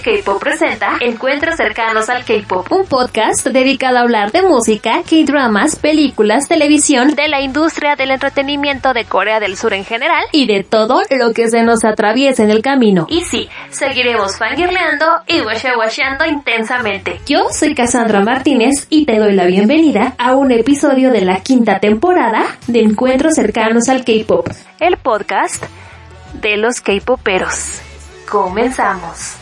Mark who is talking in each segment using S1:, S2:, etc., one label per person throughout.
S1: K-Pop presenta Encuentros cercanos al K-Pop, un podcast dedicado a hablar de música, K-dramas, películas, televisión, de la industria del entretenimiento de Corea del Sur en general y de todo lo que se nos atraviesa en el camino. Y sí, seguiremos fangirleando y washeando intensamente. Yo soy Cassandra Martínez y te doy la bienvenida a un episodio de la quinta temporada de Encuentros cercanos al K-Pop, el podcast de los K-Poperos. Comenzamos.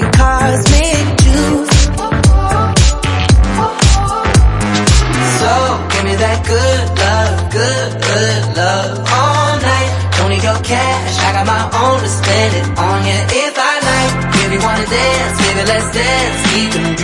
S2: cosmic juice. So give me that good love, good, good love all night. Don't need your cash, I got my own to spend it on if I like. You wanna dance, baby, let's dance. We can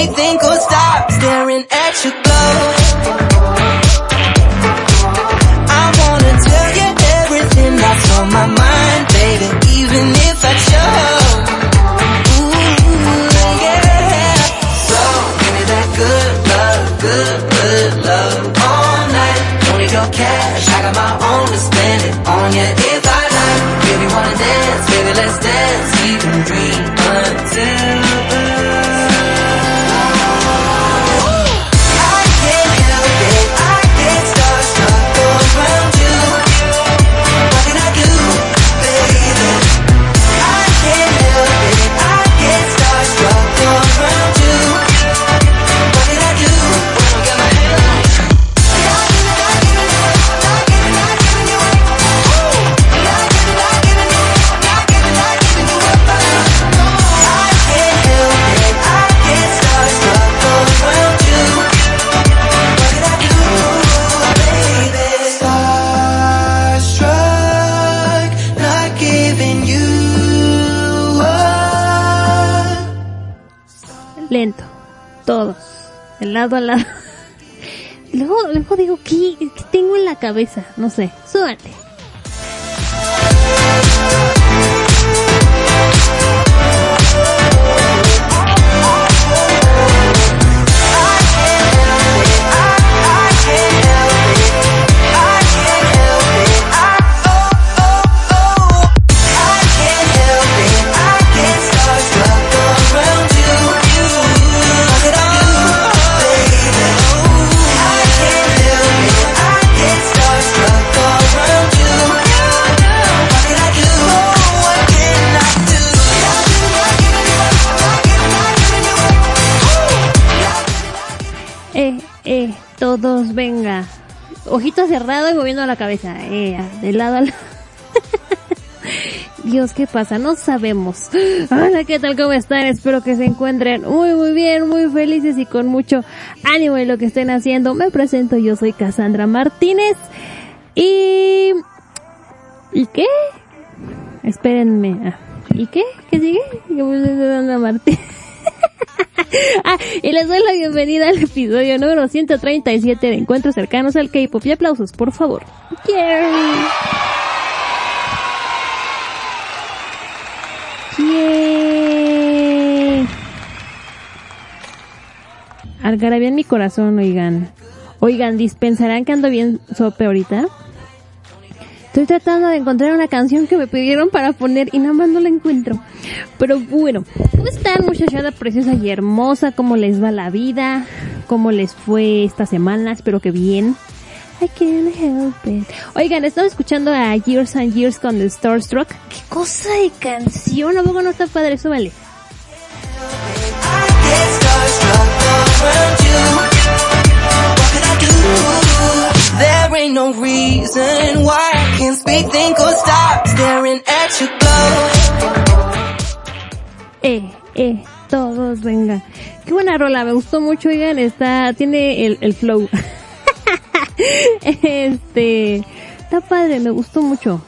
S2: I can't speak, think or stop staring at your glow.
S3: Lado a lado. Luego, luego digo, ¿qué, ¿qué tengo en la cabeza? No sé, súbate. Todos, venga. Ojito cerrado y moviendo la cabeza. Eh, de lado a lado. Dios, ¿qué pasa? No sabemos. Hola, ¿qué tal? ¿Cómo están? Espero que se encuentren muy, muy bien, muy felices y con mucho ánimo en lo que estén haciendo. Me presento, yo soy Cassandra Martínez. Y... ¿Y qué? Espérenme. Ah, ¿Y qué? ¿Qué sigue? Cassandra Martínez. Ah, y les doy la bienvenida al episodio número 137 de Encuentros Cercanos al K-Pop. Y aplausos, por favor. Yay. Yay. Algarabía en mi corazón, oigan. Oigan, dispensarán que ando bien sope ahorita. Estoy tratando de encontrar una canción que me pidieron para poner y nada más no la encuentro. Pero bueno, ¿cómo están muchachada preciosa y hermosa? ¿Cómo les va la vida? ¿Cómo les fue esta semana? Espero que bien. I can't help it. Oigan, estamos escuchando a Years and Years con The Starstruck. ¿Qué cosa de canción? ¿A poco no está padre? Súbale.
S4: There ain't no reason why
S3: Eh, eh, todos vengan. Qué buena rola, me gustó mucho, oigan, está, tiene el, el flow. este, está padre, me gustó mucho.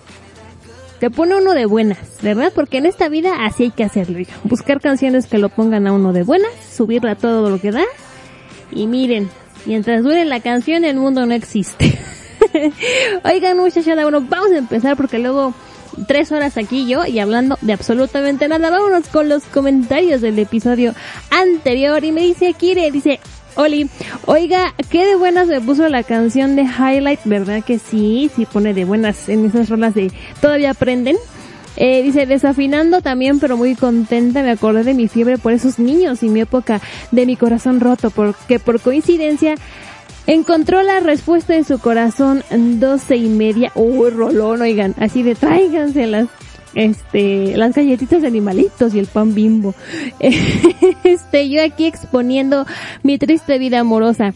S3: Te pone uno de buenas, ¿verdad? Porque en esta vida así hay que hacerlo, oigan. Buscar canciones que lo pongan a uno de buenas, subirla todo lo que da. Y miren, mientras dure la canción, el mundo no existe. Oigan, muchachada, bueno, vamos a empezar porque luego tres horas aquí yo y hablando de absolutamente nada. Vámonos con los comentarios del episodio anterior. Y me dice Akire, dice, Oli, oiga, qué de buenas me puso la canción de Highlight, ¿verdad que sí? Sí pone de buenas en esas rolas de Todavía aprenden. Eh, dice, desafinando también, pero muy contenta, me acordé de mi fiebre por esos niños y mi época de mi corazón roto, porque por coincidencia encontró la respuesta en su corazón doce y media. Uy, rolón, oigan, así de tráiganse las, este, las galletitas de animalitos y el pan bimbo. Este, yo aquí exponiendo mi triste vida amorosa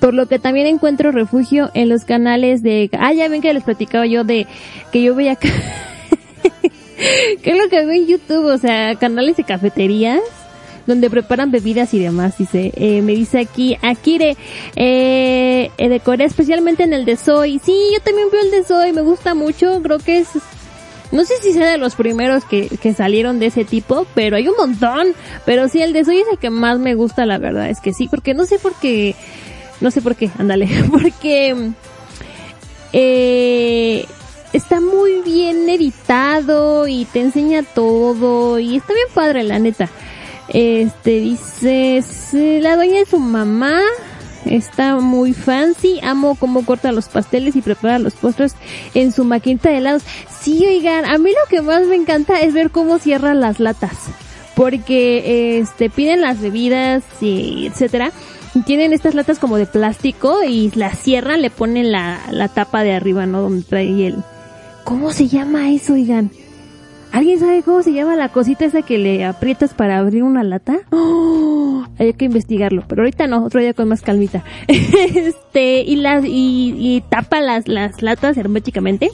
S3: por lo que también encuentro refugio en los canales de ah ya ven que les platicaba yo de que yo veía ¿Qué es lo que veo en YouTube? O sea, canales de cafeterías donde preparan bebidas y demás, dice. Eh, me dice aquí, Akire, eh, eh, de Corea, especialmente en el de Soy. Sí, yo también veo el de Soy, me gusta mucho, creo que es... No sé si sea de los primeros que, que salieron de ese tipo, pero hay un montón. Pero sí, el de Soy es el que más me gusta, la verdad, es que sí, porque no sé por qué... No sé por qué, ándale, porque... Eh, está muy bien editado y te enseña todo y está bien padre la neta. Este dice, "Sí, la dueña de su mamá está muy fancy, amo cómo corta los pasteles y prepara los postres en su maquinita de helados. Sí, oigan, a mí lo que más me encanta es ver cómo cierra las latas. Porque este piden las bebidas y etcétera. Tienen estas latas como de plástico y las cierran, le ponen la, la tapa de arriba, ¿no? Donde trae el, ¿Cómo se llama eso, oigan? ¿Alguien sabe cómo se llama la cosita esa que le aprietas para abrir una lata? ¡Oh! hay que investigarlo, pero ahorita no, otro día con más calmita. este, y las, y, y tapa las, las latas herméticamente.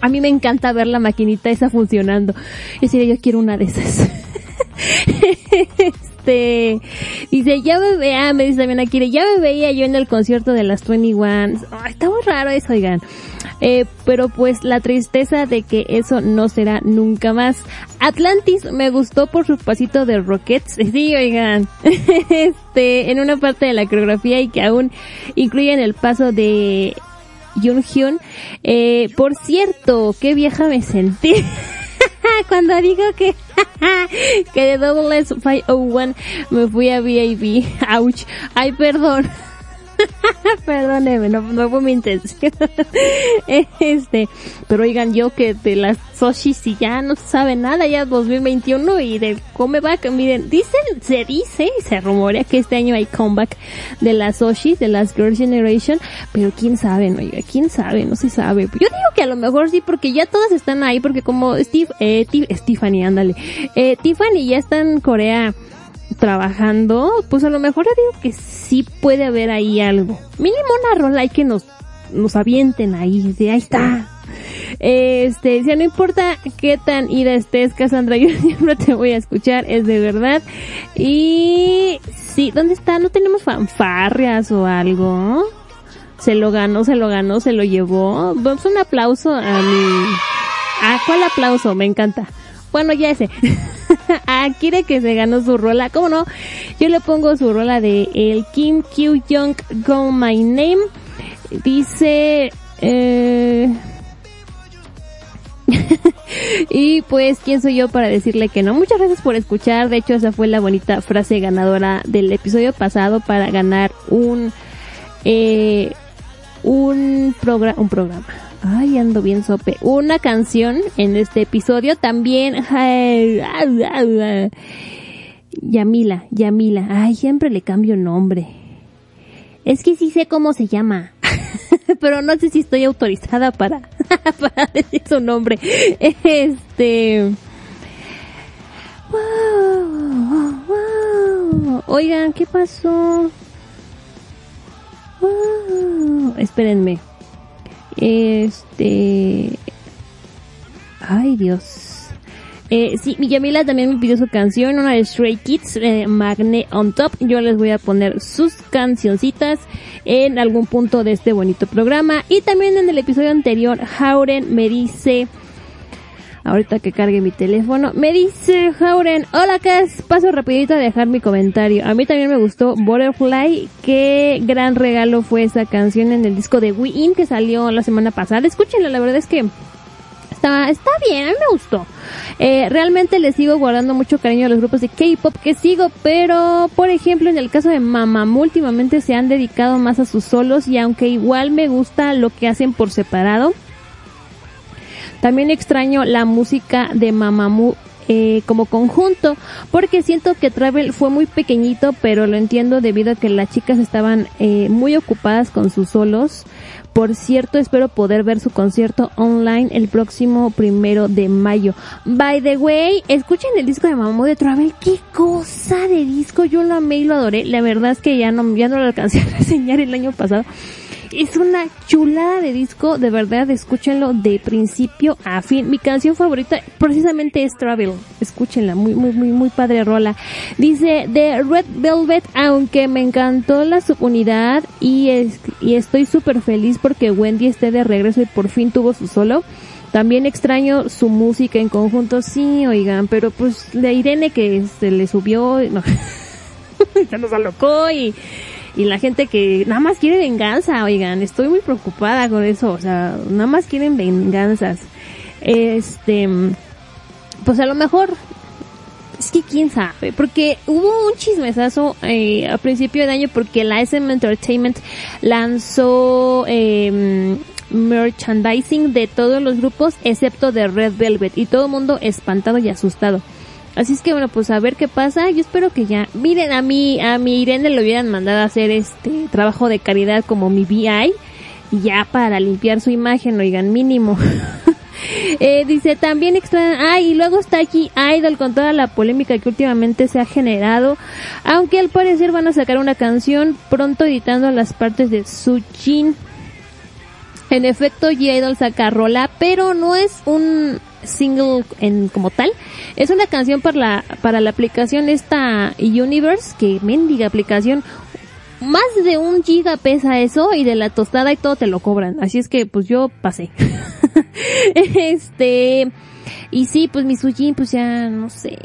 S3: A mí me encanta ver la maquinita esa funcionando. Y así de, yo quiero una de esas. este, dice, ya me veía, me dice también aquí, ya me veía yo en el concierto de las 21. Ay, está muy raro eso, oigan. Eh, pero pues la tristeza de que eso no será nunca más. Atlantis me gustó por su pasito de Rockets. Sí, oigan. este, en una parte de la coreografía y que aún incluyen el paso de Jung Hyun. Eh, por cierto, qué vieja me sentí. Cuando digo que, que de Double S 501 me fui a VIP. Ouch. Ay, perdón. Perdóneme, no, no fue mi intención. este, pero oigan, yo que de las Soshi si ya no se sabe nada, ya 2021 y del comeback, miren, dicen, se dice, se rumorea que este año hay comeback de las Soshi, de las Girl Generation, pero quién sabe, no, oiga, quién sabe, no se sabe. Yo digo que a lo mejor sí, porque ya todas están ahí, porque como Steve, eh, Ti- Stephanie, ándale, eh, Tiffany ya está en Corea, trabajando, pues a lo mejor yo digo que sí puede haber ahí algo. Mínimo una rola hay que nos, nos avienten ahí, de ahí está. Este, si no importa qué tan ida estés, Cassandra, yo siempre te voy a escuchar, es de verdad. Y sí, ¿dónde está? ¿No tenemos fanfarrias o algo? Se lo ganó, se lo ganó, se lo llevó. Vamos un aplauso a mi... ¿A cuál aplauso? Me encanta. Bueno, ya ese. a Kire que se ganó su rola. ¿Cómo no? Yo le pongo su rola de el Kim Kyu Young Go My Name. Dice... Eh... y pues, ¿quién soy yo para decirle que no? Muchas gracias por escuchar. De hecho, esa fue la bonita frase ganadora del episodio pasado para ganar un... Eh, un programa... Un programa. Ay, ando bien sope. Una canción en este episodio también. Yamila, Yamila. Ay, siempre le cambio nombre. Es que sí sé cómo se llama. Pero no sé si estoy autorizada para, para decir su nombre. Este. Wow, wow. Oigan, ¿qué pasó? Ah, espérenme. Este... Ay, Dios. Eh, sí, mi también me pidió su canción, una de Stray Kids, eh, Magne on Top. Yo les voy a poner sus cancioncitas en algún punto de este bonito programa. Y también en el episodio anterior, Hauren me dice... Ahorita que cargue mi teléfono, me dice Hauren, hola Cas, paso rapidito a dejar mi comentario. A mí también me gustó Butterfly, qué gran regalo fue esa canción en el disco de Wii In que salió la semana pasada. Escúchenla, la verdad es que está, está bien, a mí me gustó. Eh, realmente le sigo guardando mucho cariño a los grupos de K-pop que sigo, pero por ejemplo en el caso de Mamamoo últimamente se han dedicado más a sus solos y aunque igual me gusta lo que hacen por separado, también extraño la música de Mamamoo eh, como conjunto, porque siento que Travel fue muy pequeñito, pero lo entiendo debido a que las chicas estaban eh, muy ocupadas con sus solos. Por cierto, espero poder ver su concierto online el próximo primero de mayo. By the way, escuchen el disco de Mamamoo de Travel. Qué cosa de disco. Yo lo amé y lo adoré. La verdad es que ya no, ya no lo alcancé a reseñar el año pasado. Es una chulada de disco, de verdad, escúchenlo de principio a fin. Mi canción favorita precisamente es Travel. Escúchenla, muy, muy, muy, muy padre rola. Dice, de Red Velvet, aunque me encantó la subunidad y, es, y estoy súper feliz porque Wendy esté de regreso y por fin tuvo su solo. También extraño su música en conjunto, sí, oigan, pero pues de Irene que se le subió, no, se nos alocó y y la gente que nada más quiere venganza, oigan, estoy muy preocupada con eso, o sea, nada más quieren venganzas. Este, pues a lo mejor, es que quién sabe, porque hubo un chismesazo eh, a principio de año porque la SM Entertainment lanzó eh, merchandising de todos los grupos excepto de Red Velvet y todo el mundo espantado y asustado. Así es que bueno, pues a ver qué pasa. Yo espero que ya. Miren, a mí, a mi Irene le hubieran mandado a hacer este trabajo de caridad como mi VI. Y ya para limpiar su imagen, oigan, mínimo. eh, dice también extra. Ah, y luego está aquí Idol con toda la polémica que últimamente se ha generado. Aunque al parecer van a sacar una canción pronto editando las partes de Sujin. En efecto, G-Idol saca rola, pero no es un single en como tal. Es una canción para la, para la aplicación esta Universe, que mendiga aplicación. Más de un giga pesa eso y de la tostada y todo te lo cobran. Así es que pues yo pasé. este, y sí, pues mi Sujin pues ya no sé.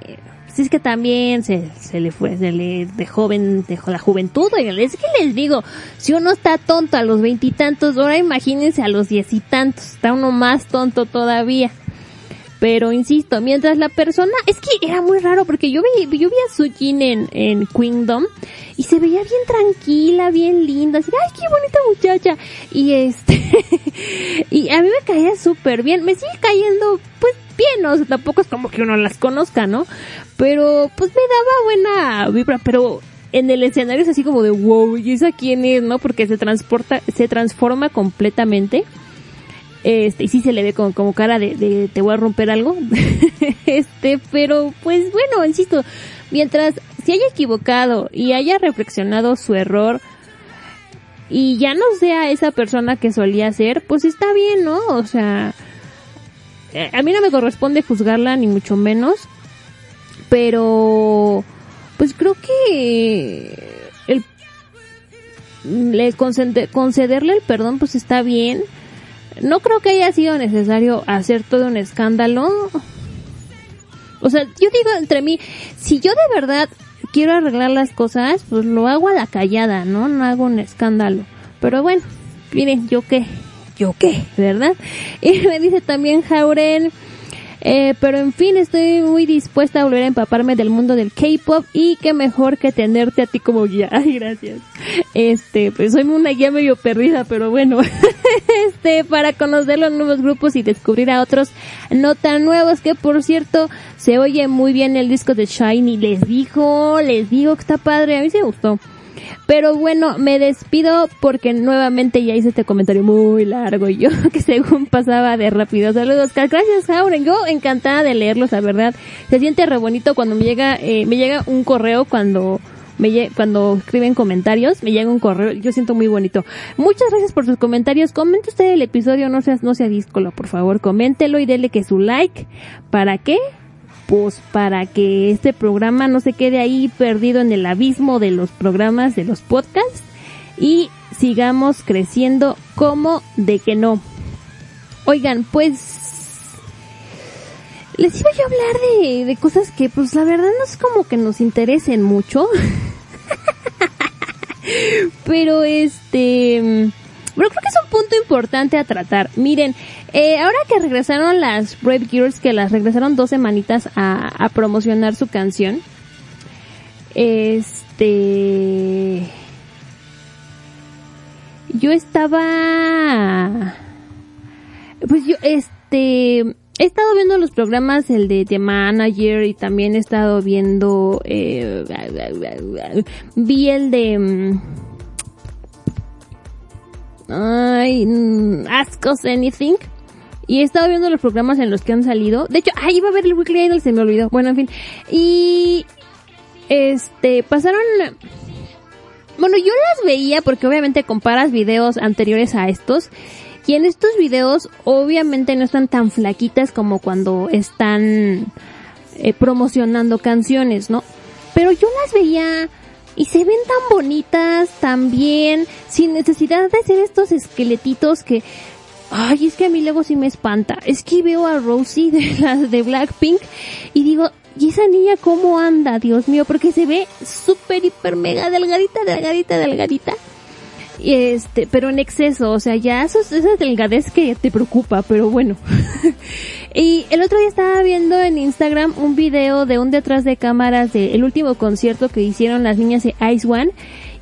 S3: Si es que también se, se le fue, se le de joven, dejó la juventud, oigan, es que les digo, si uno está tonto a los veintitantos, ahora imagínense a los diez y tantos, está uno más tonto todavía. Pero insisto, mientras la persona, es que era muy raro porque yo vi, yo vi a Sujin en, en Kingdom y se veía bien tranquila, bien linda, así, ay, qué bonita muchacha. Y este, y a mí me caía súper bien, me sigue cayendo, pues, bien. O sea, tampoco es como que uno las conozca, ¿no? Pero, pues me daba buena vibra, pero en el escenario es así como de wow, ¿y esa quién es, no? Porque se transporta, se transforma completamente. Este, y sí se le ve como, como cara de, de te voy a romper algo. este, pero pues bueno, insisto, mientras se haya equivocado y haya reflexionado su error y ya no sea esa persona que solía ser, pues está bien, ¿no? O sea, eh, a mí no me corresponde juzgarla ni mucho menos, pero pues creo que el concede- concederle el perdón pues está bien. No creo que haya sido necesario hacer todo un escándalo. O sea, yo digo entre mí, si yo de verdad quiero arreglar las cosas, pues lo hago a la callada, ¿no? No hago un escándalo. Pero bueno, miren, yo qué, yo qué, ¿verdad? Y me dice también Jauren, eh, pero en fin, estoy muy dispuesta a volver a empaparme del mundo del K-pop y qué mejor que tenerte a ti como guía. Ay, gracias. Este, pues soy una guía medio perdida, pero bueno. este, para conocer los nuevos grupos y descubrir a otros no tan nuevos, que por cierto, se oye muy bien el disco de Shiny. Les digo, les digo que está padre, a mí sí me gustó. Pero bueno, me despido porque nuevamente ya hice este comentario muy largo y yo que según pasaba de rápido. Saludos, Cal. gracias Jauren. Yo encantada de leerlos, la verdad. Se siente re bonito cuando me llega, eh, me llega un correo cuando, me cuando escriben comentarios, me llega un correo, yo siento muy bonito. Muchas gracias por sus comentarios. Comente usted el episodio, no sea, no sea díscolo, por favor, coméntelo y dele que su like. ¿Para qué? Pues para que este programa no se quede ahí perdido en el abismo de los programas de los podcasts y sigamos creciendo como de que no. Oigan, pues les iba yo a hablar de, de cosas que pues la verdad no es como que nos interesen mucho. Pero este... Pero creo que es un punto importante a tratar. Miren, eh, ahora que regresaron las Brave Girls, que las regresaron dos semanitas a, a promocionar su canción. Este... Yo estaba... Pues yo, este, he estado viendo los programas, el de The Manager, y también he estado viendo, eh, vi el de, mm, ay, mm, Ask Us Anything. Y he estado viendo los programas en los que han salido. De hecho, ahí iba a ver el Weekly Idol, se me olvidó. Bueno, en fin. Y, este, pasaron, bueno, yo las veía porque obviamente comparas videos anteriores a estos. Y en estos videos obviamente no están tan flaquitas como cuando están eh, promocionando canciones, ¿no? Pero yo las veía y se ven tan bonitas, tan bien, sin necesidad de hacer estos esqueletitos que... Ay, es que a mí luego sí me espanta. Es que veo a Rosie de las de Blackpink y digo, ¿y esa niña cómo anda? Dios mío, porque se ve súper, hiper, mega delgadita, delgadita, delgadita. Este, pero en exceso, o sea, ya eso, es- esa delgadez que te preocupa, pero bueno. y el otro día estaba viendo en Instagram un video de un detrás de cámaras del último concierto que hicieron las niñas de Ice One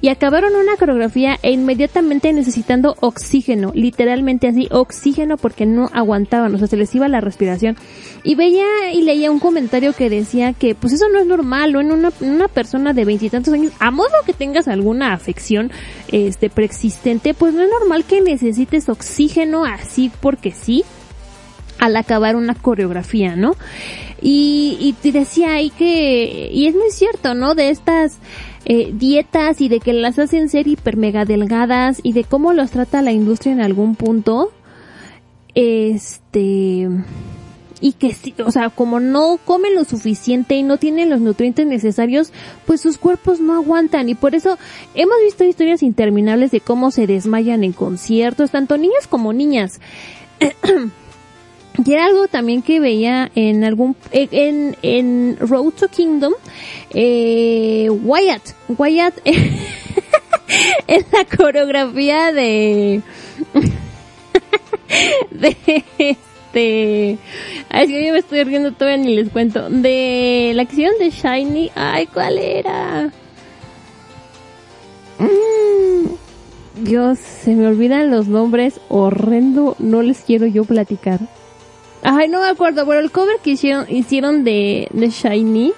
S3: y acabaron una coreografía e inmediatamente necesitando oxígeno, literalmente así, oxígeno porque no aguantaban, o sea, se les iba la respiración. Y veía y leía un comentario que decía que pues eso no es normal, o en una, una persona de veintitantos años, a modo que tengas alguna afección este preexistente, pues no es normal que necesites oxígeno así porque sí al acabar una coreografía, ¿no? Y, y te decía ahí que, y es muy cierto, ¿no? De estas eh, dietas y de que las hacen ser hiper mega delgadas y de cómo los trata la industria en algún punto, este, y que o sea, como no comen lo suficiente y no tienen los nutrientes necesarios, pues sus cuerpos no aguantan y por eso hemos visto historias interminables de cómo se desmayan en conciertos, tanto niños como niñas. Y era algo también que veía en algún, en, en Road to Kingdom, eh, Wyatt, Wyatt, en la coreografía de, de este, ay, yo me estoy riendo todavía ni les cuento, de la acción de Shiny, ay, ¿cuál era? Mm, Dios, se me olvidan los nombres, horrendo, no les quiero yo platicar. Ay, no me acuerdo, pero el cover que hicieron, hicieron de, de Shiny,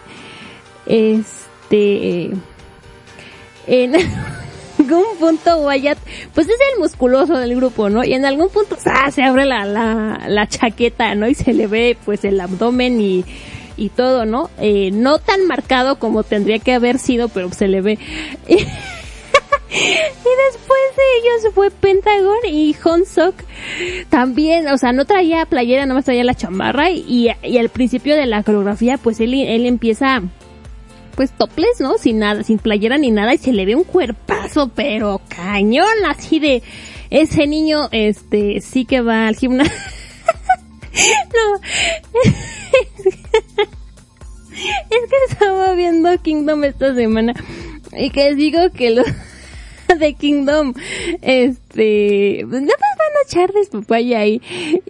S3: este, en algún punto Wyatt, pues es el musculoso del grupo, ¿no? Y en algún punto, ¡zas! se abre la, la, la chaqueta, ¿no? Y se le ve, pues, el abdomen y, y todo, ¿no? Eh, no tan marcado como tendría que haber sido, pero se le ve. Y después de ellos fue Pentagon y Honsok también, o sea, no traía playera, nada más traía la chamarra y, y al principio de la coreografía pues él, él empieza pues topless, ¿no? Sin nada, sin playera ni nada y se le ve un cuerpazo, pero cañón, así de ese niño, este, sí que va al gimnasio. no. es que estaba viendo Kingdom esta semana y que digo que los de Kingdom, este, pues nada más van a echar despapaya ahí.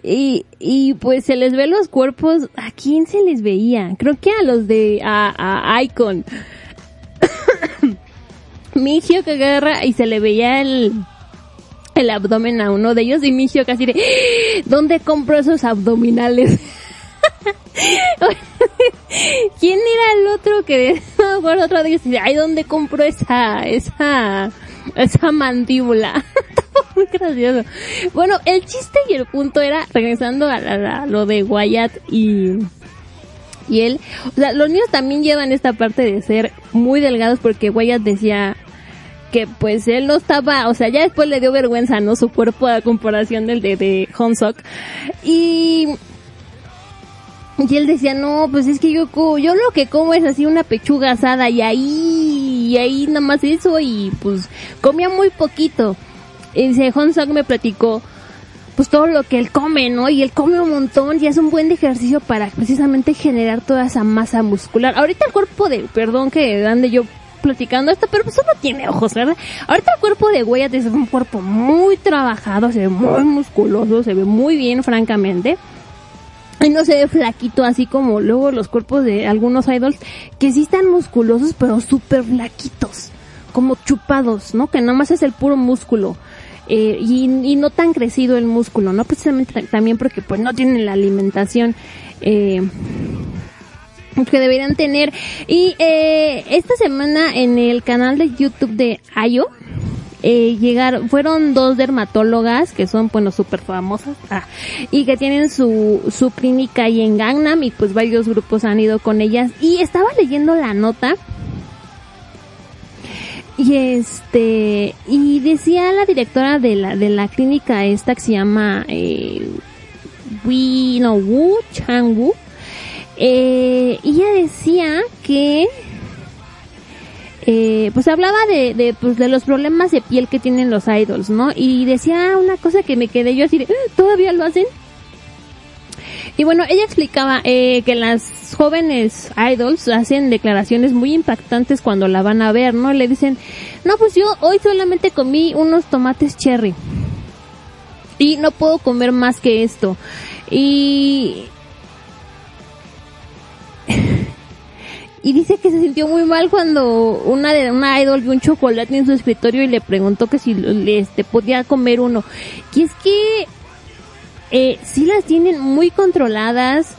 S3: Y, y pues se les ve los cuerpos, ¿a quién se les veía? Creo que a los de, a, a Icon. Migio que agarra y se le veía el, el abdomen a uno de ellos y Migio casi de, "¡Ah! ¿dónde compro esos abdominales? ¿Quién era el otro que no acuerdo otro de ay, ¿dónde compro esa, esa, esa mandíbula? Muy gracioso. Bueno, el chiste y el punto era, regresando a, la- lo de Wyatt y, Y él, o sea, los niños también llevan esta parte de ser muy delgados porque Wyatt decía que pues él no estaba, o sea, ya después le dio vergüenza, ¿no? Su cuerpo a comparación del de, de Honsok. Y y él decía, no, pues es que yo, yo lo que como es así una pechuga asada y ahí, y ahí nada más eso y pues comía muy poquito. Y dice, Honsok me platicó pues todo lo que él come, ¿no? Y él come un montón y es un buen ejercicio para precisamente generar toda esa masa muscular. Ahorita el cuerpo de, perdón que ande yo platicando esto, pero pues solo tiene ojos, ¿verdad? Ahorita el cuerpo de Wyatt es un cuerpo muy trabajado, se ve muy musculoso, se ve muy bien, francamente. Y no se ve flaquito así como luego los cuerpos de algunos idols que sí están musculosos pero súper flaquitos, como chupados, ¿no? Que nada más es el puro músculo. Eh, y, y no tan crecido el músculo, ¿no? Precisamente ta- también porque pues no tienen la alimentación eh, que deberían tener. Y eh, esta semana en el canal de YouTube de Ayo, eh, llegaron, fueron dos dermatólogas que son, bueno, súper famosas, ah, y que tienen su, su clínica ahí en Gangnam y pues varios grupos han ido con ellas. Y estaba leyendo la nota y este, y decía la directora de la, de la clínica esta que se llama, eh, Wi, no, Wu, Chang Wu, eh, ella decía que, eh, pues hablaba de, de, pues de los problemas de piel que tienen los idols, ¿no? Y decía una cosa que me quedé yo así de, "Ah, ¿todavía lo hacen? Y bueno, ella explicaba eh, que las jóvenes idols hacen declaraciones muy impactantes cuando la van a ver, ¿no? Le dicen, no, pues yo hoy solamente comí unos tomates cherry. Y no puedo comer más que esto. Y... y dice que se sintió muy mal cuando una de una idol vio un chocolate en su escritorio y le preguntó que si este, podía comer uno. Y es que eh, sí las tienen muy controladas,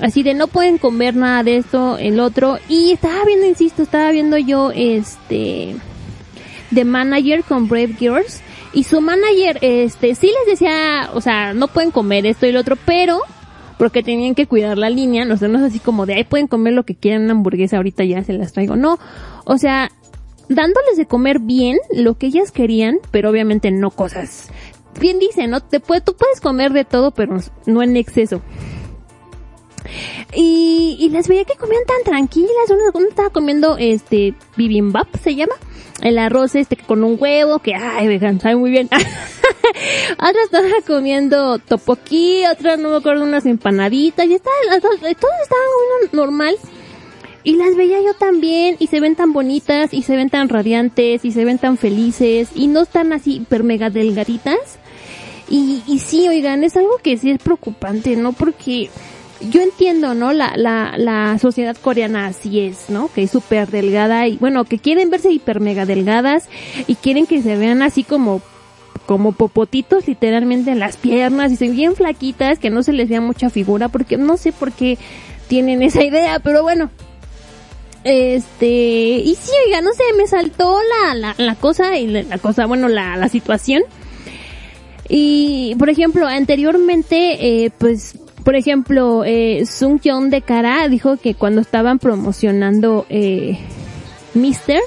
S3: así de no pueden comer nada de esto, el otro, y estaba viendo, insisto, estaba viendo yo este, de manager con Brave Girls, y su manager, este, sí les decía, o sea, no pueden comer esto y lo otro, pero, porque tenían que cuidar la línea, no sé, no es así como de, ahí pueden comer lo que quieran, una hamburguesa, ahorita ya se las traigo, no, o sea, dándoles de comer bien lo que ellas querían, pero obviamente no cosas bien dice, ¿no? Te puede, tú puedes comer de todo, pero no en exceso. Y, las veía que comían tan tranquilas. Una estaba comiendo este bibimbap, se llama. El arroz este con un huevo, que ay, vegan, sabe muy bien. otra estaba comiendo topoquí, otra no me acuerdo, unas empanaditas. Y las dos- todos estaban comiendo normal. Y las veía yo también, y se ven tan bonitas, y se ven tan radiantes, y se ven tan felices, y no están así hiper mega delgaditas. Y sí, oigan, es algo que sí es preocupante, ¿no? Porque yo entiendo, ¿no? La, la, la sociedad coreana así es, ¿no? Que es súper delgada y, bueno, que quieren verse hiper mega delgadas y quieren que se vean así como como popotitos literalmente en las piernas y ven bien flaquitas, que no se les vea mucha figura, porque no sé por qué tienen esa idea, pero bueno, este, y sí, oiga, no sé, me saltó la, la, la cosa y la, la cosa, bueno, la, la situación. Y, por ejemplo, anteriormente, eh, pues, por ejemplo, eh, Sung Yeon de Cara dijo que cuando estaban promocionando, eh, Mister,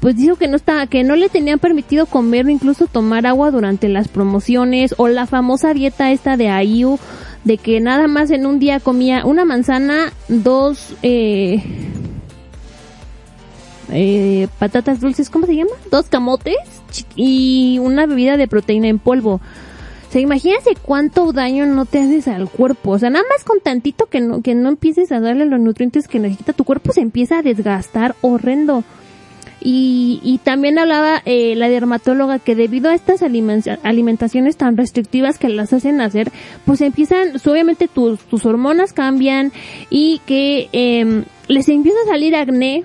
S3: pues dijo que no estaba, que no le tenían permitido comer o incluso tomar agua durante las promociones, o la famosa dieta esta de IU, de que nada más en un día comía una manzana, dos, eh, eh, patatas dulces, ¿cómo se llama? Dos camotes y una bebida de proteína en polvo. Sea, imagínate cuánto daño no te haces al cuerpo. O sea, nada más con tantito que no, que no empieces a darle los nutrientes que necesita tu cuerpo se empieza a desgastar horrendo. Y, y también hablaba eh, la dermatóloga que debido a estas alimen- alimentaciones tan restrictivas que las hacen hacer, pues empiezan, obviamente tus, tus hormonas cambian y que em, les empieza a salir acné,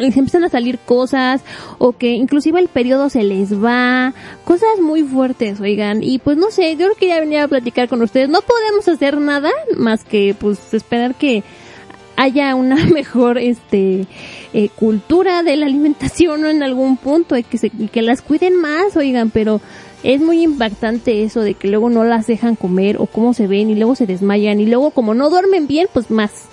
S3: les empiezan a salir cosas o que inclusive el periodo se les va, cosas muy fuertes, oigan, y pues no sé, yo creo que ya venía a platicar con ustedes, no podemos hacer nada más que pues esperar que haya una mejor este eh, cultura de la alimentación ¿no? en algún punto y que, se, y que las cuiden más, oigan, pero
S2: es muy impactante eso de que luego no las dejan comer o cómo se ven y luego se desmayan y luego como no duermen bien, pues más.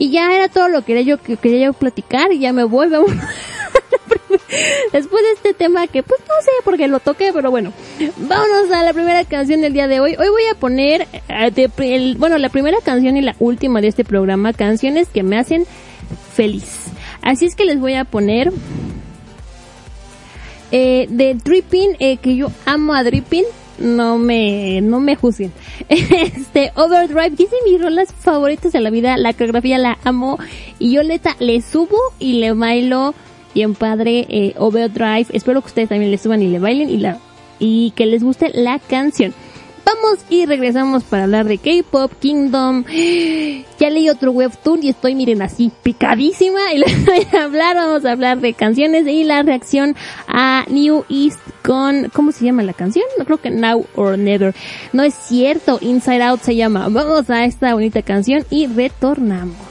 S2: Y ya era todo lo que quería yo, que quería yo platicar y ya me voy, vamos. Después de este tema que pues no sé porque lo toqué, pero bueno, vámonos a la primera canción del día de hoy. Hoy voy a poner, eh, bueno, la primera canción y la última de este programa, canciones que me hacen feliz. Así es que les voy a poner eh, de Dripping, eh, que yo amo a Dripping no me, no me juzguen. Este, Overdrive, que es de mis rolas favoritas de la vida, la coreografía la amo, y yo neta le subo y le bailo bien padre, eh, Overdrive, espero que ustedes también le suban y le bailen y la, y que les guste la canción cortamos y regresamos para hablar de K-Pop Kingdom. Ya leí otro webtoon y estoy, miren, así picadísima. Y les voy a hablar, vamos a hablar de canciones y la reacción a New East con, ¿cómo se llama la canción? No creo que Now or Never. No es cierto, Inside Out se llama. Vamos a esta bonita canción y retornamos.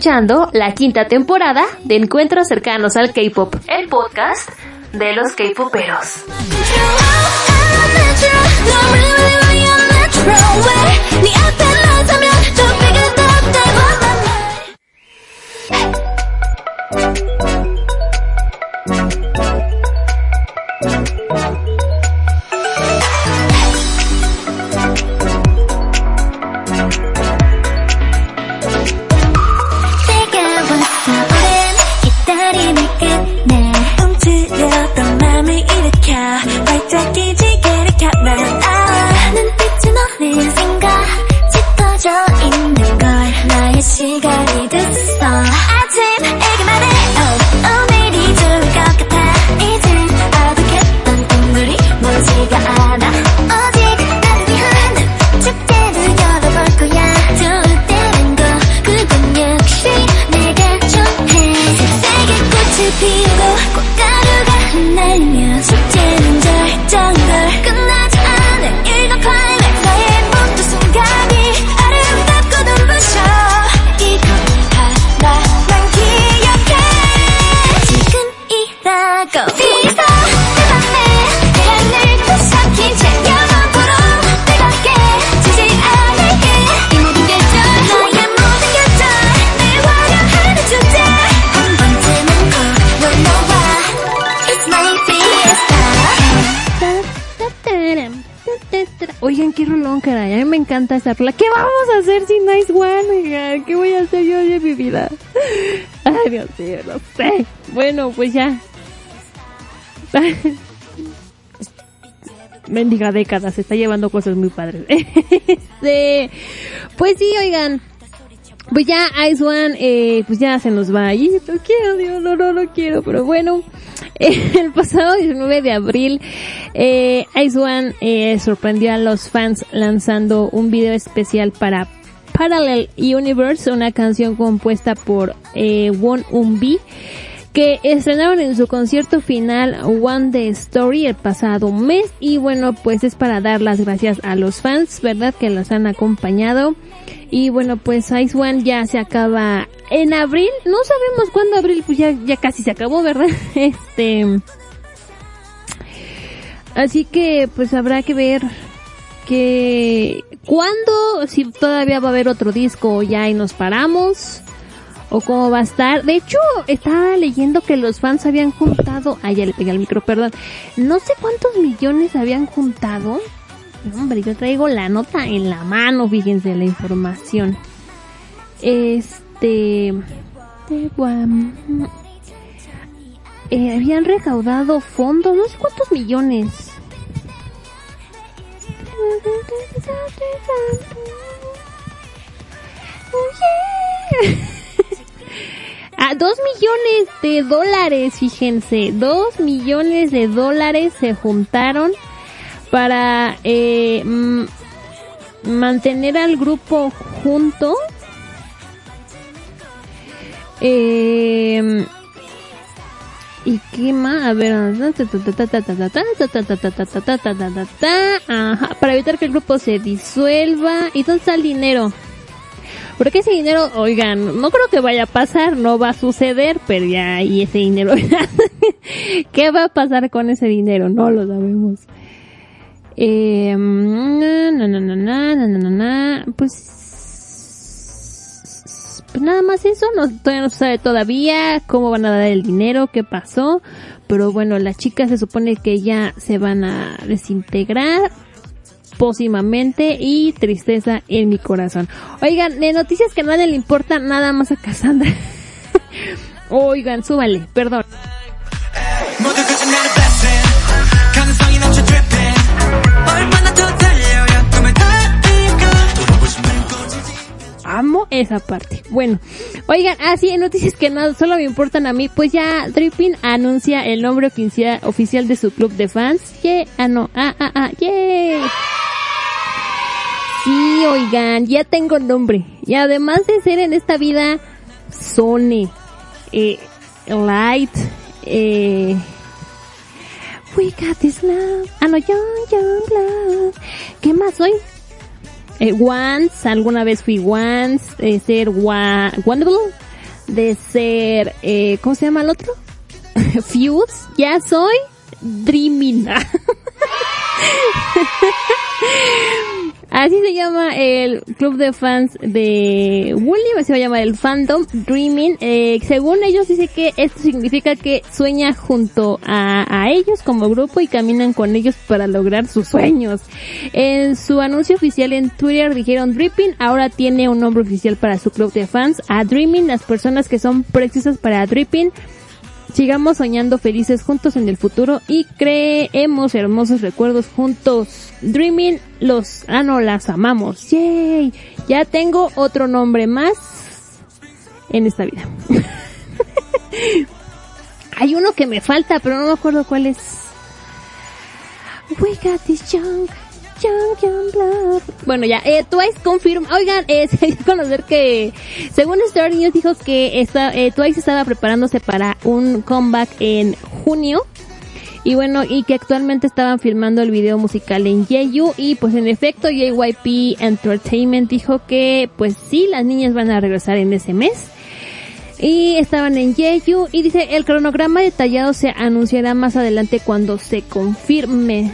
S5: Escuchando la quinta temporada de Encuentros cercanos al K-pop, el podcast de los K-poperos.
S3: Encanta esa rola. ¿Qué vamos a hacer sin Nice One? ¿qué voy a hacer yo de mi vida? Ay, Dios mío, no sé. Bueno, pues ya. Mendiga década, se está llevando cosas muy padres. Pues sí, oigan. Pues ya Ice One, eh, pues ya se nos va ahí. No quiero, Dios, no, no, no quiero, pero bueno. el pasado 19 de abril, eh, Ice One eh, sorprendió a los fans lanzando un video especial para Parallel Universe, una canción compuesta por eh, Won Un-bi que estrenaron en su concierto final One Day Story el pasado mes y bueno pues es para dar las gracias a los fans verdad que los han acompañado y bueno pues Ice One ya se acaba en abril no sabemos cuándo abril pues ya ya casi se acabó verdad este así que pues habrá que ver que cuándo si todavía va a haber otro disco ya y nos paramos o cómo va a estar. De hecho, estaba leyendo que los fans habían juntado, ay, ya le pegué al micro, perdón. No sé cuántos millones habían juntado. Hombre, yo traigo la nota en la mano, fíjense la información. Este, eh, habían recaudado fondos, no sé cuántos millones. A dos millones de dólares, fíjense, dos millones de dólares se juntaron para eh, mm, mantener al grupo junto. Eh, ¿Y qué más? A ver, Ajá, para evitar que el grupo se disuelva. ¿Y dónde está el dinero? Porque ese dinero, oigan, no creo que vaya a pasar, no va a suceder, pero ya ahí ese dinero. ¿Qué va a pasar con ese dinero? No lo sabemos. Eh, na, na, na, na, na na na, pues, pues, nada más eso, no, todavía no se sabe todavía cómo van a dar el dinero, qué pasó, pero bueno, las chicas se supone que ya se van a desintegrar pósimamente y tristeza en mi corazón. Oigan, de noticias que a nadie le importa nada más a Cassandra. Oigan, súbale, perdón. Esa parte. Bueno, oigan, así en noticias que no solo me importan a mí, pues ya Dripping anuncia el nombre oficia- oficial de su club de fans. Yeah, ah no, ah, ah, ah, yeah. Sí, oigan, ya tengo nombre. Y además de ser en esta vida Sony, eh, Light, eh, We got this love, ah no, young, young love. ¿Qué más soy? Eh, once, alguna vez fui once, de ser wa wonderful, de ser, eh, ¿cómo se llama el otro? Fuse, ya soy dreaming. Así se llama el club de fans de Wooly, se va a llamar el fandom Dreaming. Eh, según ellos dice que esto significa que sueña junto a, ellos como grupo y caminan con ellos para lograr sus sueños. En su anuncio oficial en Twitter dijeron Dripping ahora tiene un nombre oficial para su club de fans. A Dreaming, las personas que son preciosas para Dripping sigamos soñando felices juntos en el futuro y creemos hermosos recuerdos juntos. Dreaming, los, ah no, las amamos. Yay. Ya tengo otro nombre más en esta vida. Hay uno que me falta, pero no me acuerdo cuál es. We got this junk. Bueno, ya, eh, Twice confirm, oigan, eh, conocer que, según Star News dijo que esta, eh, Twice estaba preparándose para un comeback en junio. Y bueno, y que actualmente estaban filmando el video musical en Jeju y pues en efecto JYP Entertainment dijo que pues sí, las niñas van a regresar en ese mes. Y estaban en Jeju y dice el cronograma detallado se anunciará más adelante cuando se confirme.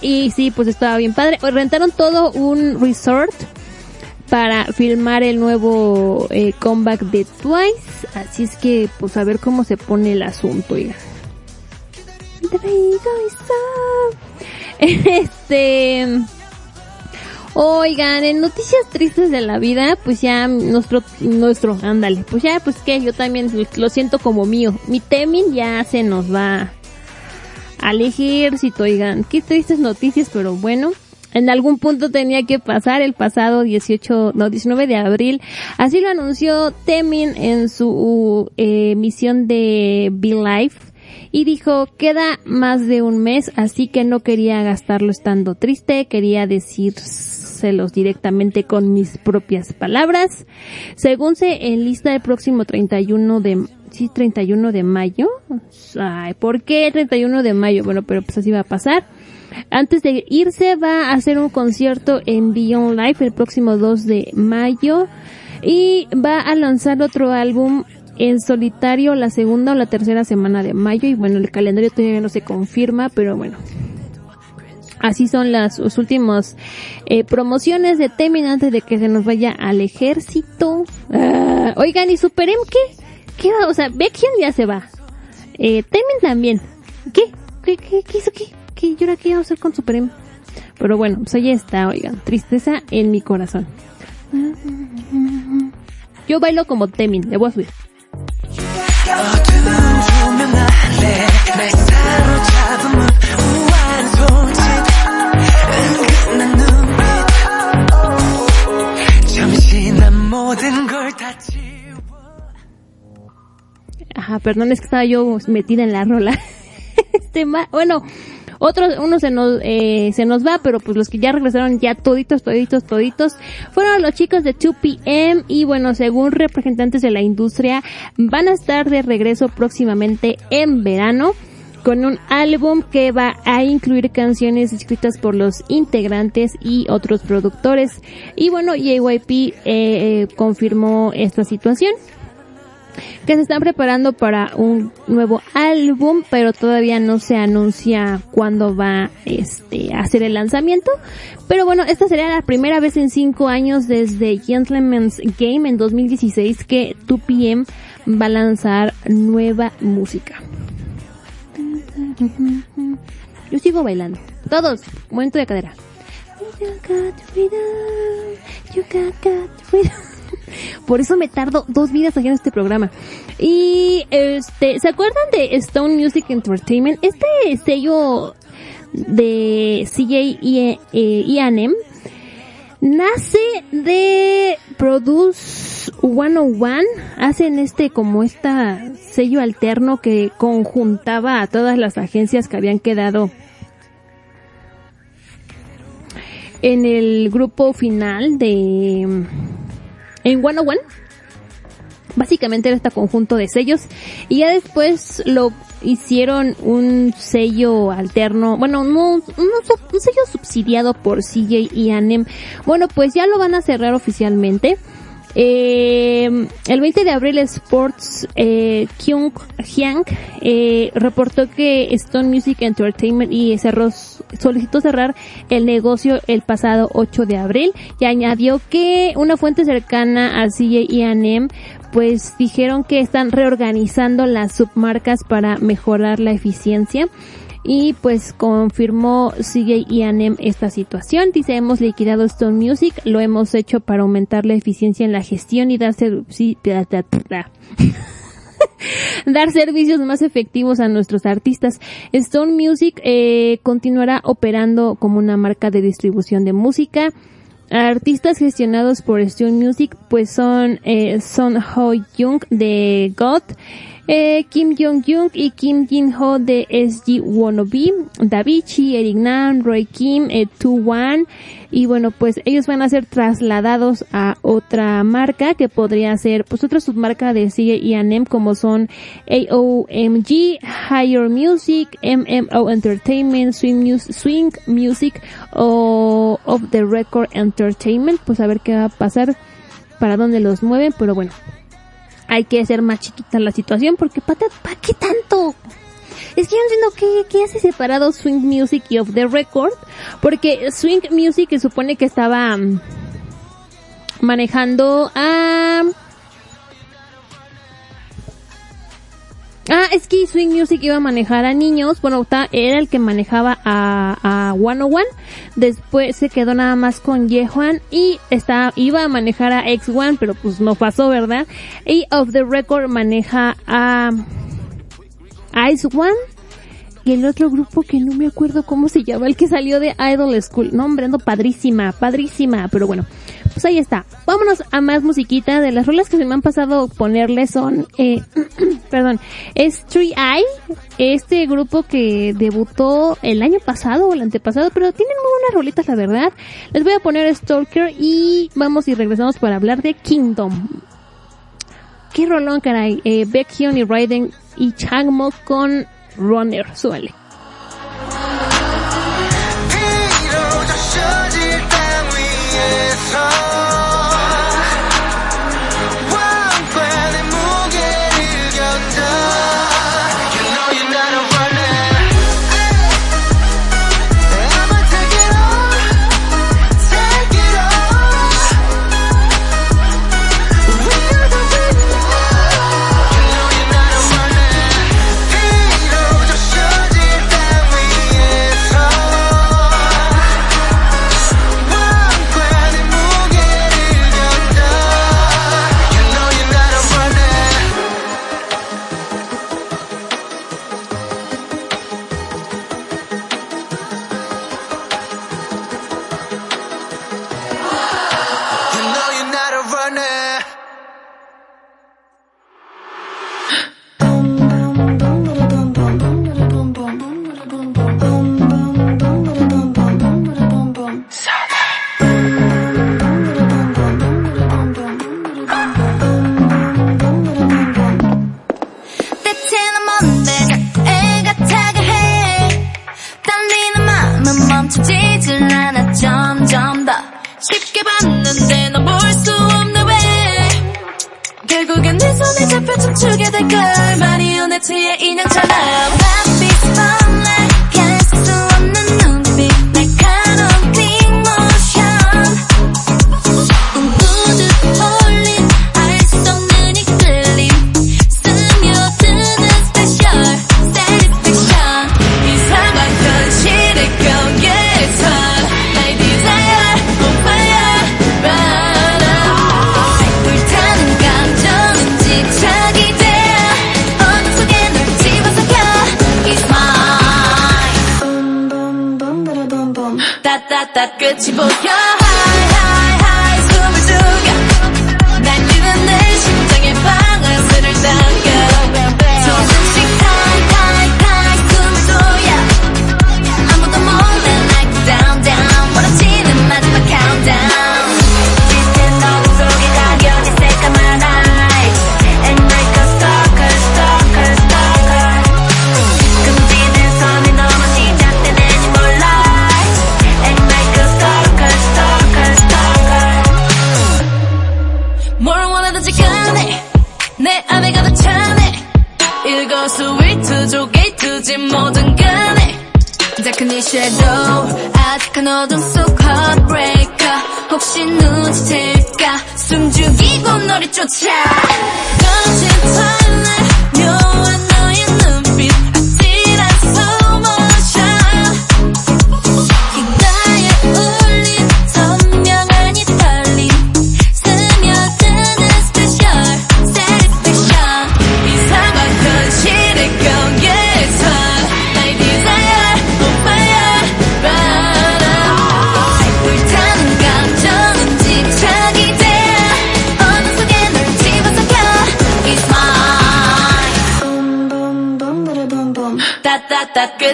S3: Y sí, pues estaba bien padre. Rentaron todo un resort para filmar el nuevo eh, comeback de Twice. Así es que, pues a ver cómo se pone el asunto, oigan. Este... Oigan, en noticias tristes de la vida, pues ya nuestro, nuestro, ándale, pues ya, pues que yo también lo siento como mío. Mi Temin ya se nos va al ejército, oigan, qué tristes noticias, pero bueno, en algún punto tenía que pasar el pasado 18, no, 19 de abril. Así lo anunció Temin en su eh, misión de Be Life. Y dijo, queda más de un mes, así que no quería gastarlo estando triste, quería decírselos directamente con mis propias palabras. Según se enlista el próximo 31 de, sí, 31 de mayo. Ay, ¿por qué 31 de mayo? Bueno, pero pues así va a pasar. Antes de irse va a hacer un concierto en Beyond Life el próximo 2 de mayo y va a lanzar otro álbum en solitario la segunda o la tercera semana de mayo y bueno, el calendario todavía no se confirma, pero bueno. Así son las los últimos eh, promociones de Temin antes de que se nos vaya al ejército. Ah, oigan, ¿y Super M qué? ¿Qué? O sea, Beckham ya se va. Eh, Temin también. ¿Qué? ¿Qué, qué, qué hizo qué? ¿Qué? ¿Y ahora qué vamos a hacer con Super M? Pero bueno, pues ahí está, oigan. Tristeza en mi corazón. Yo bailo como Temin, le voy a Ajá, perdón, es que estaba yo metida en la rola. este ma- bueno, otros, uno se nos, eh, se nos va, pero pues los que ya regresaron ya toditos, toditos, toditos, fueron los chicos de 2PM y bueno, según representantes de la industria, van a estar de regreso próximamente en verano con un álbum que va a incluir canciones escritas por los integrantes y otros productores. Y bueno, JYP eh, eh, confirmó esta situación que se están preparando para un nuevo álbum, pero todavía no se anuncia cuándo va este a hacer el lanzamiento. Pero bueno, esta sería la primera vez en cinco años desde Gentleman's Game en 2016 que 2PM va a lanzar nueva música. Yo sigo bailando. Todos, momento de cadera. Por eso me tardo dos vidas haciendo este programa. Y este, ¿se acuerdan de Stone Music Entertainment? Este sello de CJ y eh, E&M nace de Produce 101. Hacen este como esta sello alterno que conjuntaba a todas las agencias que habían quedado en el grupo final de en 101 Básicamente era este conjunto de sellos y ya después lo hicieron un sello alterno, bueno, no, un sello subsidiado por CJ y ANEM. Bueno, pues ya lo van a cerrar oficialmente. Eh, el 20 de abril Sports eh, Kyung Hyang eh, reportó que Stone Music Entertainment y cerró, solicitó cerrar el negocio el pasado 8 de abril y añadió que una fuente cercana a CJ y ANEM pues dijeron que están reorganizando las submarcas para mejorar la eficiencia y pues confirmó CJ y esta situación. Dice, hemos liquidado Stone Music, lo hemos hecho para aumentar la eficiencia en la gestión y dar dar servicios más efectivos a nuestros artistas. Stone Music eh, continuará operando como una marca de distribución de música. Artistas gestionados por Stone Music pues son eh, Son Ho Jung de God, eh, Kim Jong Jung y Kim Jin Ho de SG Wannabe, Davichi, Eric Nam, Roy Kim, eh, Tu Wan y bueno pues ellos van a ser trasladados a otra marca que podría ser pues otra submarca de CJ y ANEM como son AOMG, Higher Music, MMO Entertainment, Swing, Mus- Swing Music o Of the Record Entertainment. Pues a ver qué va a pasar para dónde los mueven pero bueno hay que hacer más chiquita la situación porque ¿para qué tanto? Es que yo no entiendo qué, qué hace separado Swing Music y Off the Record, porque Swing Music se supone que estaba mm, manejando a... Ah, es que Swing Music iba a manejar a niños, bueno, era el que manejaba a, a 101, después se quedó nada más con Yehuan y está, iba a manejar a X1, pero pues no pasó, ¿verdad? Y Off the Record maneja a Ice One y el otro grupo que no me acuerdo cómo se llama, el que salió de Idol School. No, hombre, ando padrísima, padrísima, pero bueno. Pues ahí está. Vámonos a más musiquita. De las rolas que se me han pasado ponerle son, eh, perdón, es Tree Eye, este grupo que debutó el año pasado o el antepasado, pero tienen muy buenas rolitas, la verdad. Les voy a poner Stalker y vamos y regresamos para hablar de Kingdom. Qué rolón, caray. Eh, Baekhyun y Raiden y Changmo con Runner. Súbale.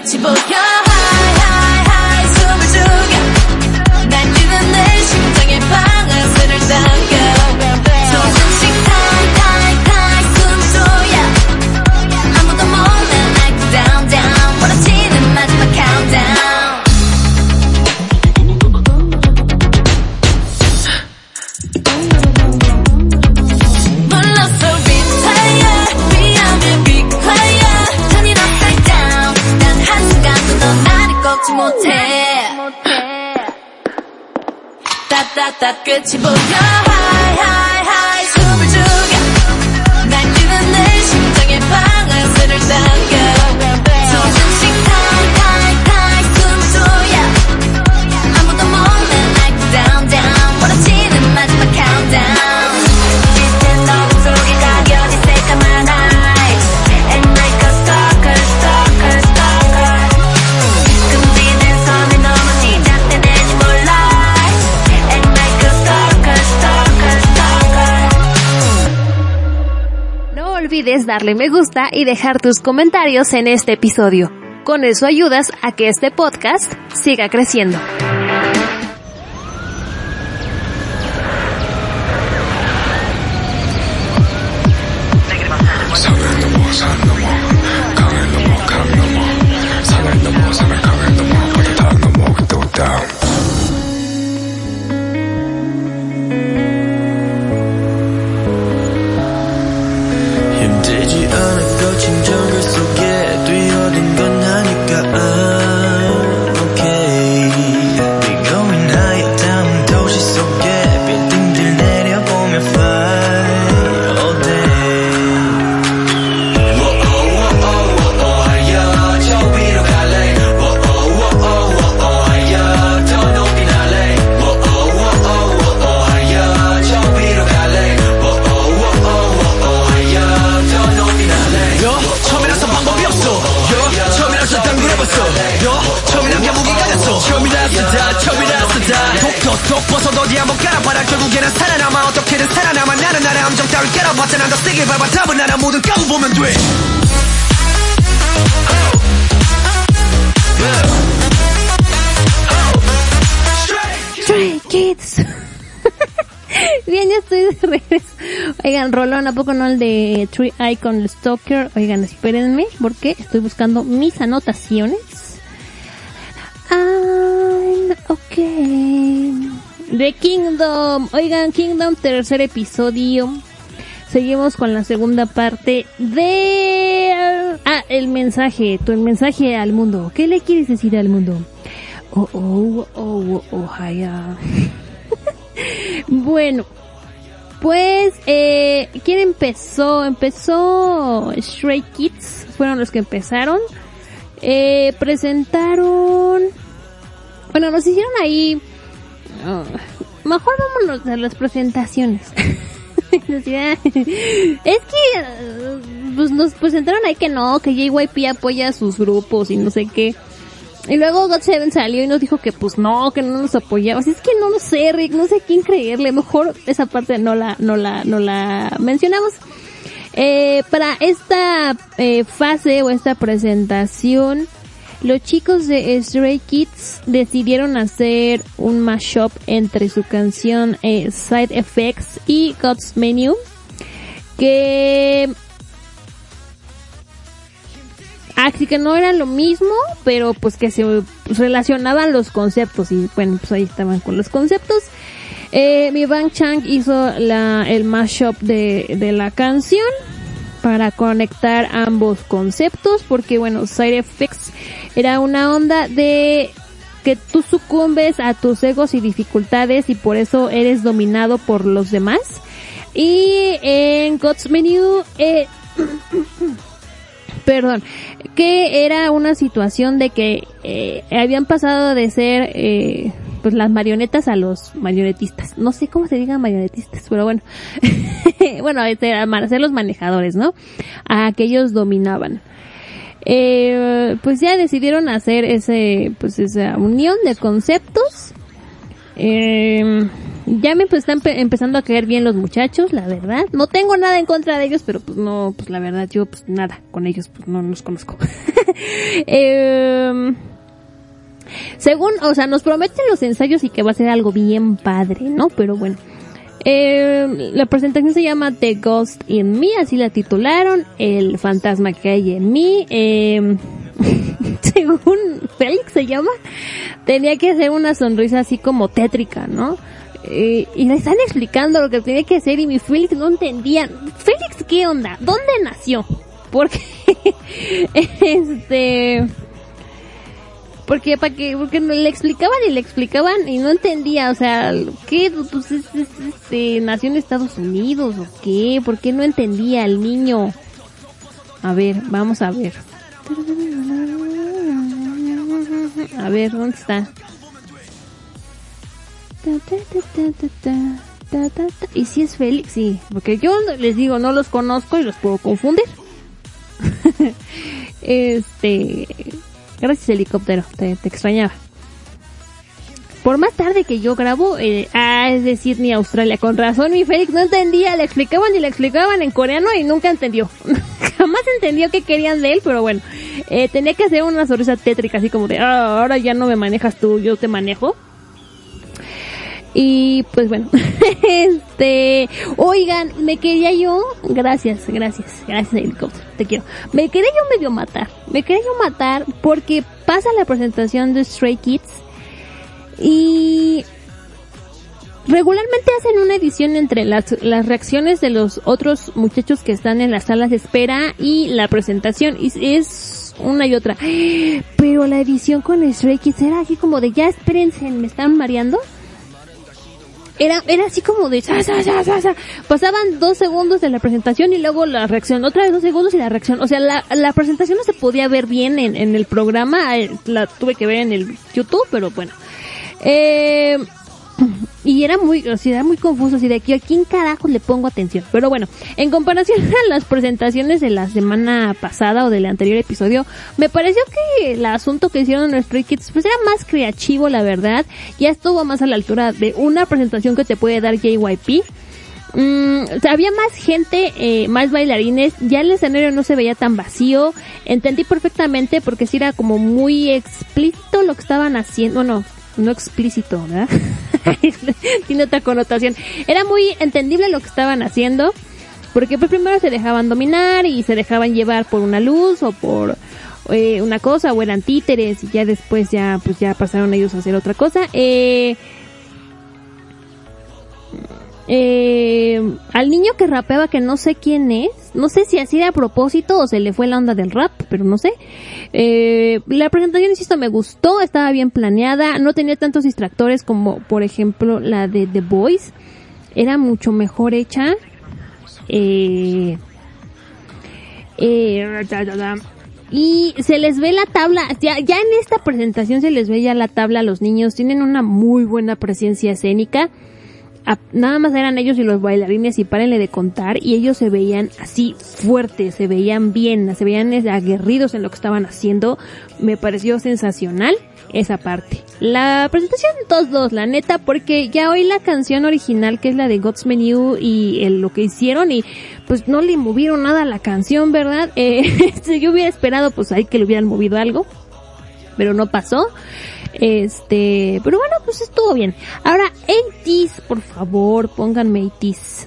S6: but 딱 끝이 보여.
S7: darle me gusta y dejar tus comentarios en este episodio. Con eso ayudas a que este podcast siga creciendo.
S3: Rolón, ¿a poco no el de Tree Icon Stalker? Oigan, espérenme porque estoy buscando mis anotaciones. Ah, ok. De Kingdom. Oigan, Kingdom, tercer episodio. Seguimos con la segunda parte de... Ah, el mensaje. Tu mensaje al mundo. ¿Qué le quieres decir al mundo? Oh, oh, oh, oh, oh, oh bueno. Pues, eh, ¿quién empezó? Empezó Shrek Kids, fueron los que empezaron. Eh, presentaron... Bueno, nos hicieron ahí... Ah, mejor vámonos a las presentaciones. Ah, es que ah, pues, nos presentaron ahí que no, que JYP apoya a sus grupos y no sé qué. Y luego God Seven salió y nos dijo que pues no, que no nos apoyaba. Así es que no lo sé, Rick, no sé quién creerle. Mejor esa parte no la, no la, no la mencionamos. Eh, para esta eh, fase o esta presentación, los chicos de Stray Kids decidieron hacer un mashup entre su canción eh, Side Effects y God's Menu, que Así que no era lo mismo, pero pues que se relacionaban los conceptos y bueno, pues ahí estaban con los conceptos. Eh, Mi Bang Chang hizo la, el mashup de, de la canción para conectar ambos conceptos porque bueno, Side Effects era una onda de que tú sucumbes a tus egos y dificultades y por eso eres dominado por los demás. Y en God's Menu... Eh, perdón, que era una situación de que eh, habían pasado de ser eh, pues las marionetas a los marionetistas. No sé cómo se digan marionetistas, pero bueno. bueno, este, a ser los manejadores, ¿no? A que ellos dominaban. Eh, pues ya decidieron hacer ese, pues esa unión de conceptos. Eh, ya me pues, están pe- empezando a caer bien los muchachos, la verdad. No tengo nada en contra de ellos, pero pues no, pues la verdad yo pues nada con ellos, pues no los conozco. eh, según, o sea, nos prometen los ensayos y que va a ser algo bien padre, ¿no? Pero bueno. Eh, la presentación se llama The Ghost in Me, así la titularon, el fantasma que hay en mí. Eh, según Félix se llama, tenía que hacer una sonrisa así como tétrica, ¿no? Eh, y le están explicando lo que tenía que hacer y mi Félix no entendía. Félix, ¿qué onda? ¿Dónde nació? Porque, este, porque para que porque le explicaban y le explicaban y no entendía o sea qué pues es, es- este, nació en Estados Unidos o qué por qué no entendía el niño a ver vamos a ver a ver, ¿dónde está? Y si es Félix, sí, porque yo les digo, no los conozco y los puedo confundir. este, gracias helicóptero, te, te extrañaba. Por más tarde que yo grabo, eh, ah, es de Sydney, Australia. Con razón, mi Félix no entendía. Le explicaban y le explicaban en coreano y nunca entendió. Jamás entendió qué querían de él, pero bueno. Eh, tenía que hacer una sonrisa tétrica, así como de, ah, ahora ya no me manejas tú, yo te manejo. Y pues bueno, este, oigan, me quería yo, gracias, gracias, gracias helicóptero, te quiero. Me quería yo medio matar, me quería yo matar porque pasa la presentación de Stray Kids y regularmente hacen una edición entre las, las reacciones de los otros muchachos que están en las salas de espera y la presentación y es una y otra. Pero la edición con Stray Kids era así como de ya espérense, me están mareando era, era así como de sa, sa, sa, sa, sa. pasaban dos segundos de la presentación y luego la reacción, otra vez dos segundos y la reacción, o sea la, la presentación no se podía ver bien en, en el programa, la tuve que ver en el YouTube, pero bueno. Eh, y era muy, o sea, era muy confuso, así de aquí, ¿a quién carajo le pongo atención? Pero bueno, en comparación a las presentaciones de la semana pasada o del anterior episodio, me pareció que el asunto que hicieron en Stray pues era más creativo, la verdad. Ya estuvo más a la altura de una presentación que te puede dar JYP. Mm, había más gente, eh, más bailarines, ya el escenario no se veía tan vacío, entendí perfectamente porque sí era como muy explícito lo que estaban haciendo, bueno, no explícito, ¿verdad? Tiene otra connotación. Era muy entendible lo que estaban haciendo, porque pues primero se dejaban dominar y se dejaban llevar por una luz o por eh, una cosa o eran títeres y ya después ya pues ya pasaron ellos a hacer otra cosa. Eh, eh, al niño que rapeaba que no sé quién es, no sé si así de a propósito o se le fue la onda del rap, pero no sé. Eh, la presentación, insisto, me gustó, estaba bien planeada, no tenía tantos distractores como, por ejemplo, la de The Boys. Era mucho mejor hecha. Eh, eh. Y se les ve la tabla, ya, en esta presentación se les ve ya la tabla a los niños, tienen una muy buena presencia escénica nada más eran ellos y los bailarines y párenle de contar y ellos se veían así fuertes, se veían bien, se veían aguerridos en lo que estaban haciendo. Me pareció sensacional esa parte. La presentación todos dos, la neta, porque ya oí la canción original que es la de God's Menu y el- lo que hicieron y pues no le movieron nada a la canción, ¿verdad? Eh, yo hubiera esperado pues ahí que le hubieran movido algo, pero no pasó. Este, pero bueno, pues estuvo bien. Ahora, 80s, por favor, pónganme 80s.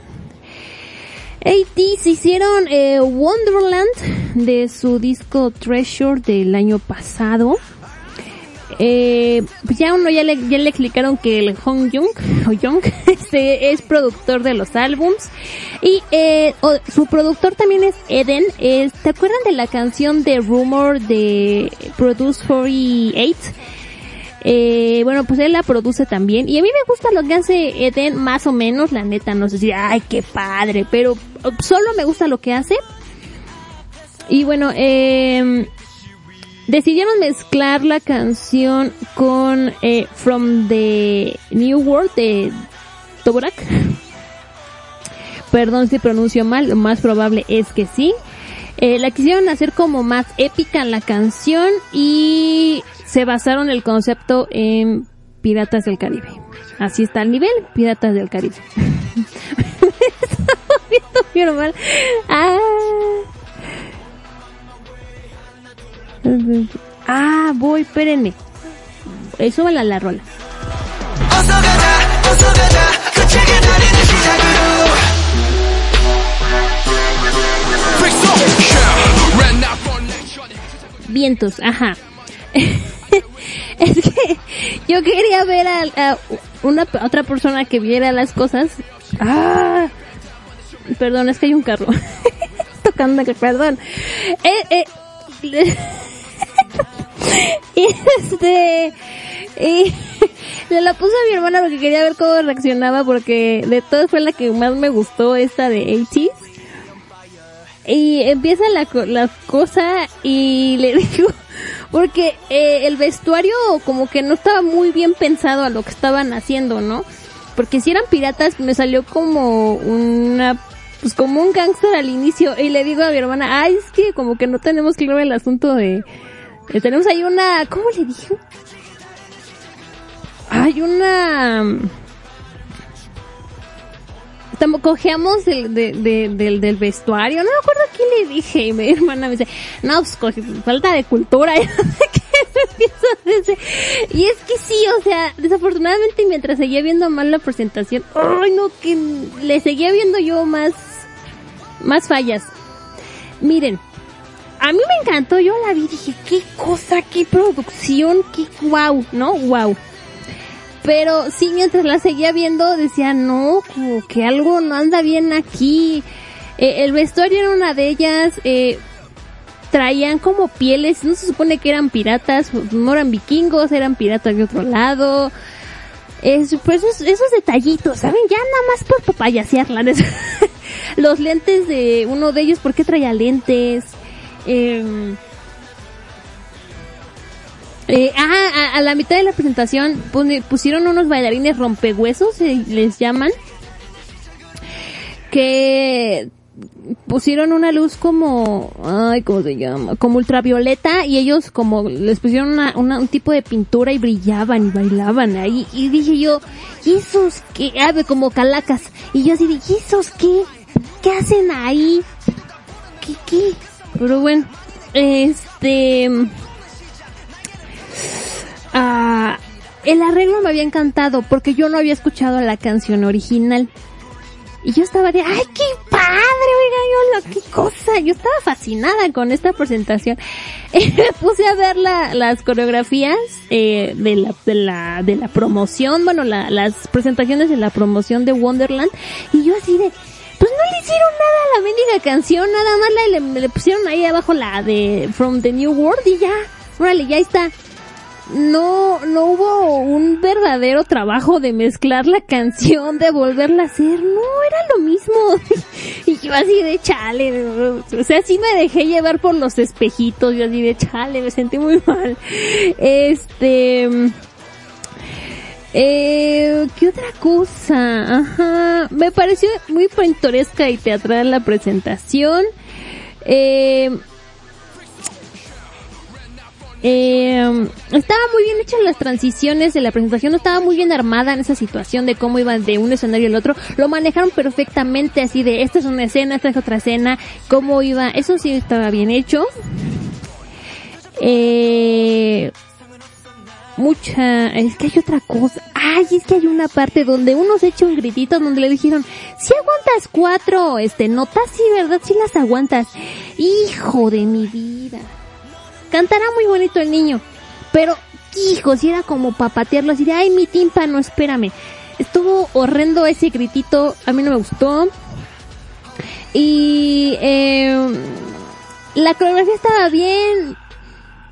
S3: 80s hicieron eh, Wonderland de su disco Treasure del año pasado. Eh, pues ya uno ya le, ya le explicaron que el Hong Jung, o Jung, este, es productor de los álbums. Y eh, su productor también es Eden. Es- ¿Te acuerdan de la canción de Rumor de Produce 48? Eh, bueno, pues él la produce también. Y a mí me gusta lo que hace Eden, más o menos, la neta. No sé si, ay, qué padre. Pero eh, solo me gusta lo que hace. Y bueno, eh, decidieron mezclar la canción con eh, From the New World de Toborak. Perdón si pronuncio mal, lo más probable es que sí. Eh, la quisieron hacer como más épica la canción y se basaron el concepto en Piratas del Caribe. Así está el nivel, Piratas del Caribe. Normal. Ah. Ah, voy, espérenme. Eso va la, la rola. Vientos, ajá. es que yo quería ver a, una otra persona que viera las cosas. Ah, perdón, es que hay un carro tocando, perdón. Eh, eh, y este y la puse a mi hermana porque quería ver cómo reaccionaba porque de todas fue la que más me gustó esta de 80 y empieza la, la cosa y le digo, porque eh, el vestuario como que no estaba muy bien pensado a lo que estaban haciendo, ¿no? Porque si eran piratas me salió como una, pues como un gángster al inicio y le digo a mi hermana, ay, es que como que no tenemos claro el asunto de, eh, tenemos ahí una, ¿cómo le dijo? Hay una, Estamos, cojeamos del, de- de- del, del vestuario, no me acuerdo a quién le dije, y mi hermana me dice, no, pues coge- falta de cultura, y qué, es que sí, o sea, desafortunadamente mientras seguía viendo mal la presentación, ay no, que le seguía viendo yo más, más fallas. Miren, a mí me encantó, yo la vi, dije, qué cosa, qué producción, qué wow, ¿no? Wow. Pero sí, mientras la seguía viendo, decía, no, que algo no anda bien aquí. Eh, el vestuario era una de ellas, eh, traían como pieles, no se supone que eran piratas, no eran vikingos, eran piratas de otro lado. Es, pues esos, esos detallitos, ¿saben? Ya nada más por papayasearla. Los lentes de uno de ellos, ¿por qué traía lentes? Eh, eh, ah, a, a la mitad de la presentación pusieron unos bailarines rompehuesos, eh, les llaman, que pusieron una luz como, ay, ¿cómo se llama? Como ultravioleta y ellos como les pusieron una, una- un tipo de pintura y brillaban y bailaban ahí. Y dije yo, ¿y esos qué? Ah, como calacas. Y yo así dije, ¿y esos qué? ¿Qué hacen ahí? ¿Qué, qué? Pero bueno, este... Ah, el arreglo me había encantado porque yo no había escuchado la canción original. Y yo estaba de, ay, qué padre, oiga, yo, qué cosa. Yo estaba fascinada con esta presentación. Me puse a ver la- las coreografías eh, de, la, de, la, de la promoción, bueno, la- las presentaciones de la promoción de Wonderland. Y yo así de, pues no le hicieron nada a la mendiga canción, nada más le, le pusieron ahí abajo la de From the New World y ya, órale, ya está no, no hubo un verdadero trabajo de mezclar la canción, de volverla a hacer, no, era lo mismo. y yo así de chale, o sea, sí me dejé llevar por los espejitos, yo así de chale, me sentí muy mal. Este, eh, ¿qué otra cosa? Ajá, me pareció muy pintoresca y teatral la presentación. Eh, eh, estaba muy bien hechas las transiciones de la presentación, no estaba muy bien armada en esa situación de cómo iban de un escenario al otro. Lo manejaron perfectamente así de esta es una escena, esta es otra escena, cómo iba, eso sí estaba bien hecho. Eh, mucha, es que hay otra cosa. Ay, es que hay una parte donde uno se echa donde le dijeron, si aguantas cuatro, este, notas, sí, verdad, sí las aguantas. Hijo de mi vida. Cantará muy bonito el niño, pero hijos, y era como papatearlo así de, ay, mi tímpano, espérame. Estuvo horrendo ese gritito, a mí no me gustó. Y eh, la coreografía estaba bien.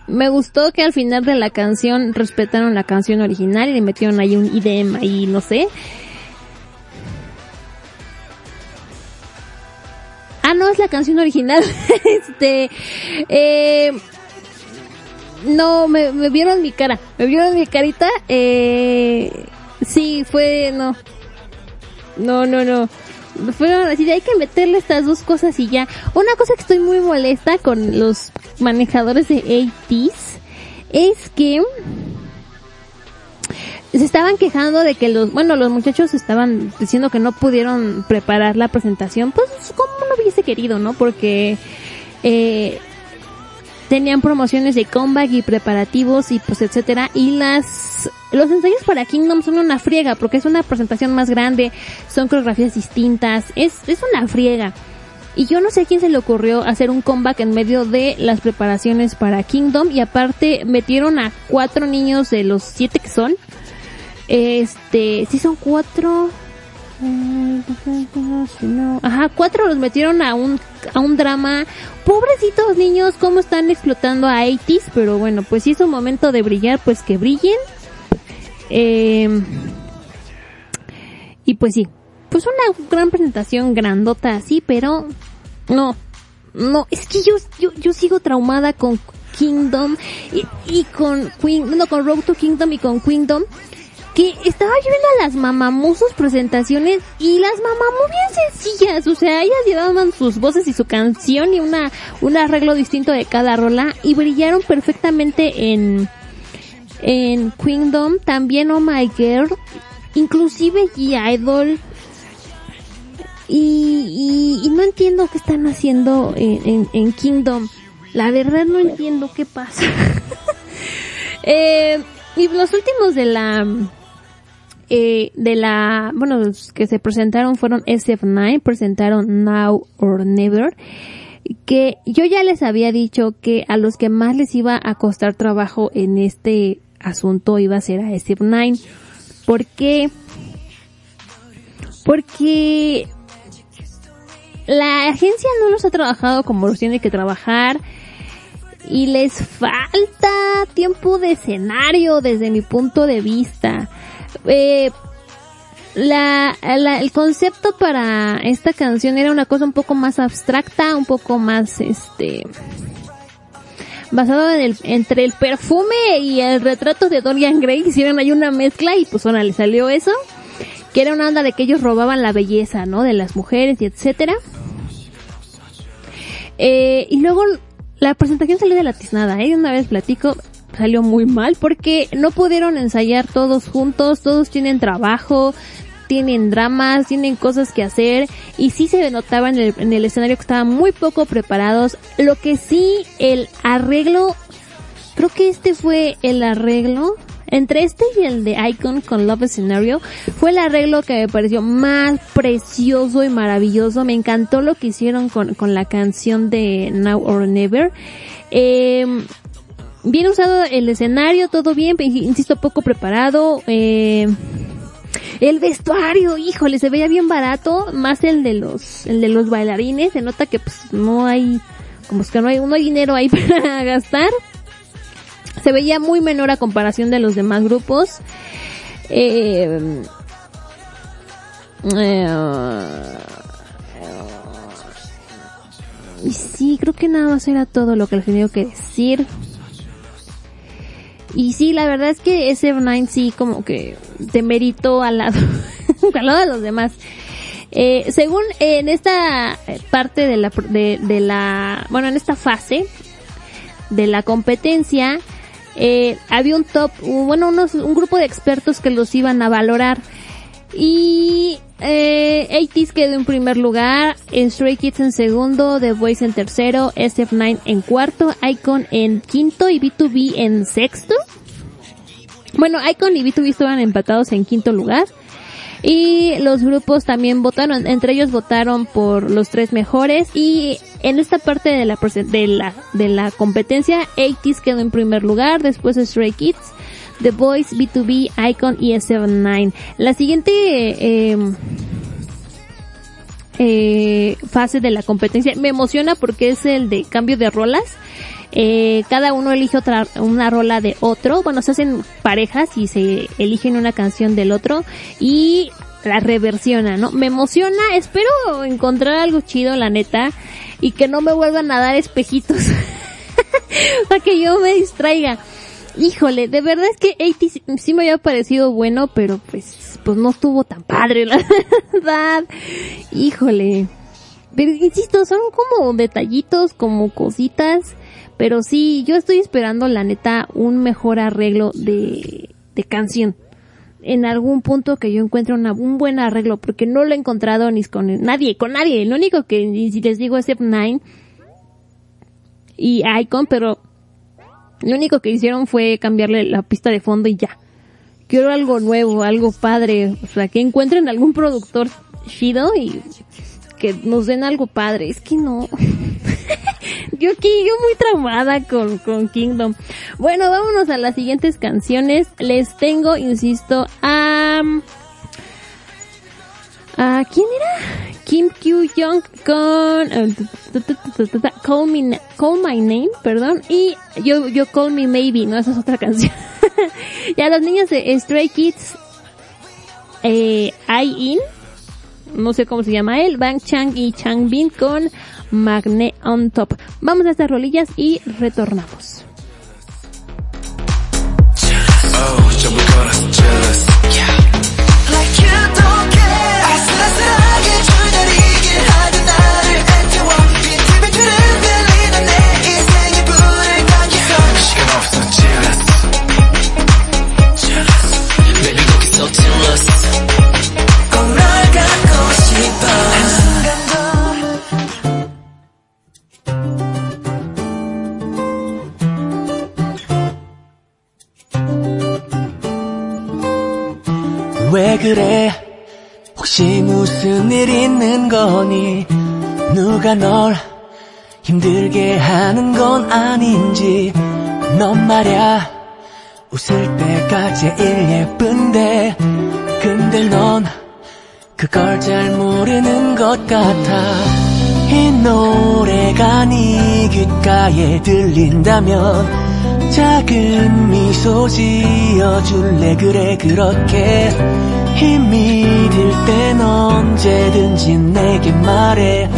S3: Me gustó que al final de la canción respetaron la canción original y le metieron ahí un IDM ahí, no sé. Ah, no, es la canción original. este, eh, no, me, vieron mi cara, me vieron mi carita, eh, sí, fue, no, no, no, no, fueron así hay que meterle estas dos cosas y ya. Una cosa que estoy muy molesta con los manejadores de ATs es que se estaban quejando de que los, bueno, los muchachos estaban diciendo que no pudieron preparar la presentación, pues como no hubiese querido, ¿no? Porque eh, tenían promociones de comeback y preparativos y pues etcétera y las los ensayos para Kingdom son una friega porque es una presentación más grande, son coreografías distintas, es es una friega. Y yo no sé a quién se le ocurrió hacer un comeback en medio de las preparaciones para Kingdom y aparte metieron a cuatro niños de los siete que son. Este, sí son cuatro. Ajá, cuatro los metieron a un, a un drama. Pobrecitos niños, cómo están explotando a 80 pero bueno, pues si es un momento de brillar, pues que brillen. Eh, y pues sí, pues una gran presentación grandota así, pero no, no, es que yo, yo, yo sigo traumada con Kingdom y, y con Queen, no, con Road to Kingdom y con Kingdom que estaba yo viendo a las mamamusos presentaciones y las mamamú bien sencillas, o sea, ellas llevaban sus voces y su canción y una, un arreglo distinto de cada rola y brillaron perfectamente en, en Kingdom, también Oh My Girl, inclusive G-Idol, y, y, y no entiendo qué están haciendo en, en, en Kingdom. La verdad no entiendo qué pasa. eh, y los últimos de la eh, de la bueno los que se presentaron fueron SF9 presentaron Now or Never que yo ya les había dicho que a los que más les iba a costar trabajo en este asunto iba a ser a SF9 ¿por qué? porque la agencia no los ha trabajado como los tiene que trabajar y les falta tiempo de escenario desde mi punto de vista. Eh, la, la, el concepto para esta canción era una cosa un poco más abstracta, un poco más este basado en el, entre el perfume y el retrato de Dorian Gray hicieron ahí una mezcla y pues ahora le salió eso que era una onda de que ellos robaban la belleza, ¿no? De las mujeres y etcétera. Eh, y luego la presentación salió de la tiznada, ¿eh? Una vez platico, salió muy mal porque no pudieron ensayar todos juntos, todos tienen trabajo, tienen dramas, tienen cosas que hacer y sí se notaba en el, en el escenario que estaban muy poco preparados. Lo que sí, el arreglo, creo que este fue el arreglo entre este y el de Icon con Love Scenario fue el arreglo que me pareció más precioso y maravilloso. Me encantó lo que hicieron con, con la canción de Now or Never. Eh, bien usado el escenario, todo bien, insisto, poco preparado. Eh, el vestuario, híjole, se veía bien barato, más el de los, el de los bailarines, se nota que pues no hay, como es que no hay, no hay dinero ahí para gastar se veía muy menor a comparación de los demás grupos. Eh, eh, y sí, creo que nada más era todo lo que les tenía que decir. Y sí, la verdad es que ese 9 sí como que demeritó al lado, al lado de los demás. Eh, según en esta parte de la, de, de la, bueno, en esta fase de la competencia, eh, había un top, bueno, unos, un grupo de expertos que los iban a valorar. Y eh, 80 quedó en primer lugar, Stray Kids en segundo, The Voice en tercero, SF9 en cuarto, Icon en quinto y B2B en sexto. Bueno, Icon y B2B estaban empatados en quinto lugar. Y los grupos también votaron, entre ellos votaron por los tres mejores y En esta parte de la, de la, de la competencia, 80s quedó en primer lugar, después Stray Kids, The Boys, B2B, Icon y S79. La siguiente eh, eh, fase de la competencia me emociona porque es el de cambio de rolas. Eh, cada uno elige otra, una rola de otro. Bueno, se hacen parejas y se eligen una canción del otro y la reversiona, ¿no? Me emociona, espero encontrar algo chido, la neta, y que no me vuelvan a dar espejitos para que yo me distraiga. Híjole, de verdad es que 80 sí- me había parecido bueno, pero pues, pues no estuvo tan padre, la verdad. Híjole. Pero insisto, son como detallitos, como cositas. Pero sí, yo estoy esperando, la neta, un mejor arreglo de, de canción. En algún punto que yo encuentre una, un buen arreglo, porque no lo he encontrado ni con nadie, con nadie. Lo único que, si les digo, es F9 y Icon, pero lo único que hicieron fue cambiarle la pista de fondo y ya. Quiero algo nuevo, algo padre. O sea, que encuentren algún productor chido y que nos den algo padre. Es que no. yo aquí, yo muy traumada con, con Kingdom. Bueno, vámonos a las siguientes canciones. Les tengo, insisto, a... ¿A quién era? Kim Kyu Young con Call Call My Name, perdón, y yo yo Call Me Maybe, no esa es otra canción. ya los niños de Stray Kids eh I In, no sé cómo se llama él, Bang Chang y Chang Bin con Magne on Top. Vamos a estas rolillas y retornamos.
S8: Oh,
S9: 왜 그래? 혹시 무슨 일 있는 거니? 누가 널 힘들게 하는 건 아닌지 넌 말야. 웃을 때가 제일 예쁜데 근데 넌 그걸 잘 모르는 것 같아. 이 노래가 네 귓가에 들린다면 작은 미소 지어줄래? 그래 그렇게 힘이 들 땐 언제든지 내게 말해.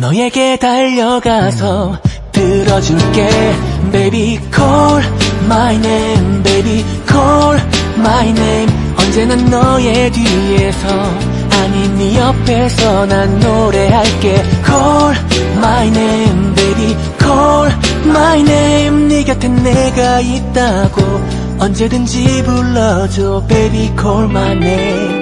S9: 너에게 달려가서 들어줄게. Baby call my name. Baby call my name. 언제나 너의 뒤에서 아니 네 옆에서 난 노래할게 Call my name baby Call my name 네 곁에 내가 있다고 언제든지 불러줘 Baby call my name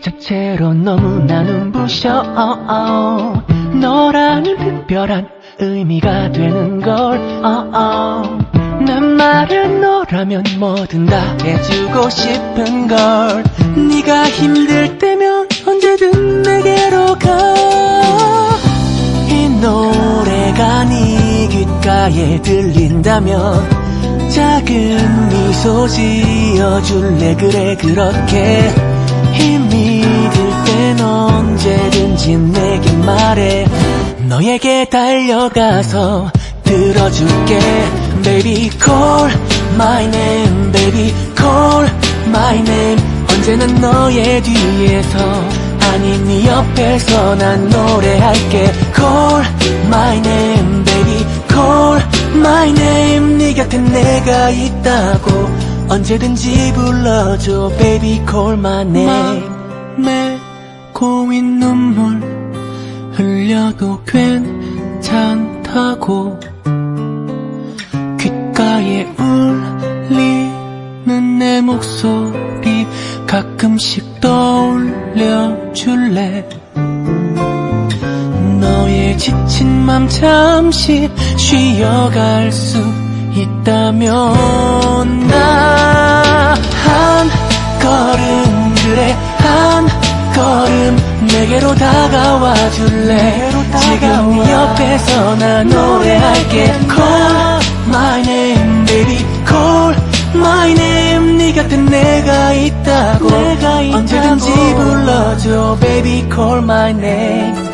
S9: 자체로 너무나 눈부셔 너라는 특별한 의미가 되는 걸난 말야 너라면 뭐든 다 해주고 싶은 걸 네가 힘들 때면 언제든 내게로 가 이 노래가 네 귓가에 들린다면 작은 미소 지어줄래 그래 그렇게 땐 언제든지 내게 말해 너에게 달려가서 들어줄게 Baby call my name Baby call my name 언제나 너의 뒤에서 아니 네 옆에서 난 노래할게 Call my name Baby call my name 네 곁에 내가 있다고 언제든지 불러줘 Baby call my name 고인 눈물 흘려도 괜찮다고 귓가에 울리는 내 목소리 가끔씩 떠올려줄래? 너의 지친 맘 잠시 쉬어갈 수
S10: 있다면 나 한 걸음 그래 한 걸음 내게로 다가와 줄래 지금 네 옆에서 나 노래할게 Call my name baby Call my name 네 곁에 내가 있다고 언제든지 불러줘 baby call my name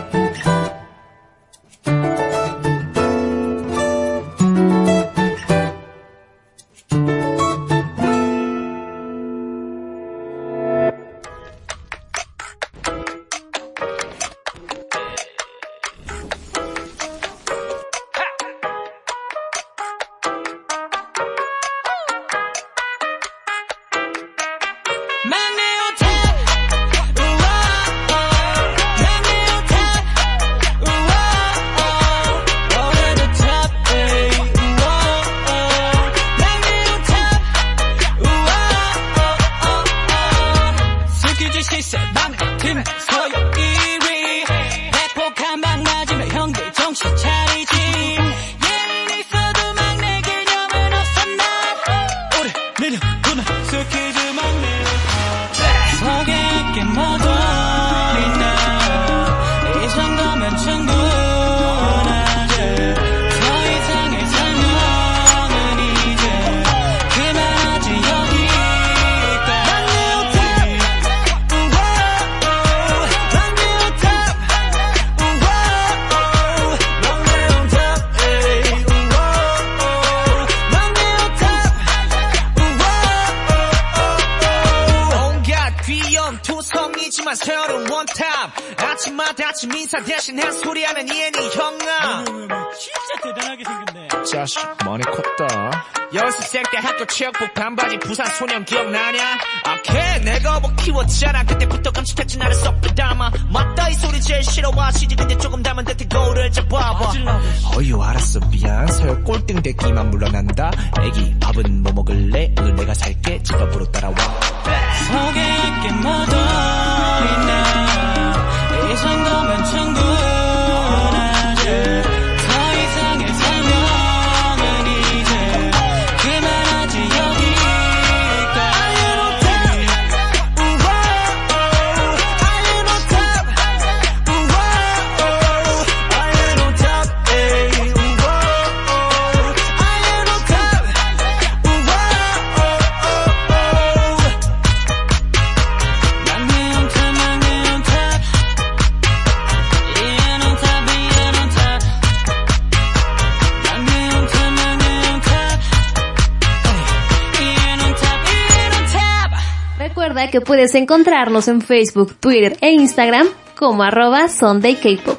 S2: encontrarnos en Facebook, Twitter e Instagram como arroba Sunday K-Pop.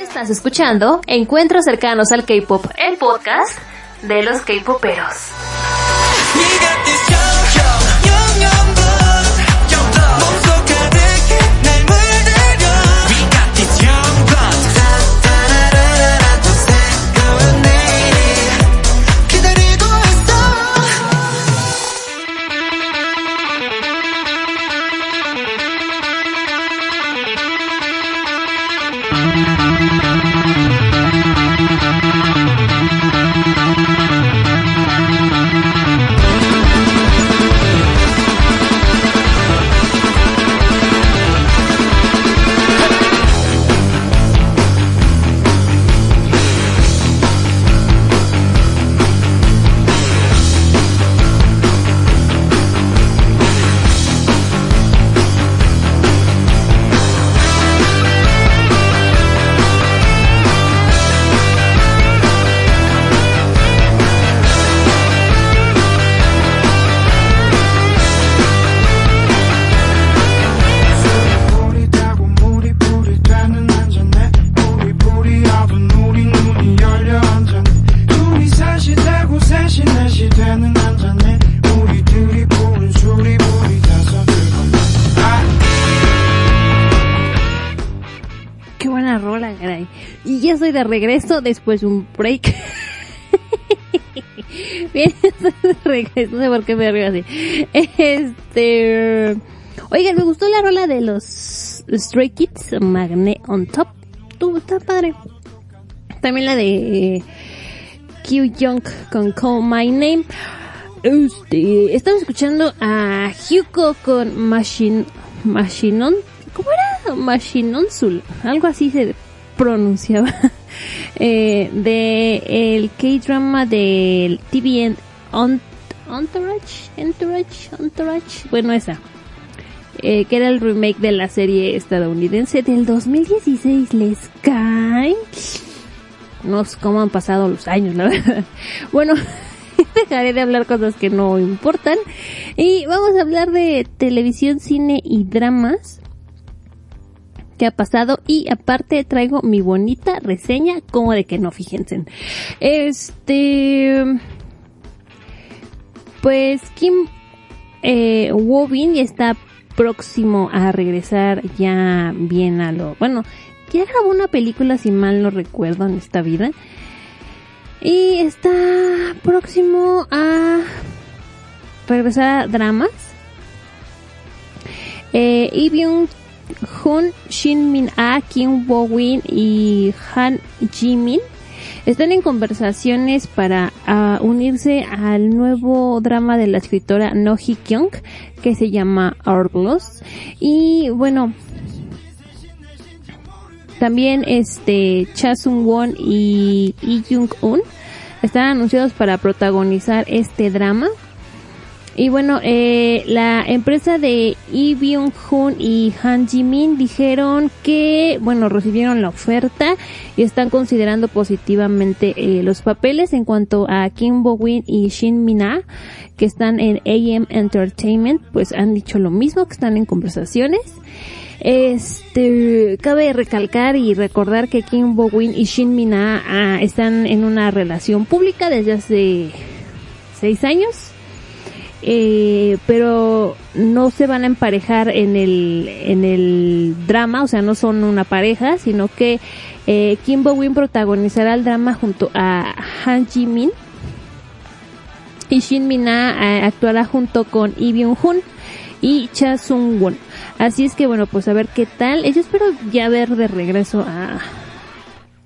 S2: Estás escuchando Encuentros cercanos al K-Pop, el podcast de los K-Poperos.
S3: regreso después un break. Bien, regreso, no sé por qué me río así. Este... Oigan, me gustó la rola de los Stray Kids, Magnet on Top. Tú, está padre. También la de eh, Q Young con Call My Name. Este, estamos escuchando a Hyuko con Machine, Machinon, ¿cómo era? Machinonsul, algo así se pronunciaba. Eh, de el K-drama del TVN Entourage, Entourage, Entourage, bueno esa. Eh, que era el remake de la serie estadounidense del 2016. ¿Les cae? No sé cómo han pasado los años, la verdad. Bueno, dejaré de hablar cosas que no importan. Y vamos a hablar de televisión, cine y dramas. ¿Qué ha pasado? Y aparte traigo mi bonita reseña, como de que no, fíjense. Este... Pues Kim eh, Wobin está próximo a regresar ya bien a lo... Bueno, ya grabó una película si mal no recuerdo en esta vida. Y está próximo a regresar a dramas. Eh, Lee Byung Hun, Shin Min Ah, Kim Bo Win y Han Ji Min están en conversaciones para ah, unirse al nuevo drama de la escritora No Hee Kyung que se llama Our y bueno también este Cha Sung Won y Lee Jung Un están anunciados para protagonizar este drama y bueno, eh, la empresa de Lee Byung Hun y Han Ji Min dijeron que, bueno, recibieron la oferta y están considerando positivamente eh, los papeles en cuanto a Kim Bo Win y Shin Mina, que están en AM Entertainment, pues han dicho lo mismo, que están en conversaciones. Este, cabe recalcar y recordar que Kim Bo Win y Shin Mina ah, están en una relación pública desde hace seis años eh, pero no se van a emparejar en el en el drama, o sea, no son una pareja, sino que eh, Kim Bo Win protagonizará el drama junto a Han Ji Min y Shin Mina eh, actuará junto con Lee Byung Hun y Cha Sung Won. Así es que bueno, pues a ver qué tal. Yo espero ya ver de regreso a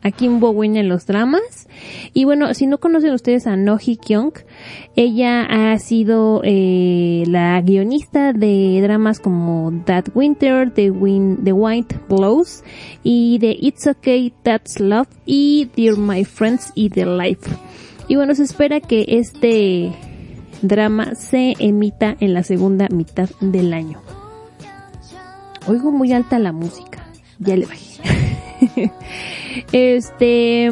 S3: a Kim Bo Win en los dramas. Y bueno, si no conocen ustedes a No Hee Kyung, ella ha sido eh, la guionista de dramas como That Winter, The, Win The White Blows y de It's Okay, That's Love y Dear My Friends y The Life. Y bueno, se espera que este drama se emita en la segunda mitad del año. Oigo muy alta la música. Ya le bajé. este,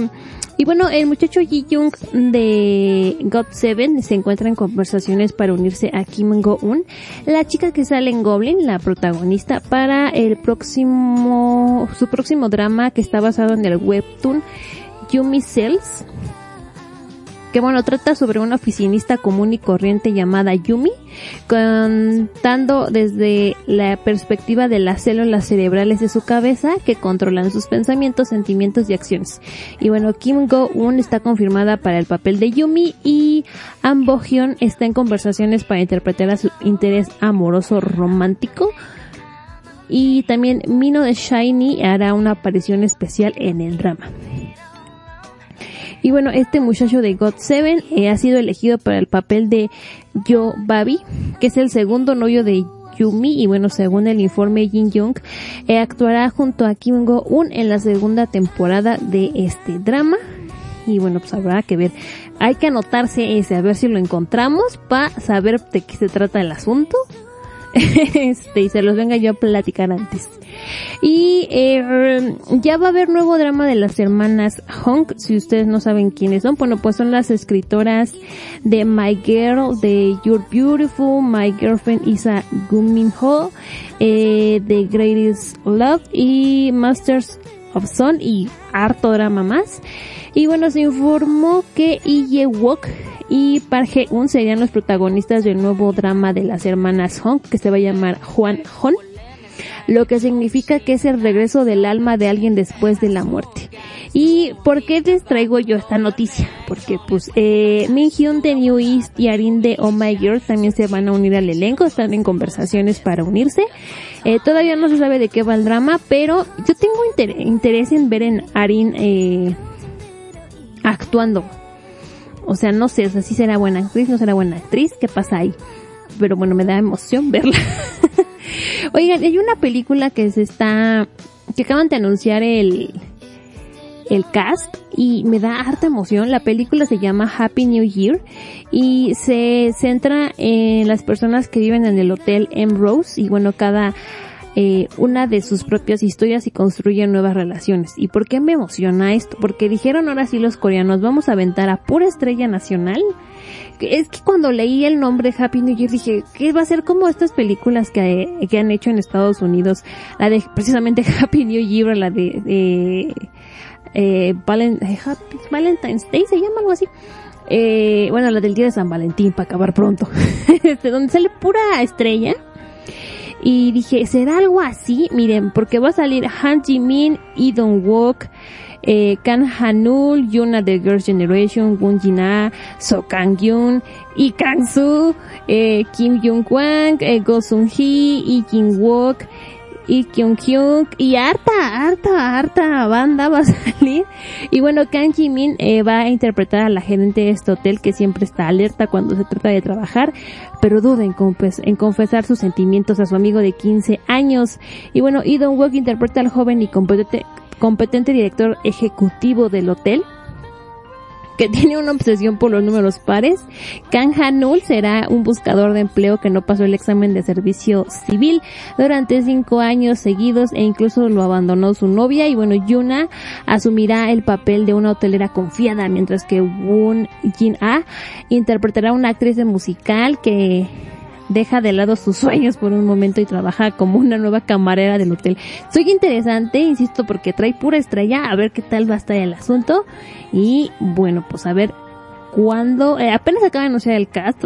S3: y bueno, el muchacho Ji Young de God Seven se encuentra en conversaciones para unirse a Kim Go Un, la chica que sale en Goblin, la protagonista, para el próximo, su próximo drama que está basado en el webtoon Yumi Cells que bueno, trata sobre una oficinista común y corriente llamada Yumi, contando desde la perspectiva de las células cerebrales de su cabeza que controlan sus pensamientos, sentimientos y acciones. Y bueno, Kim Go-un está confirmada para el papel de Yumi y An Bo-hyun está en conversaciones para interpretar a su interés amoroso romántico. Y también Mino de Shiny hará una aparición especial en el drama. Y bueno, este muchacho de God Seven eh, ha sido elegido para el papel de Yo Babi, que es el segundo novio de Yumi y bueno, según el informe Jin Young, eh, actuará junto a Kim Go Un en la segunda temporada de este drama. Y bueno, pues habrá que ver. Hay que anotarse ese, a ver si lo encontramos para saber de qué se trata el asunto. este, y se los venga yo a platicar antes. Y eh, ya va a haber nuevo drama de las hermanas Hong, si ustedes no saben quiénes son, bueno, pues son las escritoras de My Girl, de You're Beautiful, My Girlfriend is a Gumin Ho, eh, The Greatest Love y Masters of Sun y harto drama más. Y bueno, se informó que Lee Wok y Park Jae-un serían los protagonistas del nuevo drama de las hermanas Hong, que se va a llamar Juan Hon, lo que significa que es el regreso del alma de alguien después de la muerte. ¿Y por qué les traigo yo esta noticia? Porque pues eh, Min Hyun de New East y Arin de Oh My Girl también se van a unir al elenco, están en conversaciones para unirse. Eh, todavía no se sabe de qué va el drama, pero yo tengo inter- interés en ver en Arin eh, actuando. O sea, no sé, o si será buena actriz, no será buena actriz, ¿qué pasa ahí? Pero bueno, me da emoción verla. Oigan, hay una película que se está, que acaban de anunciar el, el cast y me da harta emoción. La película se llama Happy New Year y se centra en las personas que viven en el hotel Rose y bueno, cada eh, una de sus propias historias y construyen nuevas relaciones. ¿Y por qué me emociona esto? Porque dijeron ahora sí los coreanos, vamos a aventar a pura estrella nacional. Es que cuando leí el nombre Happy New Year dije, que va a ser como estas películas que, que han hecho en Estados Unidos? La de precisamente Happy New Year, la de, eh, eh, Valentine's Day, se llama algo así. Eh, bueno, la del día de San Valentín, para acabar pronto. Este, donde sale pura estrella. Y dije, ¿será algo así? Miren, porque va a salir Han Ji-min, Lee Dong-wook, eh, Kang Hanul, Yuna de Girls' Generation, Won Jin-ah, So Kang-yoon, Lee Kang-soo, eh, Kim Jung-kwang, eh, Go Sung-hee, Lee Jin-wook, y Kyung Kyung y harta, harta, harta banda va a salir. Y bueno, Kang Ji-min eh, va a interpretar a la gerente de este hotel que siempre está alerta cuando se trata de trabajar, pero duda en, confes- en confesar sus sentimientos a su amigo de 15 años. Y bueno, Lee Dong-wook interpreta al joven y competente, competente director ejecutivo del hotel que tiene una obsesión por los números pares. Kang Hanul será un buscador de empleo que no pasó el examen de servicio civil durante cinco años seguidos e incluso lo abandonó su novia y bueno, Yuna asumirá el papel de una hotelera confiada mientras que Woon Jin Ah interpretará una actriz de musical que deja de lado sus sueños por un momento y trabaja como una nueva camarera del hotel. Soy interesante, insisto, porque trae pura estrella, a ver qué tal va a estar el asunto. Y bueno, pues a ver cuándo, eh, apenas acaba de anunciar el cast,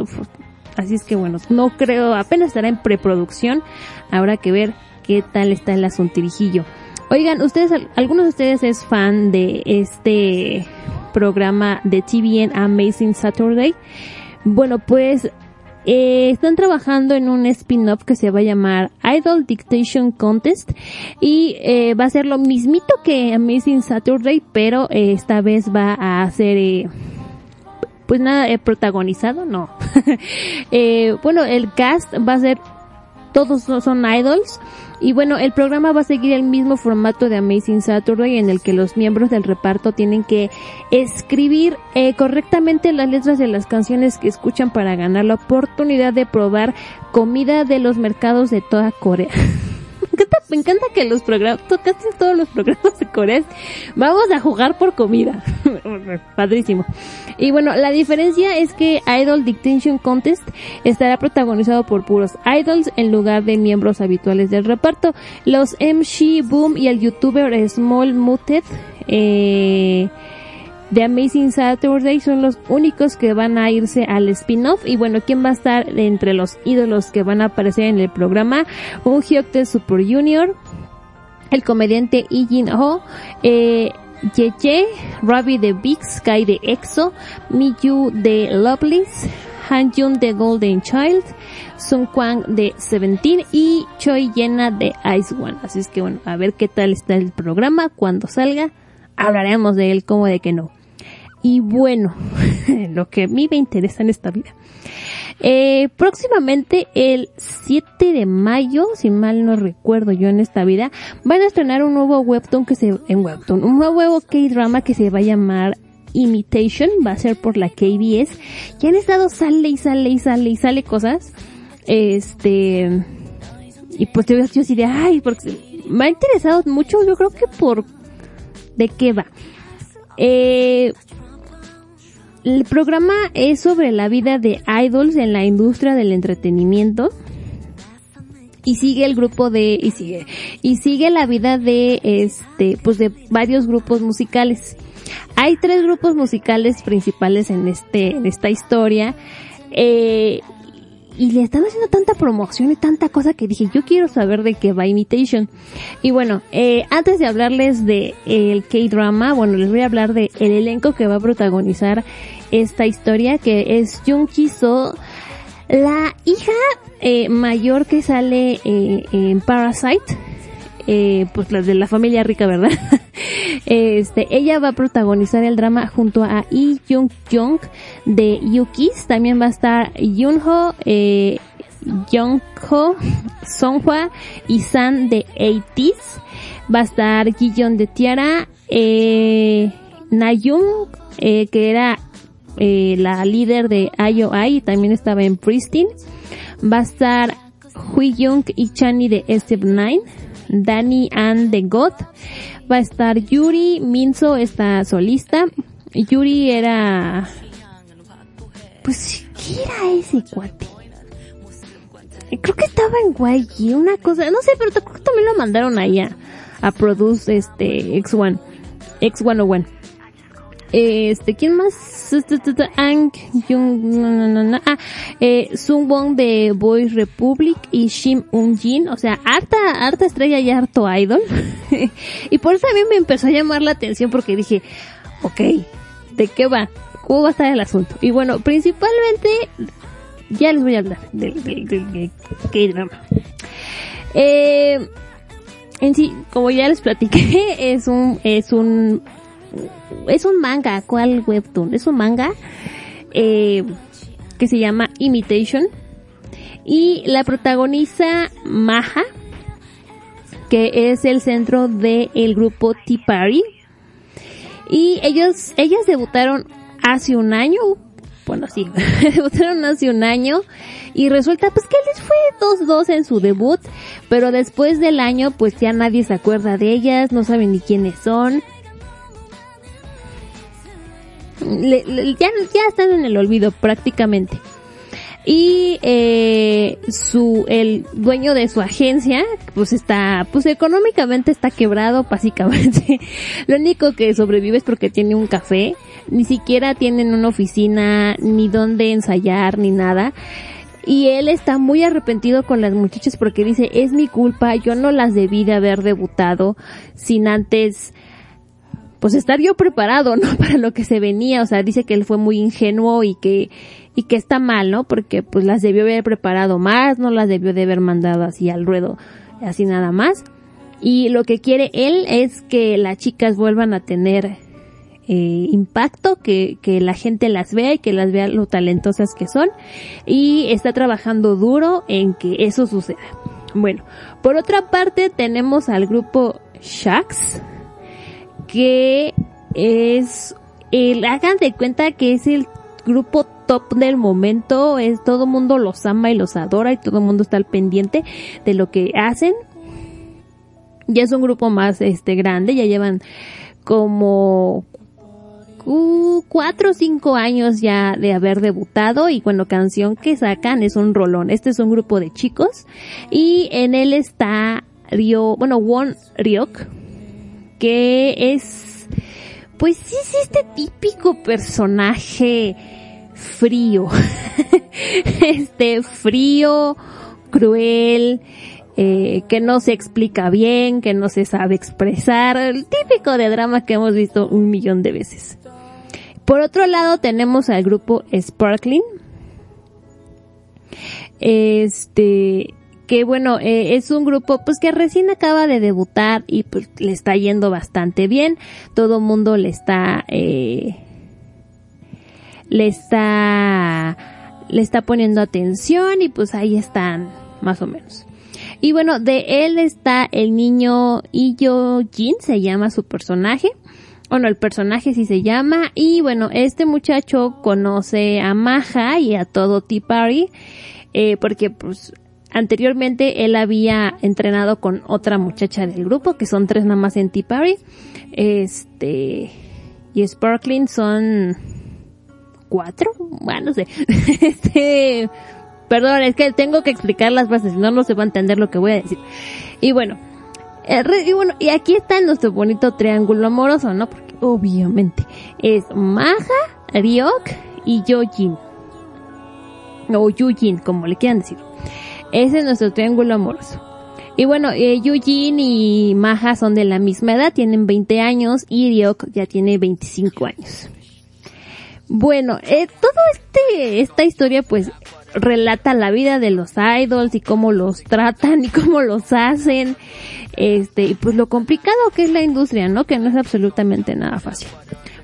S3: así es que bueno, no creo, apenas estará en preproducción, habrá que ver qué tal está el asuntirijillo. Oigan, ustedes, al- algunos de ustedes es fan de este programa de TVN Amazing Saturday. Bueno, pues eh, están trabajando en un spin-off que se va a llamar Idol Dictation Contest y eh, va a ser lo mismito que Amazing Saturday, pero eh, esta vez va a ser eh, pues nada eh, protagonizado, no. Bueno, el cast va a ser todos son idols y bueno, el programa va a seguir el mismo formato de Amazing Saturday en el que los miembros del reparto tienen que escribir eh, correctamente las letras de las canciones que escuchan para ganar la oportunidad de probar comida de los mercados de toda Corea. Me encanta, que los programas, to- casi todos los programas de Corea, vamos a jugar por comida. Padrísimo. Y bueno, la diferencia es que Idol Dictation Contest estará protagonizado por puros idols en lugar de miembros habituales del reparto. Los MC Boom y el youtuber Small Muted, eh, de Amazing Saturday son los únicos que van a irse al spin-off y bueno, ¿quién va a estar entre los ídolos que van a aparecer en el programa? Un Hyuk Super Junior, el comediante Lee Jin Ho, eh, Ye Ravi de Big Sky de EXO, Miyu de Lovelace, Han Jun de Golden Child, Sun Kwang de Seventeen y Choi Yena de Ice One. Así es que bueno, a ver qué tal está el programa cuando salga. Hablaremos de él como de que no. Y bueno, lo que a mí me interesa en esta vida. Eh, próximamente el 7 de mayo, si mal no recuerdo yo en esta vida, van a estrenar un nuevo webtoon que se, en webtoon, un nuevo K-drama que se va a llamar Imitation, va a ser por la KBS, que han estado sale y sale y sale y sale cosas, este, y pues yo, yo así de, ay, porque me ha interesado mucho, yo creo que por, ¿de qué va? Eh, el programa es sobre la vida de idols en la industria del entretenimiento y sigue el grupo de y sigue y sigue la vida de este pues de varios grupos musicales. Hay tres grupos musicales principales en este en esta historia eh, y le están haciendo tanta promoción y tanta cosa que dije yo quiero saber de qué va Imitation y bueno eh, antes de hablarles de el K-drama bueno les voy a hablar de el elenco que va a protagonizar esta historia que es Jung Ki So la hija eh, mayor que sale eh, en Parasite eh, pues la de la familia rica verdad Este, ella va a protagonizar el drama junto a Lee Jung Jung de Yukis. También va a estar Yunho, eh, Youngho, Songhwa y San de 80s. Va a estar Gijon de Tiara, eh, Nayum, eh, que era eh, la líder de IOI y también estaba en Pristine. Va a estar Hui Young y Chani de SF9. Dani Ann de God. Va a estar Yuri Minso, esta solista. Yuri era... Pues, ¿qué era ese cuate? Creo que estaba en YG, una cosa, no sé, pero creo que también lo mandaron ahí a, a Produce este X1, X101. Este, ¿quién más? Ang Jung. Ah, eh, Sung Wong de Boys Republic y Shim Un Jin, o sea, harta, harta estrella y harto idol. y por eso mí me empezó a llamar la atención porque dije, ok, ¿de qué va? ¿Cómo va a estar el asunto? Y bueno, principalmente, ya les voy a hablar del, del, del, del K-drama. Eh, en sí, como ya les platiqué, es un, es un, es un manga, ¿cuál webtoon? Es un manga, eh, que se llama Imitation. Y la protagoniza Maha, que es el centro del grupo Tea Party. Y ellos, ellas debutaron hace un año, bueno sí, debutaron hace un año y resulta pues que les fue 2-2 en su debut, pero después del año pues ya nadie se acuerda de ellas, no saben ni quiénes son. Ya, ya están en el olvido prácticamente. Y eh, su el dueño de su agencia pues está pues económicamente está quebrado básicamente. Lo único que sobrevive es porque tiene un café, ni siquiera tienen una oficina ni dónde ensayar ni nada. Y él está muy arrepentido con las muchachas porque dice, es mi culpa, yo no las debí de haber debutado sin antes pues estar yo preparado, ¿no? Para lo que se venía, o sea, dice que él fue muy ingenuo y que, y que está mal, ¿no? Porque pues las debió haber preparado más, no las debió de haber mandado así al ruedo, así nada más. Y lo que quiere él es que las chicas vuelvan a tener eh, impacto, que, que la gente las vea y que las vea lo talentosas que son. Y está trabajando duro en que eso suceda. Bueno, por otra parte tenemos al grupo Shax, que es el, hagan de cuenta que es el grupo top del momento, es todo mundo los ama y los adora y todo el mundo está al pendiente de lo que hacen. Ya es un grupo más este grande, ya llevan como cu- cuatro o cinco años ya de haber debutado y bueno, canción que sacan es un rolón. Este es un grupo de chicos y en él está Ryo, bueno, Won Ryok, que es, pues sí es este típico personaje frío, este frío, cruel, eh, que no se explica bien, que no se sabe expresar, el típico de drama que hemos visto un millón de veces. Por otro lado tenemos al grupo Sparkling, este, que bueno, eh, es un grupo pues que recién acaba de debutar y pues le está yendo bastante bien, todo mundo le está, eh, le está, le está poniendo atención y pues ahí están, más o menos. Y bueno, de él está el niño Iyo Jin, se llama su personaje. Bueno, el personaje sí se llama. Y bueno, este muchacho conoce a Maja y a todo Tea Party. Eh, porque pues anteriormente él había entrenado con otra muchacha del grupo, que son tres nada más en Tea. Este, y Sparkling son cuatro, bueno, no sé. este, perdón, es que tengo que explicar las bases, no, no se va a entender lo que voy a decir. Y bueno, eh, y bueno, y aquí está nuestro bonito triángulo amoroso, ¿no? Porque obviamente es Maja, Ryok y Yojin. O Yujin, como le quieran decir. Ese es nuestro triángulo amoroso. Y bueno, eh, Yujin y Maja son de la misma edad, tienen 20 años y Ryok ya tiene 25 años. Bueno, eh, todo este, esta historia pues relata la vida de los idols y cómo los tratan y cómo los hacen. Este, y pues lo complicado que es la industria, ¿no? Que no es absolutamente nada fácil.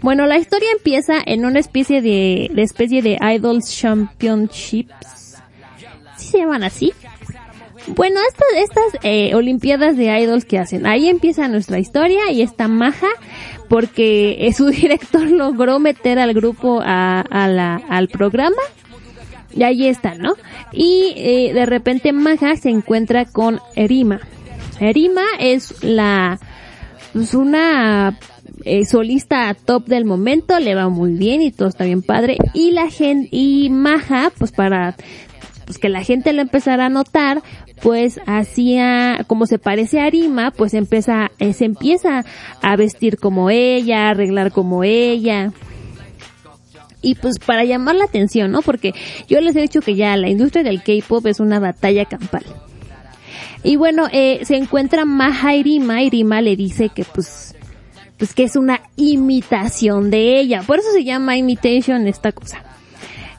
S3: Bueno, la historia empieza en una especie de, de especie de Idols Championships. ¿Sí se llaman así? Bueno, estas, estas eh, Olimpiadas de Idols que hacen, ahí empieza nuestra historia y está maja porque eh, su director logró meter al grupo a, a la, al programa y ahí está, ¿no? Y eh, de repente Maja se encuentra con Erima. Erima es la, pues una eh, solista top del momento, le va muy bien y todo está bien padre. Y la gente, y Maja, pues para pues que la gente lo empezara a notar, pues hacía, como se parece a Arima, pues empieza, eh, se empieza a vestir como ella, a arreglar como ella. Y pues para llamar la atención, ¿no? Porque yo les he dicho que ya la industria del K-pop es una batalla campal. Y bueno, eh, se encuentra Maja Irima, Irima le dice que pues, pues que es una imitación de ella. Por eso se llama imitation esta cosa.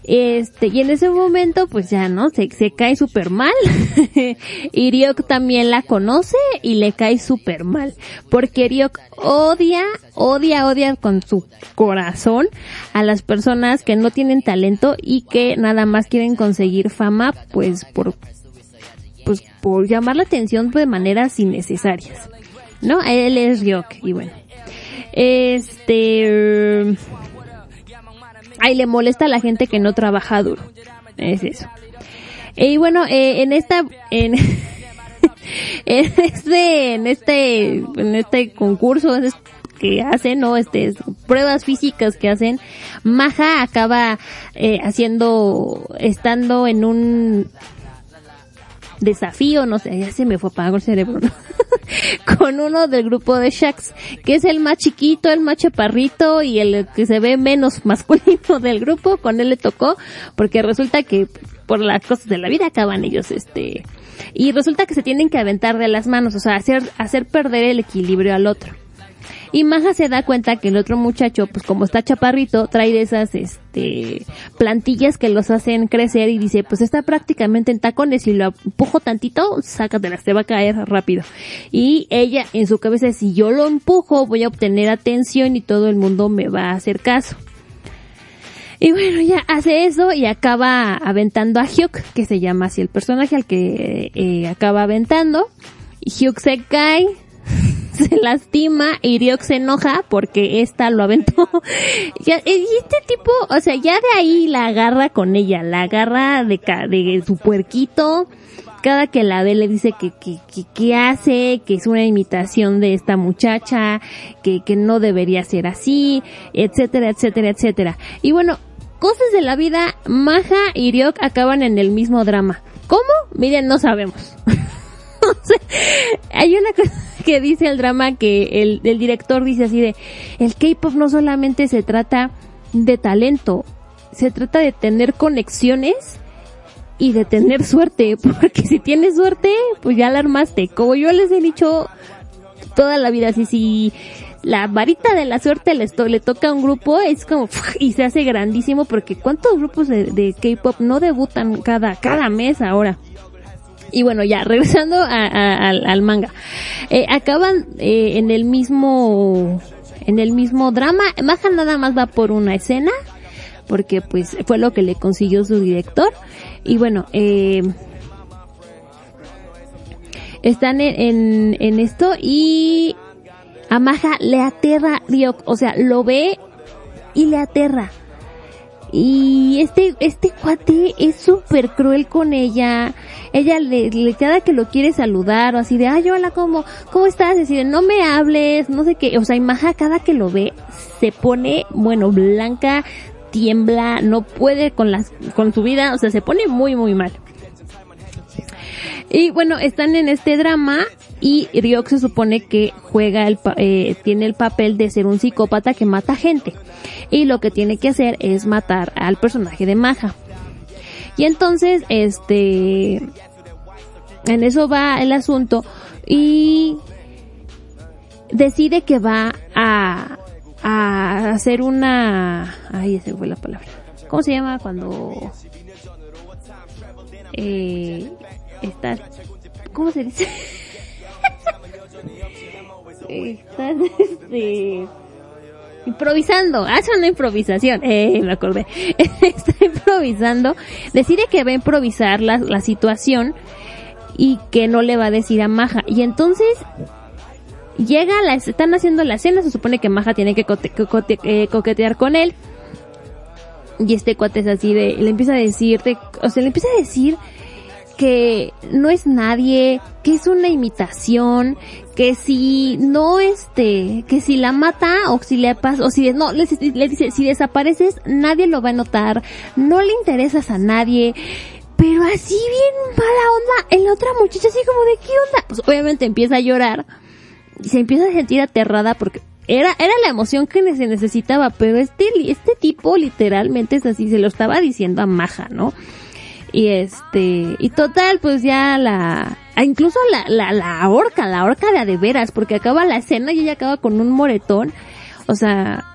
S3: Este, y en ese momento, pues ya, ¿no? Se, cae súper mal. y Ryok también la conoce y le cae súper mal. Porque Ryok odia, odia, odia con su corazón a las personas que no tienen talento y que nada más quieren conseguir fama, pues por, pues por llamar la atención de maneras innecesarias. ¿No? Él es Ryok y bueno. Este, Ay, le molesta a la gente que no trabaja duro. Es eso. Y bueno, eh, en esta, en, en este, en este, en este concurso que hacen, ¿no? Este, pruebas físicas que hacen, Maja acaba eh, haciendo, estando en un desafío, no sé, ya se me fue apagado el cerebro, con uno del grupo de Shax, que es el más chiquito, el más chaparrito y el que se ve menos masculino del grupo, con él le tocó, porque resulta que por las cosas de la vida acaban ellos, este, y resulta que se tienen que aventar de las manos, o sea, hacer, hacer perder el equilibrio al otro. Y Maja se da cuenta que el otro muchacho, pues como está chaparrito, trae de esas, este, plantillas que los hacen crecer y dice, pues está prácticamente en tacones y lo empujo tantito, sácatela, se va a caer rápido. Y ella en su cabeza, si yo lo empujo, voy a obtener atención y todo el mundo me va a hacer caso. Y bueno, ya hace eso y acaba aventando a Hyuk, que se llama así el personaje al que eh, acaba aventando. Hyuk se cae, se lastima y Ryuk se enoja porque esta lo aventó. Y este tipo, o sea, ya de ahí la agarra con ella, la agarra de, de su puerquito. Cada que la ve le dice que, que, que, que hace, que es una imitación de esta muchacha, que, que no debería ser así, etcétera, etcétera, etcétera. Y bueno, cosas de la vida, Maja y Ryuk acaban en el mismo drama. ¿Cómo? Miren, no sabemos. Hay una cosa que dice el drama que el, el director dice así de, el K-pop no solamente se trata de talento, se trata de tener conexiones y de tener suerte, porque si tienes suerte, pues ya la armaste. Como yo les he dicho toda la vida, si, si la varita de la suerte les to- le toca a un grupo, es como, y se hace grandísimo, porque cuántos grupos de, de K-pop no debutan cada, cada mes ahora. Y bueno, ya, regresando a- al manga. Eh, acaban eh, en el mismo, en el mismo drama. Maja nada más va por una escena, porque pues fue lo que le consiguió su director. Y bueno, eh, están en, en, en esto y a Maja le aterra Ryok, o sea, lo ve y le aterra. Y este, este cuate es súper cruel con ella. Ella le, le cada que lo quiere saludar o así de, ay, hola, ¿cómo, cómo estás? Y así de, no me hables, no sé qué. O sea, y Maja cada que lo ve se pone, bueno, blanca, tiembla, no puede con las, con su vida, o sea, se pone muy, muy mal. Y bueno, están en este drama y Ryok se supone que juega el, eh, tiene el papel de ser un psicópata que mata gente. Y lo que tiene que hacer es matar al personaje de Maja. Y entonces, este, en eso va el asunto y decide que va a, a hacer una, ay, esa fue la palabra. ¿Cómo se llama cuando eh, estás, ¿cómo se dice? estás, este, improvisando, hace una improvisación, eh, me acordé, está improvisando, decide que va a improvisar la, la situación y que no le va a decir a Maja, y entonces llega, la, están haciendo la cena, se supone que Maja tiene que cote- cote- eh, coquetear con él, y este cuate es así de, le empieza a decir, de- o sea, le empieza a decir que no es nadie, que es una imitación, que si no este, que si la mata o si le pasa, o si no, le, le dice, si desapareces nadie lo va a notar, no le interesas a nadie, pero así bien mala onda, el otra muchacha así como de qué onda, pues obviamente empieza a llorar, y se empieza a sentir aterrada porque era, era la emoción que se necesitaba, pero este, este tipo literalmente es así, se lo estaba diciendo a Maja, ¿no? Y este, y total, pues ya la, ah, incluso la, la, la horca, la horca de a de veras, porque acaba la escena y ella acaba con un moretón. O sea,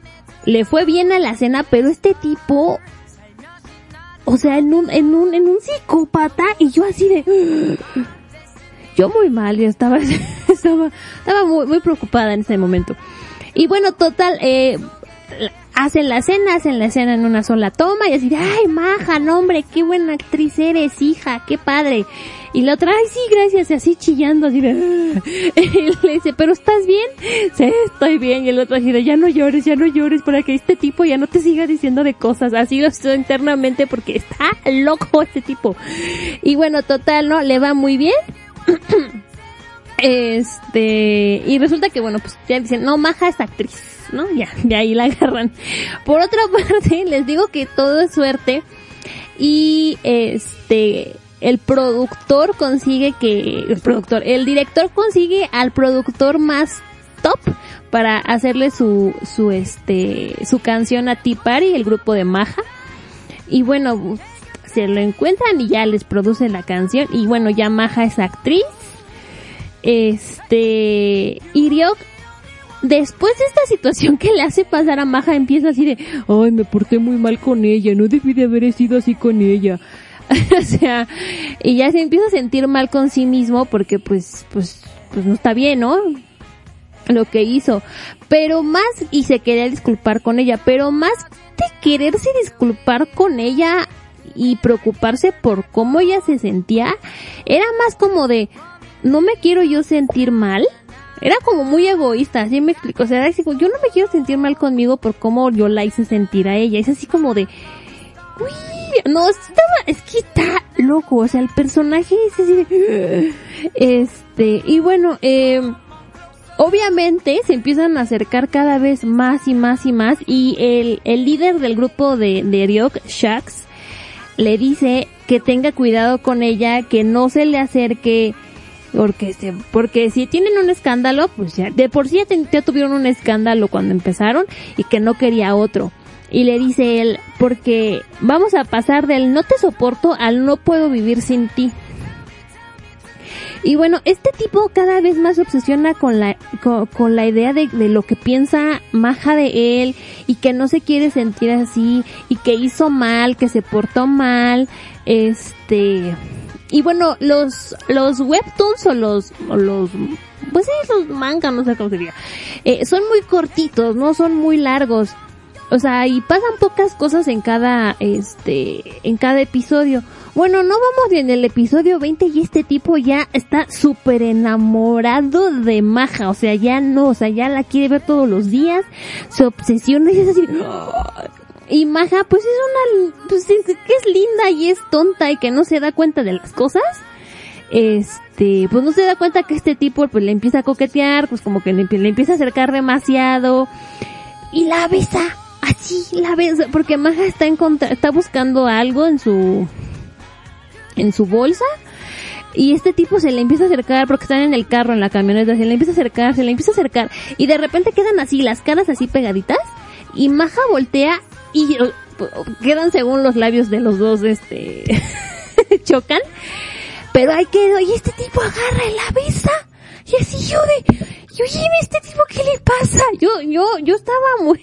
S3: le fue bien a la cena, pero este tipo, o sea, en un, en un, en un psicópata, y yo así de, yo muy mal, yo estaba, estaba, estaba muy, muy preocupada en ese momento. Y bueno, total, eh, hacen la cena, hacen la escena en una sola toma y así ay, maja, no hombre, qué buena actriz eres, hija, qué padre. Y la otra, ay, sí, gracias, y así chillando, así de, y le dice, pero ¿estás bien? Sí, estoy bien. Y el otro así de, ya no llores, ya no llores, para que este tipo ya no te siga diciendo de cosas. Así lo estoy internamente porque está loco este tipo. Y bueno, total, ¿no? Le va muy bien. Este, y resulta que bueno, pues ya dicen, no, Maja es actriz, ¿no? Ya, de ahí la agarran. Por otra parte, les digo que todo es suerte y este, el productor consigue que, el productor, el director consigue al productor más top para hacerle su, su este, su canción a Tea Party, el grupo de Maja. Y bueno, se lo encuentran y ya les produce la canción y bueno, ya Maja es actriz este, Iriok, después de esta situación que le hace pasar a Maja, empieza así de, ay, me porté muy mal con ella, no debí de haber sido así con ella. o sea, y ya se empieza a sentir mal con sí mismo porque pues, pues, pues no está bien, ¿no? Lo que hizo. Pero más, y se quería disculpar con ella, pero más de quererse disculpar con ella y preocuparse por cómo ella se sentía, era más como de, no me quiero yo sentir mal. Era como muy egoísta, así me explico. O sea, era así como, yo no me quiero sentir mal conmigo por cómo yo la hice sentir a ella. Es así como de, uy, no, estaba, es que está loco. O sea, el personaje es así de, este, y bueno, eh, obviamente se empiezan a acercar cada vez más y más y más. Y el, el líder del grupo de, de Ryok, Shax, le dice que tenga cuidado con ella, que no se le acerque, porque se, porque si tienen un escándalo, pues ya, de por sí ya, tuvieron un escándalo cuando empezaron y que no quería otro. Y le dice él, porque vamos a pasar del no te soporto al no puedo vivir sin ti. Y bueno, este tipo cada vez más se obsesiona con la, con, la idea de, de lo que piensa Maja de él y que no se quiere sentir así y que hizo mal, que se portó mal, este, y bueno, los, los webtoons o los, los, pues los manga, no sé cómo se diga, eh, son muy cortitos, no son muy largos. O sea, y pasan pocas cosas en cada, este, en cada episodio. Bueno, no vamos en el episodio 20 y este tipo ya está súper enamorado de Maja. O sea, ya no, o sea, ya la quiere ver todos los días. Se obsesiona y es así. Y Maja, pues es una, pues es, que es linda y es tonta y que no se da cuenta de las cosas. Este, pues no se da cuenta que este tipo pues le empieza a coquetear, pues como que le, le empieza a acercar demasiado. Y la besa, así la besa, porque Maja está encontra está buscando algo en su en su bolsa. Y este tipo se le empieza a acercar porque están en el carro en la camioneta, se le empieza a acercar, se le empieza a acercar. Y de repente quedan así las caras así pegaditas. Y Maja voltea y quedan según los labios de los dos este chocan, pero ahí quedó y este tipo agarra la besa y así yo de, y oye, este tipo qué le pasa? Yo yo yo estaba muy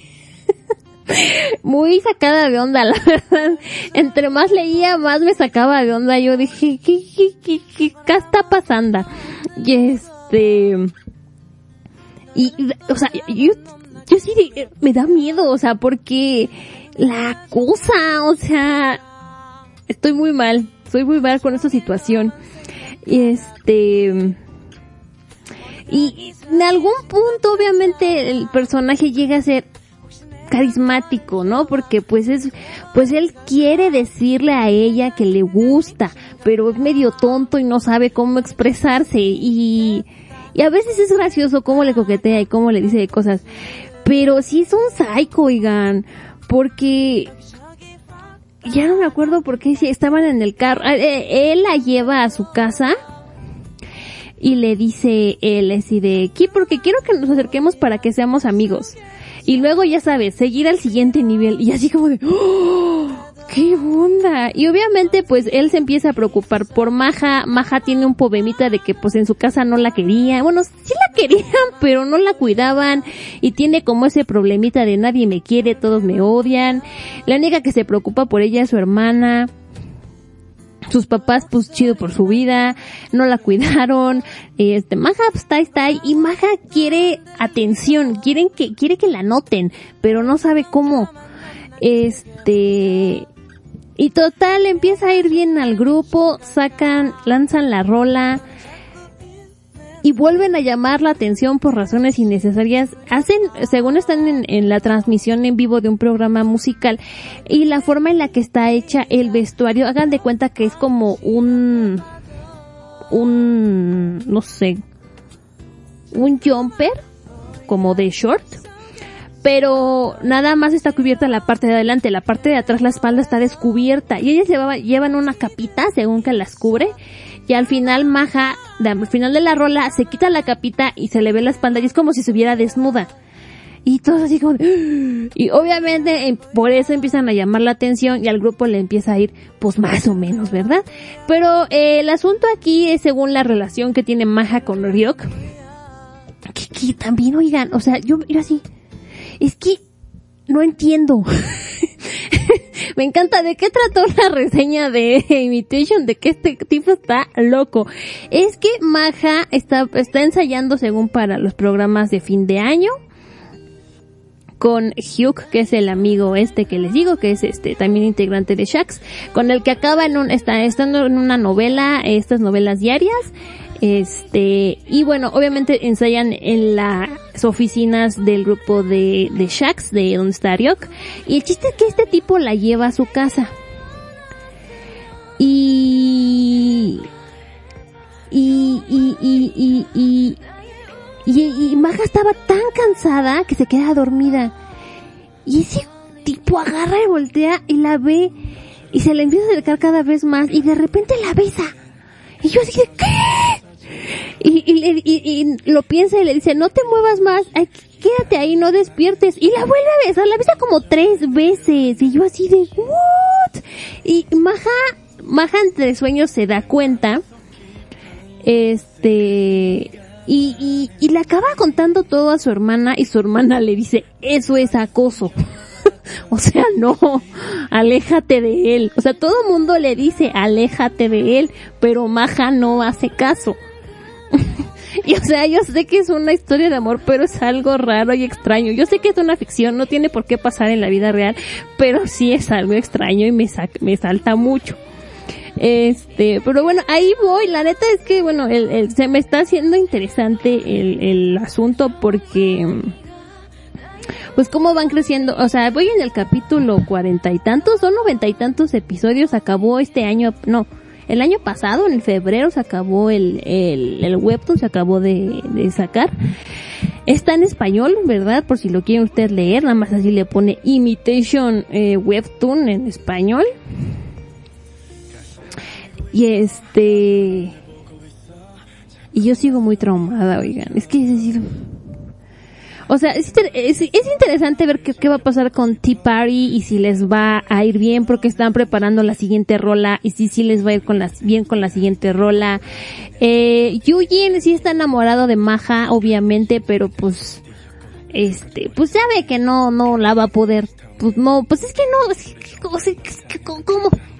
S3: muy sacada de onda, la verdad. Entre más leía, más me sacaba de onda. Yo dije, ¿qué, qué, qué, qué, qué está pasando? Y este, y, o sea, yo, yo sí me da miedo, o sea, porque la cosa, o sea, estoy muy mal, estoy muy mal con esta situación. Este, y en algún punto obviamente el personaje llega a ser carismático, ¿no? Porque pues es, pues él quiere decirle a ella que le gusta, pero es medio tonto y no sabe cómo expresarse y, y a veces es gracioso cómo le coquetea y cómo le dice cosas, pero sí es un psycho, oigan, porque ya no me acuerdo por qué estaban en el carro, eh, eh, él la lleva a su casa y le dice él así de aquí porque quiero que nos acerquemos para que seamos amigos. Y luego ya sabes, seguir al siguiente nivel y así como de ¡Oh! ¡Qué onda! Y obviamente pues él se empieza a preocupar por Maja. Maja tiene un poemita de que pues en su casa no la quería. Bueno, sí la querían, pero no la cuidaban. Y tiene como ese problemita de nadie me quiere, todos me odian. La única que se preocupa por ella es su hermana sus papás pues chido por su vida, no la cuidaron, este, Maja pues, está, está ahí, y Maja quiere atención, quieren que, quiere que la noten, pero no sabe cómo. Este, y total, empieza a ir bien al grupo, sacan, lanzan la rola, y vuelven a llamar la atención por razones innecesarias. Hacen, según están en, en, la transmisión en vivo de un programa musical y la forma en la que está hecha el vestuario, hagan de cuenta que es como un, un, no sé, un jumper como de short. Pero nada más está cubierta la parte de adelante, la parte de atrás la espalda está descubierta y ellas llevan una capita según que las cubre y al final Maja, al final de la rola, se quita la capita y se le ve la espalda y es como si se viera desnuda. Y todos así como de- Y obviamente em, por eso empiezan a llamar la atención y al grupo le empieza a ir pues más o menos, ¿verdad? Pero eh, el asunto aquí es según la relación que tiene Maja con Ryok. Que, que también, oigan, o sea, yo, yo así, es que no entiendo. Me encanta de qué trató la reseña de Imitation, de que este tipo está loco. Es que Maja está, está ensayando según para los programas de fin de año con Hugh, que es el amigo este que les digo, que es este también integrante de Shax, con el que acaba en un, está estando en una novela, estas novelas diarias, este, y bueno, obviamente ensayan en las oficinas del grupo de, de Shax, de donde está Ryok, y el chiste es que este tipo la lleva a su casa. Y, y, y, y, y, y, y, Maja estaba tan cansada que se queda dormida. Y ese tipo agarra y voltea y la ve y se le empieza a acercar cada vez más y de repente la besa. Y yo así de, ¿qué? Y, y, y- y lo piensa y le dice, no te muevas más, quédate ahí, no despiertes. Y la vuelve a besar, la besa como tres veces. Y yo así de, ¿what? Y Maja, Maja entre sueños se da cuenta este y, y, y le acaba contando todo a su hermana y su hermana le dice eso es acoso o sea no aléjate de él o sea todo mundo le dice aléjate de él pero Maja no hace caso y o sea yo sé que es una historia de amor pero es algo raro y extraño yo sé que es una ficción no tiene por qué pasar en la vida real pero sí es algo extraño y me sac- me salta mucho este, pero bueno, ahí voy. La neta es que, bueno, el, se me está haciendo interesante el, el asunto porque, pues cómo van creciendo. O sea, voy en el capítulo cuarenta y tantos, son noventa y tantos episodios. Acabó este año, no, el año pasado, en febrero, se acabó el, el, el webtoon, se acabó de, de sacar. Está en español, ¿verdad? Por si lo quieren usted leer, nada más así le pone Imitation eh, Webtoon en español. Y este... Y yo sigo muy traumada, oigan. Es que es decir... O sea, es, es, es interesante ver qué, qué va a pasar con Tea Party y si les va a ir bien porque están preparando la siguiente rola y si sí les va a ir con las, bien con la siguiente rola. Eh, Yujin sí está enamorado de Maja, obviamente, pero pues, este, pues sabe que no, no la va a poder pues no, pues es que no, es que ¿cómo,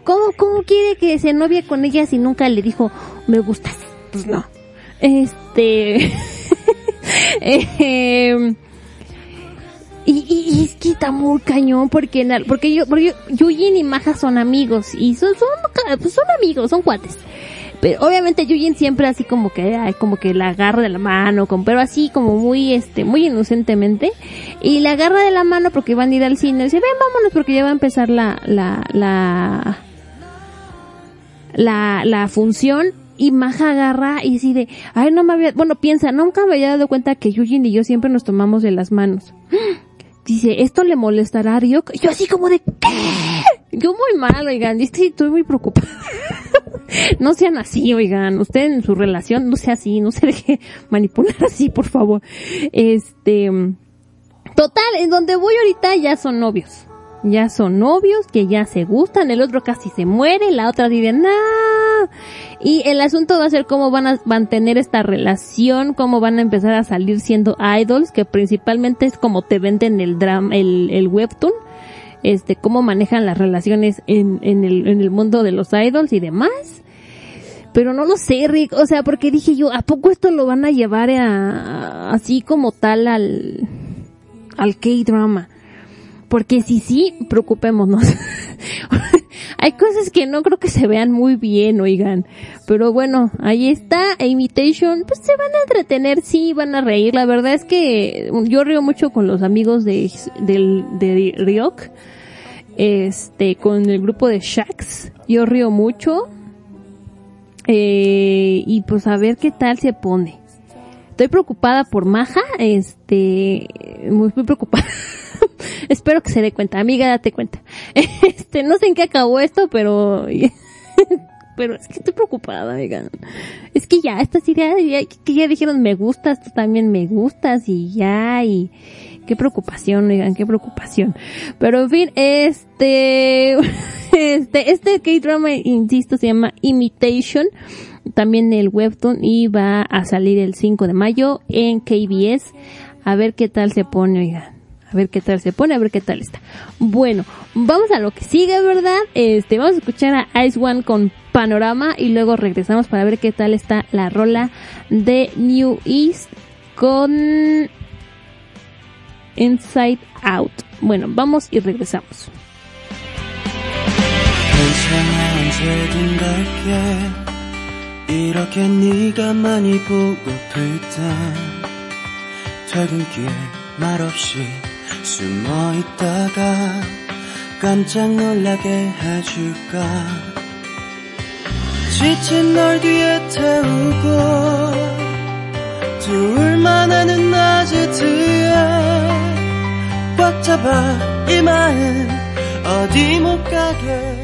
S3: cómo, cómo quiere que se novie con ella si nunca le dijo, me gustas? Pues no. Este, eh, y, y, y es que está muy cañón porque, porque yo, porque yo, Yujin y Maja son amigos y son, son, pues son amigos, son cuates. Pero obviamente Yujin siempre así como que, ay, como que la agarra de la mano, como, pero así como muy, este, muy inocentemente. Y la agarra de la mano porque van a ir al cine. Y dice, ven, vámonos porque ya va a empezar la, la, la, la, la función. Y Maja agarra y dice, ay, no me había, bueno, piensa, nunca me había dado cuenta que Yujin y yo siempre nos tomamos de las manos. Dice, ¿esto le molestará a Ryok? Y yo así como de, ¿qué? Yo muy mal, oigan, estoy, estoy muy preocupada. no sean así, oigan, usted en su relación no sea así, no se deje manipular así, por favor. Este, total, en donde voy ahorita ya son novios. Ya son novios, que ya se gustan, el otro casi se muere, la otra dice, no. Y el asunto va a ser cómo van a mantener esta relación, cómo van a empezar a salir siendo idols, que principalmente es como te venden el drama, el, webtoon, este, cómo manejan las relaciones en, en el, en el mundo de los idols y demás. Pero no lo sé, Rick, o sea, porque dije yo, ¿a poco esto lo van a llevar a, así como tal al, al K-drama? Porque si sí, preocupémonos. Hay cosas que no creo que se vean muy bien, oigan. Pero bueno, ahí está, Imitation, pues se van a entretener, sí, van a reír. La verdad es que yo río mucho con los amigos de, del, de Ryok. Este, con el grupo de Shax. Yo río mucho. Eh, y pues a ver qué tal se pone. Estoy preocupada por Maja, este, muy, muy preocupada. Espero que se dé cuenta, amiga, date cuenta. Este, no sé en qué acabó esto, pero, pero es que estoy preocupada, oigan. Es que ya, estas ideas, ya, que ya dijeron me gustas, tú también me gustas y ya, y qué preocupación, oigan, qué preocupación. Pero en fin, este, este, este K-drama, insisto, se llama Imitation también el webtoon y va a salir el 5 de mayo en KBS. A ver qué tal se pone, oigan. A ver qué tal se pone, a ver qué tal está. Bueno, vamos a lo que sigue, ¿verdad? Este, vamos a escuchar a Ice One con Panorama y luego regresamos para ver qué tal está la rola de New East con Inside Out. Bueno, vamos y regresamos.
S5: 숨어 있다가 깜짝 놀라게 해줄까? 지친 널 뒤에 태우고 두울만 하는 낮에 뒤에 꽉 잡아 이 마음 어디 못 가게.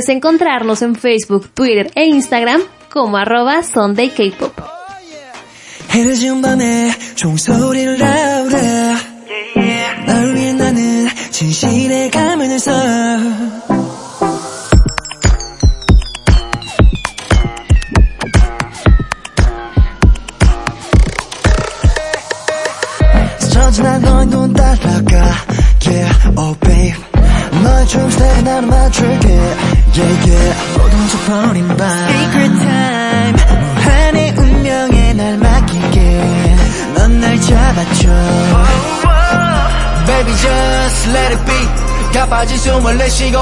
S5: Puedes encontrarnos en Facebook, Twitter e Instagram como arroba Sunday K-Pop.
S2: 숨을 내쉬고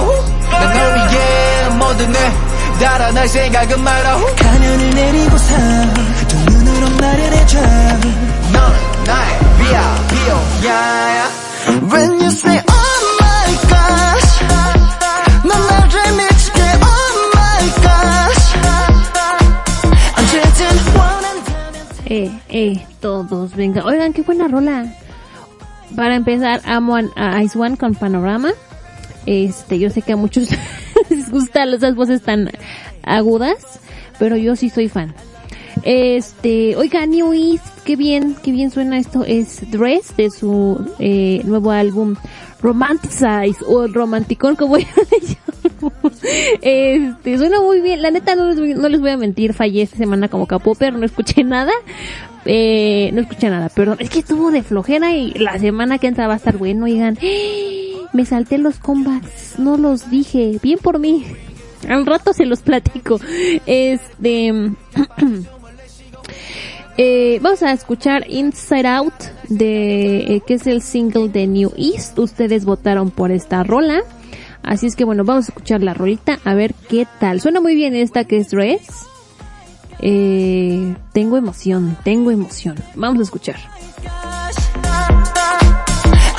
S2: 난널 위해 모든 내 달아날 생각은 마라 가면을 내리고서 두 눈으로 말을 해줘 넌 나의 VIP yeah. When you say oh my gosh 넌 나를 미치게 oh my gosh 어쨌든 원한다면
S3: Eh, eh, todos, venga. Oigan, qué buena rola. Para empezar, amo a, a Ice One con Panorama. Este, yo sé que a muchos les gustan esas voces tan agudas, pero yo sí soy fan. Este, oiga, New qué bien, qué bien suena esto. Es Dress de su eh, nuevo álbum Romanticize o Romanticón, como yo. Este, suena muy bien. La neta, no les, no les voy a mentir, fallé esta semana como capopper, no escuché nada. Eh, no escuché nada, perdón. Es que estuvo de flojera y la semana que entra va a estar bueno, oigan. Me salté los combats, no los dije. Bien por mí. Al rato se los platico. Este... Eh, vamos a escuchar Inside Out de eh, que es el single de New East. Ustedes votaron por esta rola. Así es que bueno, vamos a escuchar la rolita a ver qué tal. Suena muy bien esta que es Dress. Eh, tengo emoción, tengo emoción. Vamos a escuchar.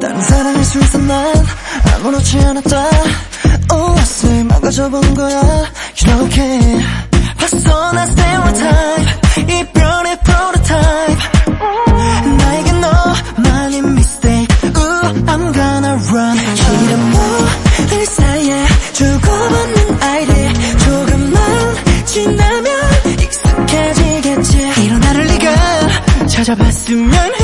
S2: 다른 사랑할 수 있어 난 아무렇지 않았다. 옷을 망가져본 거야. You know can 봤어 난 stereotype 이별의 prototype. 나에게 너만이 mistake. Ooh, I'm gonna run. 이런 모를 사이에 주고받는 아이들. 조금만 지나면 익숙해지겠지. 이런 나를 네가 찾아봤으면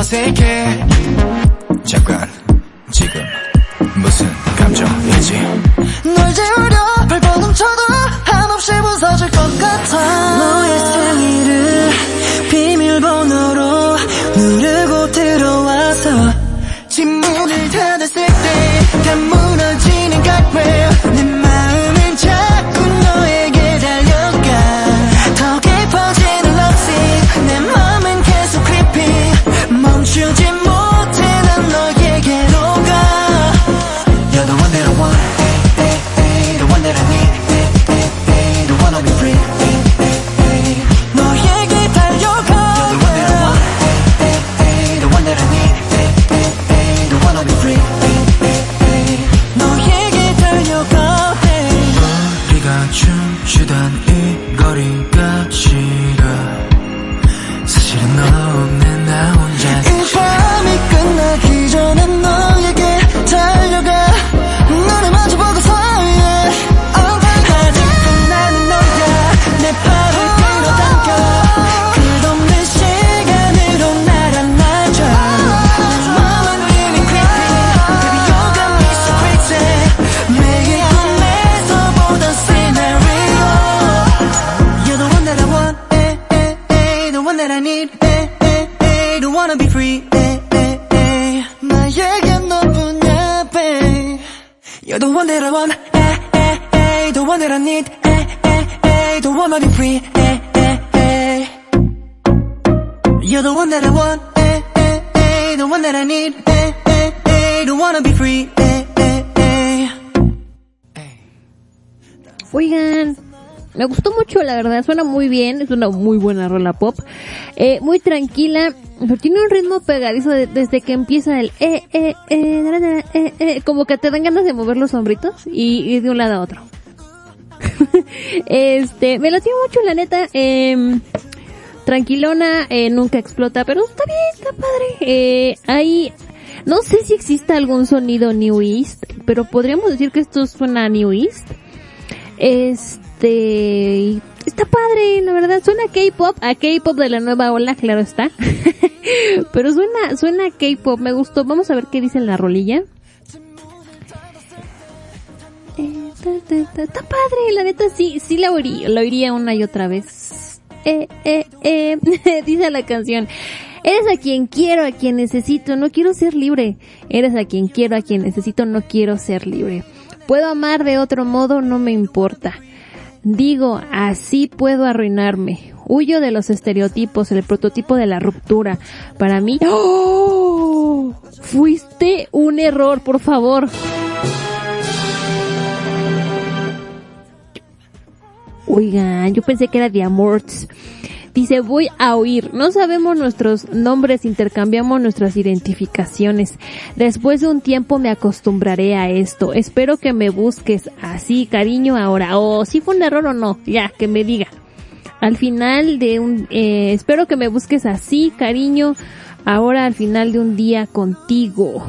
S2: 어색해 잠깐 지금 무슨 감정이지? 널 재우려 발버둥 쳐도 한없이 부서질 것 같아 need.
S3: Oigan, me gustó mucho, la verdad, suena muy bien, es una muy buena rola pop, eh, muy tranquila, pero tiene un ritmo pegadizo de- desde que empieza el eh, eh, eh, eh, eh, como que te dan ganas de mover los hombritos y ir de un lado a otro. este, me latió mucho, la neta, eh, tranquilona, eh, nunca explota, pero está bien, está padre. Eh, ahí, no sé si existe algún sonido New East, pero podríamos decir que esto suena a New East. Este, está padre, la verdad, suena K-pop, a K-pop de la nueva ola, claro está. pero suena, suena K-pop, me gustó. Vamos a ver qué dice la rolilla. Eh, ta, ta, Está padre, la neta sí, sí la oiría, la oiría una y otra vez. Eh, eh, eh, dice la canción. Eres a quien quiero, a quien necesito, no quiero ser libre. Eres a quien quiero, a quien necesito, no quiero ser libre. Puedo amar de otro modo, no me importa. Digo, así puedo arruinarme. Huyo de los estereotipos, el prototipo de la ruptura. Para mí, ¡Oh! fuiste un error, por favor. Oigan, yo pensé que era de Amorts. Dice, voy a oír. No sabemos nuestros nombres, intercambiamos nuestras identificaciones. Después de un tiempo me acostumbraré a esto. Espero que me busques así, cariño, ahora. O si fue un error o no. Ya, que me diga. Al final de un, eh, espero que me busques así, cariño, ahora al final de un día contigo.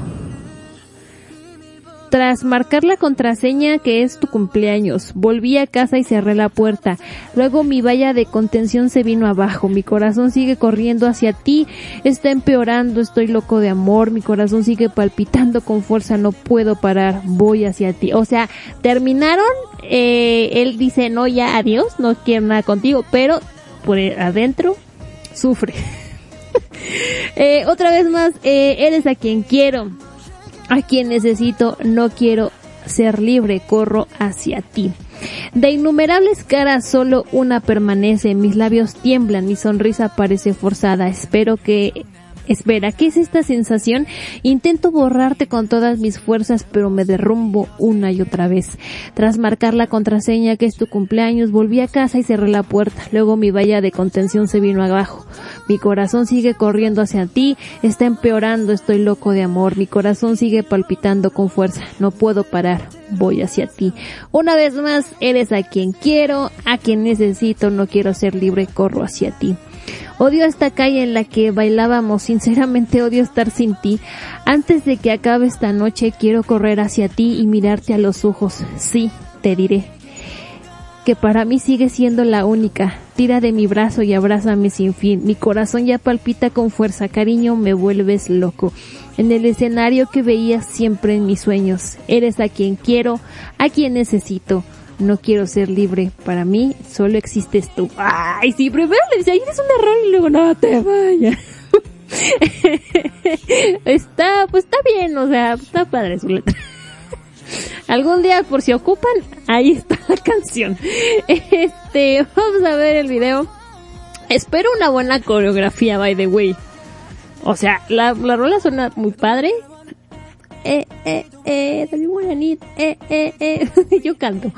S3: Tras marcar la contraseña que es tu cumpleaños, volví a casa y cerré la puerta. Luego mi valla de contención se vino abajo. Mi corazón sigue corriendo hacia ti. Está empeorando. Estoy loco de amor. Mi corazón sigue palpitando con fuerza. No puedo parar. Voy hacia ti. O sea, terminaron. Eh, él dice no ya adiós. No quiero nada contigo. Pero por adentro sufre. Eh, otra vez más, eh, eres a quien quiero a quien necesito, no quiero ser libre, corro hacia ti. De innumerables caras solo una permanece, mis labios tiemblan, mi sonrisa parece forzada, espero que Espera, ¿qué es esta sensación? Intento borrarte con todas mis fuerzas, pero me derrumbo una y otra vez. Tras marcar la contraseña que es tu cumpleaños, volví a casa y cerré la puerta. Luego mi valla de contención se vino abajo. Mi corazón sigue corriendo hacia ti, está empeorando, estoy loco de amor. Mi corazón sigue palpitando con fuerza, no puedo parar, voy hacia ti. Una vez más, eres a quien quiero, a quien necesito, no quiero ser libre, corro hacia ti. Odio esta calle en la que bailábamos, sinceramente odio estar sin ti. Antes de que acabe esta noche quiero correr hacia ti y mirarte a los ojos. Sí, te diré que para mí sigue siendo la única. Tira de mi brazo y abrázame sin fin. Mi corazón ya palpita con fuerza, cariño, me vuelves loco. En el escenario que veías siempre en mis sueños. Eres a quien quiero, a quien necesito. No quiero ser libre. Para mí solo existes tú. Ay, sí, primero le decía, eres un error y luego no te vayas. está, pues está bien, o sea, está padre su letra. Algún día, por si ocupan, ahí está la canción. Este, vamos a ver el video. Espero una buena coreografía, by the way. O sea, la, la rola suena muy padre. Eh, eh, eh, dale buenanit, eh, eh, eh, yo canto.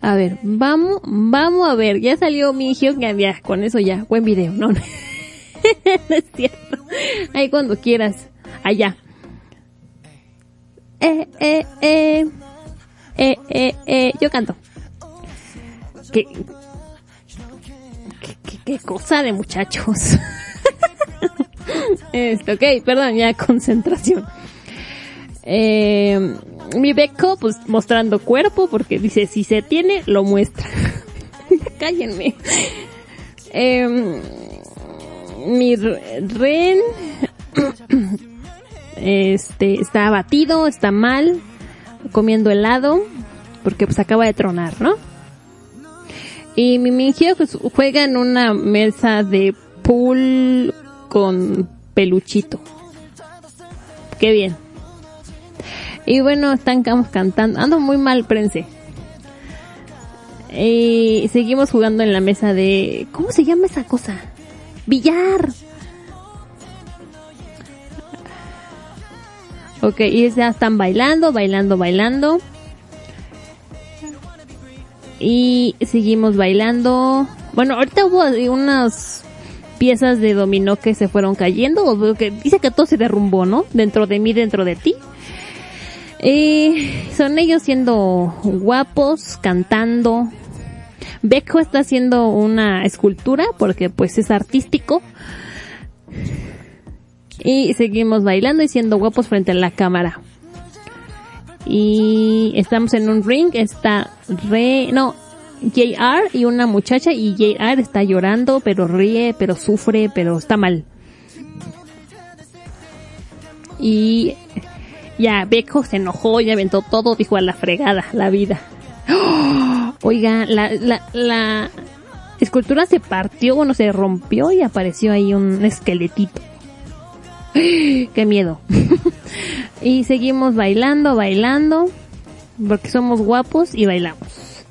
S3: A ver, vamos, vamos a ver, ya salió mi hijo, ya, con eso ya, buen video, no, no es cierto. Ahí cuando quieras, allá. Eh, eh, eh, eh, eh, eh, yo canto. Que, qué cosa de muchachos. Esto, ok, perdón, ya concentración. Eh, mi beco, pues mostrando cuerpo, porque dice, si se tiene, lo muestra. Cállenme. Eh, mi re- ren, este, está abatido, está mal, comiendo helado, porque pues acaba de tronar, ¿no? Y mi mingio pues, juega en una mesa de pool con peluchito. Qué bien. Y bueno, están cam- cantando. Ando muy mal, prense. Y seguimos jugando en la mesa de... ¿Cómo se llama esa cosa? Billar. Ok, y ya están bailando, bailando, bailando. Y seguimos bailando. Bueno, ahorita hubo unas piezas de dominó que se fueron cayendo. que dice que todo se derrumbó, ¿no? Dentro de mí, dentro de ti. Eh, son ellos siendo guapos, cantando. Beco está haciendo una escultura porque pues es artístico. Y seguimos bailando y siendo guapos frente a la cámara. Y estamos en un ring, está re, no, JR y una muchacha y JR está llorando, pero ríe, pero sufre, pero está mal. Y ya Beco se enojó y aventó todo, dijo a la fregada, la vida. ¡Oh! Oiga, la, escultura se partió, bueno, se rompió y apareció ahí un esqueletito. Qué miedo. y seguimos bailando, bailando, porque somos guapos y bailamos.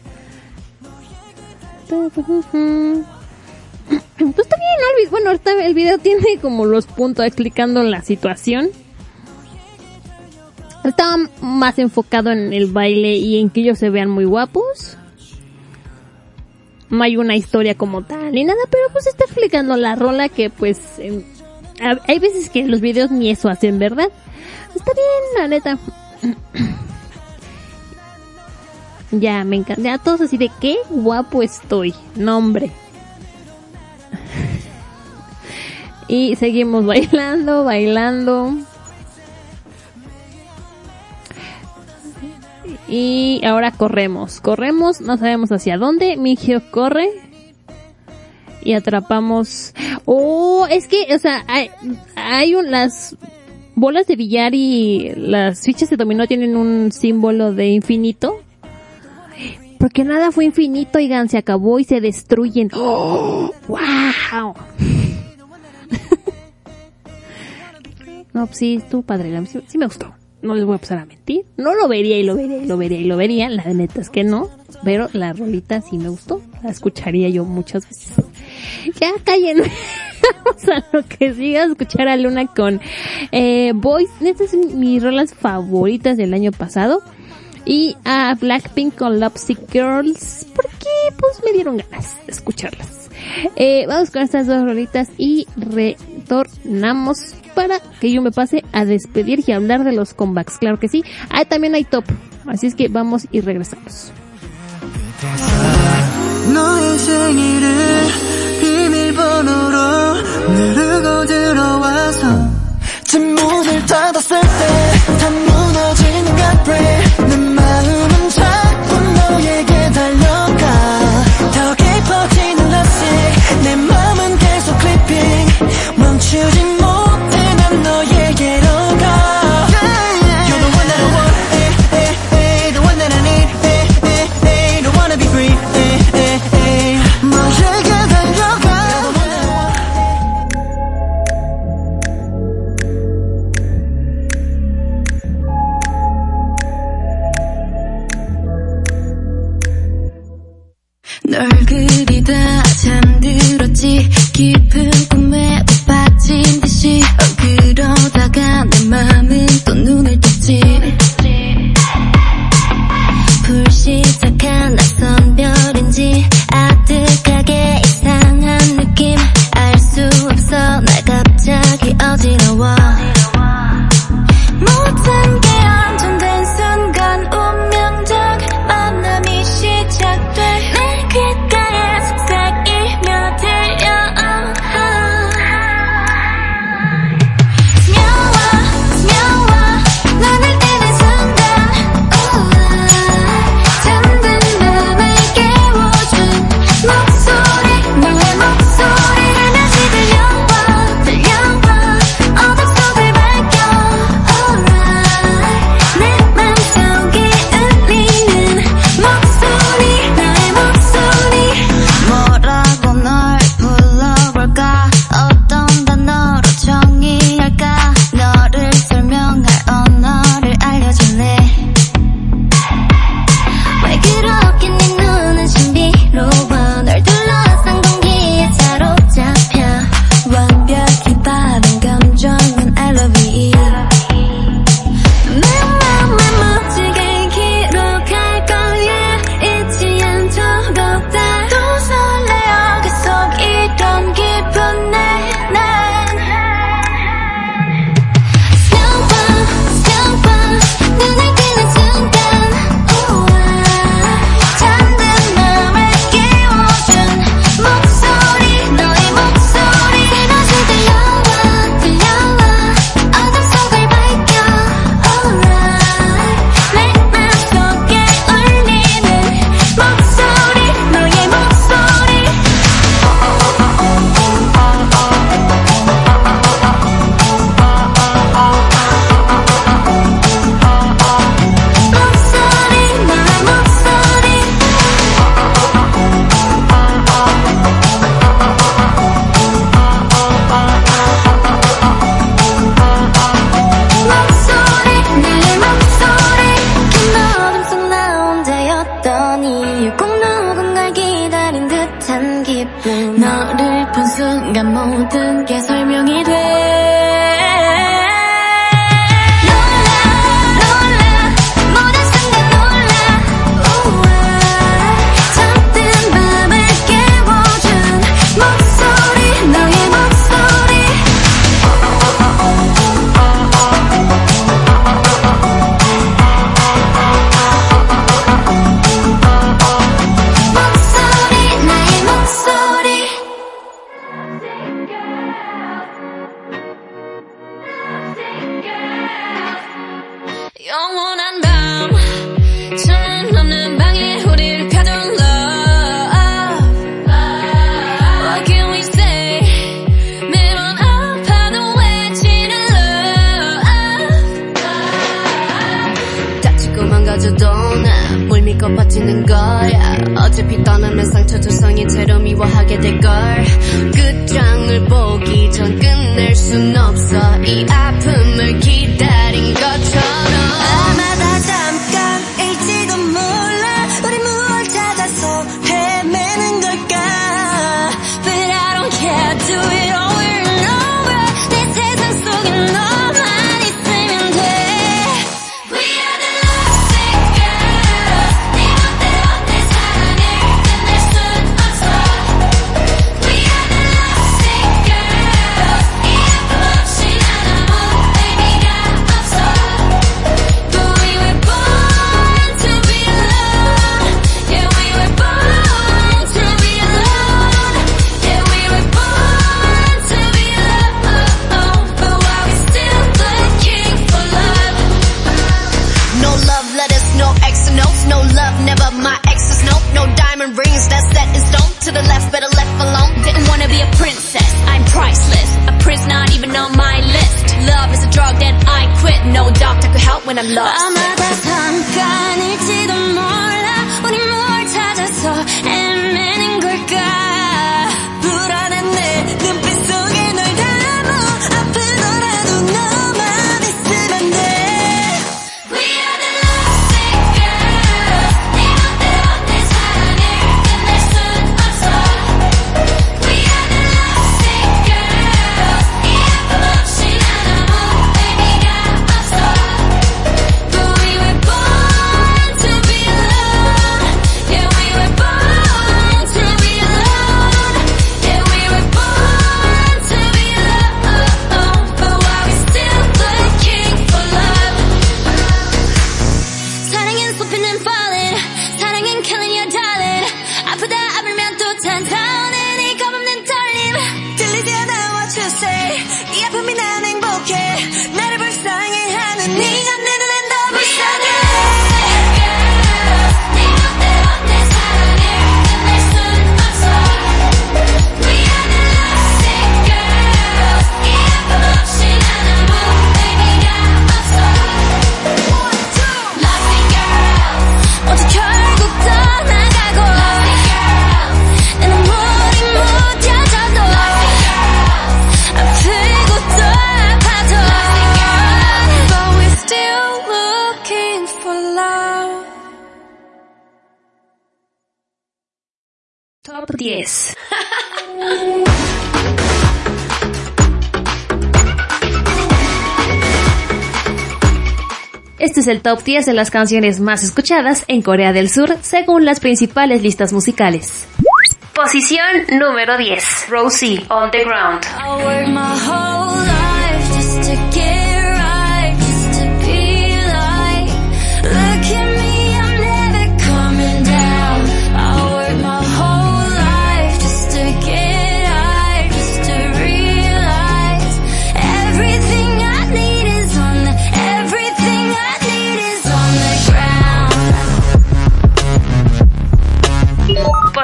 S3: Pues está bien, ¿no? Bueno, ahorita el video tiene como los puntos explicando la situación. Estaba más enfocado en el baile y en que ellos se vean muy guapos. No hay una historia como tal ni nada, pero pues está explicando la rola que pues hay veces que los videos ni eso hacen, ¿verdad? Está bien, la neta. ya, me encanta. Ya todos así de qué guapo estoy. No, hombre. y seguimos bailando, bailando. Y ahora corremos. Corremos, no sabemos hacia dónde. Mingio corre. Y atrapamos. Oh, es que, o sea, hay, hay un, las bolas de billar y las fichas de dominó tienen un símbolo de infinito. Porque nada fue infinito, oigan, se acabó y se destruyen. ¡Oh! ¡Wow! no, pues sí, estuvo padre, sí, sí me gustó. No les voy a pasar a mentir. No lo vería y lo vería y lo vería y lo vería. La neta es que no. Pero la rolita sí me gustó. La escucharía yo muchas veces. Ya callen. Vamos a lo que siga. Escuchar a Luna con eh, Boys. Estas son mis rolas favoritas del año pasado. Y a Blackpink con Lovesick Girls. Porque pues me dieron ganas de escucharlas. Eh, vamos con estas dos rolitas y retornamos para que yo me pase a despedir y hablar de los comebacks. Claro que sí. Ah, también hay top. Así es que vamos y regresamos.
S2: 너의 생 깊은
S6: 꿈에 빠진 듯이 어, 그러다가 내 맘은 또 눈을 떴지. 불시착한 낯선 별인지
S5: 10. Este es el top 10 de las canciones más escuchadas en Corea del Sur según las principales listas musicales. Posición número 10. Rosie, On the Ground.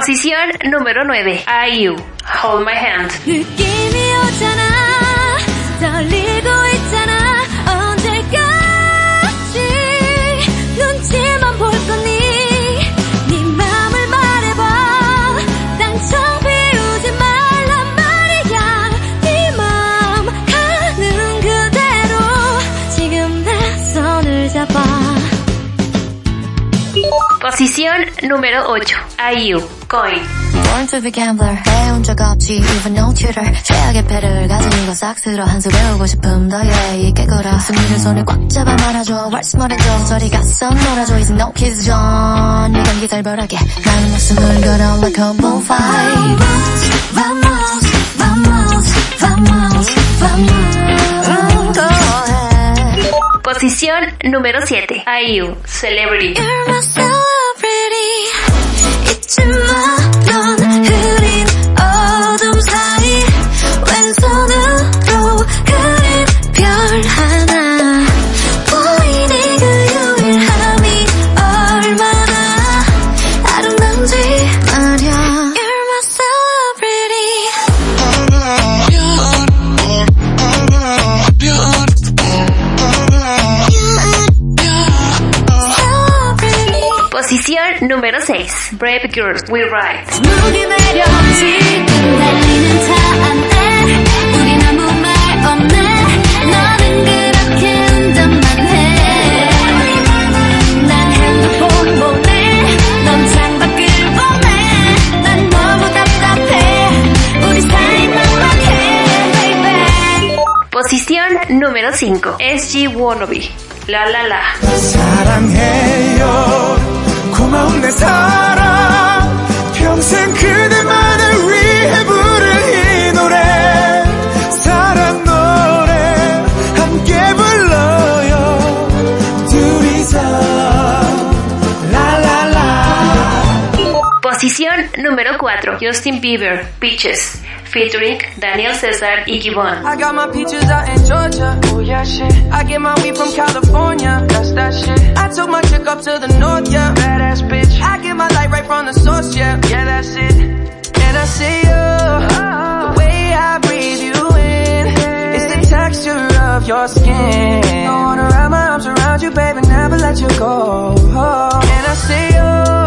S5: Posición número 9. IU, Hold My Hand. posición
S3: número 8, IU, Coin.
S5: Born to gambler, no kids go.
S3: Posición número 7, Celebrity.
S5: 잊지 마넌 사이 막막해 baby
S3: Posición número 5. SG Wannabe. La La La.
S2: 사랑해요 고마운 내 사랑. 평생 그대만을 위해 부를
S3: Posición número 4. Justin Bieber, Peaches. Featuring Daniel Cesar y Gibbon.
S11: I got my peaches out in Georgia. Oh yeah, shit. I get my weed from California. That's that shit. I took my chick up to the north, yeah. Badass bitch. I get my light right from the source, yeah. Yeah, that's it. And I see you. The way I breathe you in. It's the texture of your skin. I wanna wrap my arms around you, baby, never let you go. And I see you.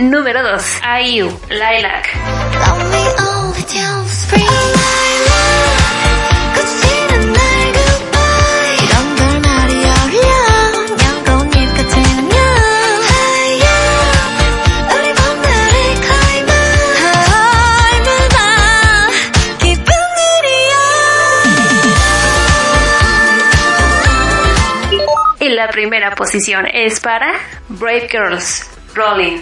S3: número 2, IU, Lilac. la primera posición es para Brave Girls. Rolling.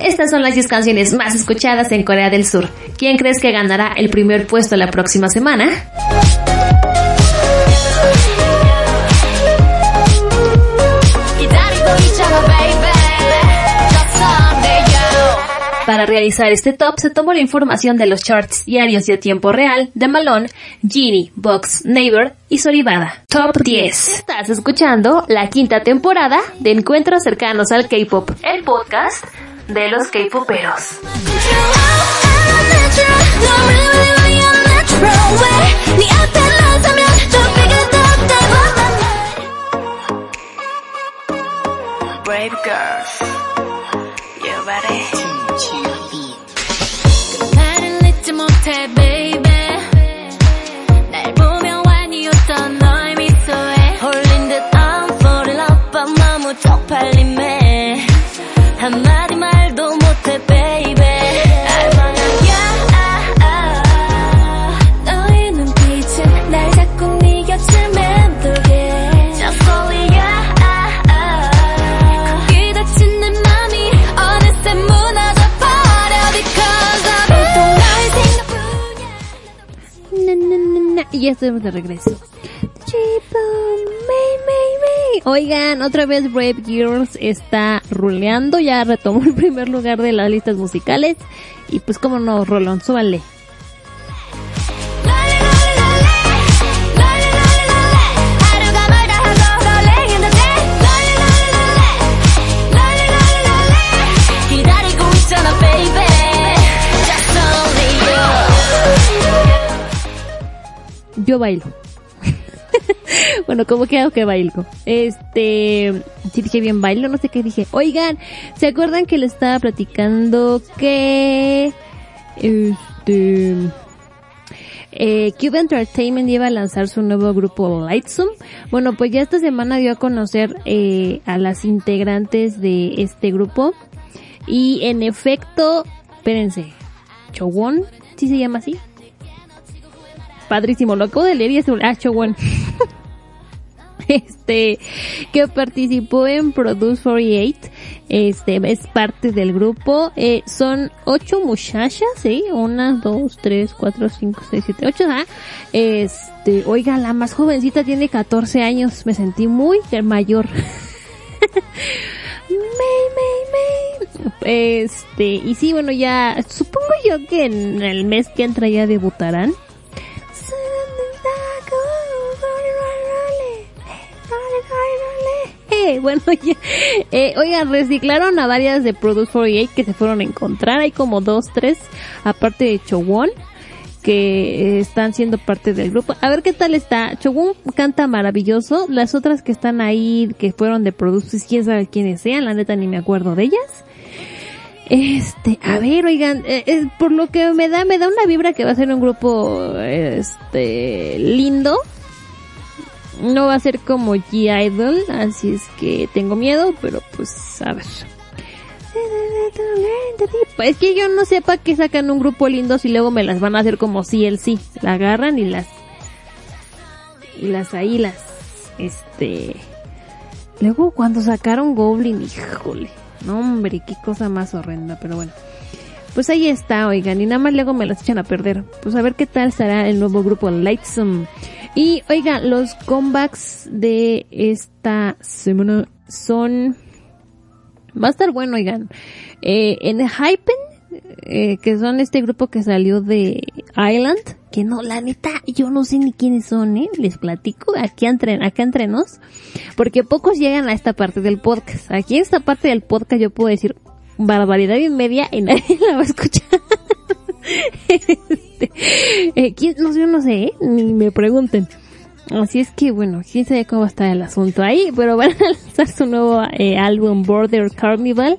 S3: Estas son las 10 canciones más escuchadas en Corea del Sur. ¿Quién crees que ganará el primer puesto la próxima semana? Realizar este top se tomó la información de los charts diarios y a tiempo real de Malone, Genie, Vox, Neighbor y Soribada. Top 10. Estás escuchando la quinta temporada de Encuentros cercanos al K-Pop, el podcast de los K-Poperos.
S5: 못해 baby. 날 보며 완이었던 너의 미소에 홀린 듯 I'm falling up 너무 쪽팔림에 한마
S3: ya estamos de regreso. Oigan, otra vez Brave Girls está ruleando, ya retomó el primer lugar de las listas musicales. Y pues como no, Rolón, súbanle. Yo bailo. bueno, como que hago que bailo. Este, si dije bien bailo, no sé qué dije. Oigan, ¿se acuerdan que le estaba platicando que, este, eh, Cube Entertainment iba a lanzar su nuevo grupo Lightsum? Bueno, pues ya esta semana dio a conocer eh, a las integrantes de este grupo. Y en efecto, espérense, Chowon, ¿sí se llama así? Padrísimo, lo acabo de leer y es un ah, Chowon. este que participó en Produce 48 este es parte del grupo eh, son ocho muchachas sí una dos tres cuatro cinco seis siete ocho ah este oiga la más jovencita tiene 14 años me sentí muy mayor May, May, May. Este, y sí, bueno, ya, supongo yo que en el mes que entra ya debutarán. Bueno, ya, eh, oigan, reciclaron a varias de Produce 48 que se fueron a encontrar. Hay como dos, tres, aparte de Chowon, que están siendo parte del grupo. A ver qué tal está. Chowon canta maravilloso. Las otras que están ahí, que fueron de Produce, pues, quién sabe quiénes sean, la neta ni me acuerdo de ellas. Este, a ver, oigan, eh, eh, por lo que me da, me da una vibra que va a ser un grupo, este, lindo. No va a ser como G-Idol, así es que tengo miedo, pero pues, a ver. Es que yo no sepa que sacan un grupo lindo si luego me las van a hacer como CLC. La agarran y las, y las ahí las, este, luego cuando sacaron Goblin, híjole. No, hombre, qué cosa más horrenda, pero bueno. Pues ahí está, oigan, y nada más luego me las echan a perder. Pues a ver qué tal será el nuevo grupo Lightsome. Y oigan, los comebacks de esta semana son... Va a estar bueno, oigan. Eh, en Hypen, eh, que son este grupo que salió de Island, que no, la neta, yo no sé ni quiénes son, ¿eh? Les platico aquí entre, acá entre nos, porque pocos llegan a esta parte del podcast. Aquí en esta parte del podcast yo puedo decir barbaridad y media y nadie la va a escuchar. Este, eh, ¿quién? No yo no sé, ¿eh? ni me pregunten. Así es que bueno, quién sabe cómo está el asunto ahí, pero van a lanzar su nuevo eh, álbum Border Carnival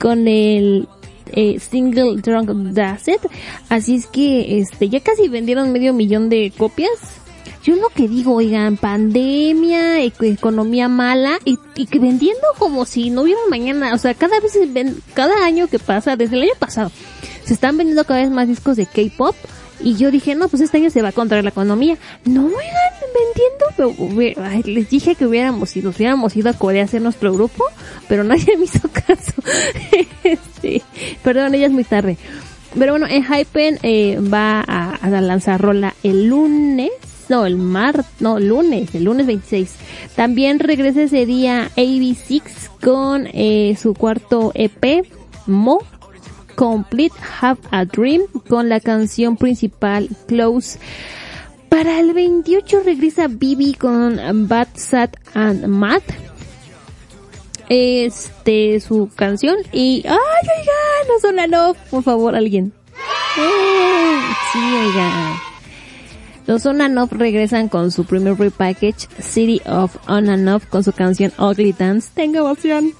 S3: con el eh, single Drunk Dacet. Así es que este ya casi vendieron medio millón de copias. Yo lo que digo, oigan, pandemia, eco- economía mala y, que vendiendo como si no hubiera mañana, o sea, cada vez cada año que pasa, desde el año pasado, se están vendiendo cada vez más discos de K-pop y yo dije, no, pues este año se va a contra la economía. No, oigan, vendiendo, ay, les dije que hubiéramos ido, hubiéramos ido a Corea a hacer nuestro grupo, pero nadie me hizo caso. este, perdón, ella es muy tarde. Pero bueno, en Hypen eh, va a, a lanzar rola el lunes, no, el mar, no, lunes, el lunes 26. También regresa ese día AB6 con eh, su cuarto EP, Mo, Complete Have a Dream, con la canción principal Close. Para el 28 regresa Bibi con Bad Sat and Matt. Este, su canción. Y, ay, oigan, no son no, por favor, alguien. Eh, sí, oigan. Los On and Off regresan con su primer repackage, City of On and Off, con su canción Ugly Dance. Tengo emoción.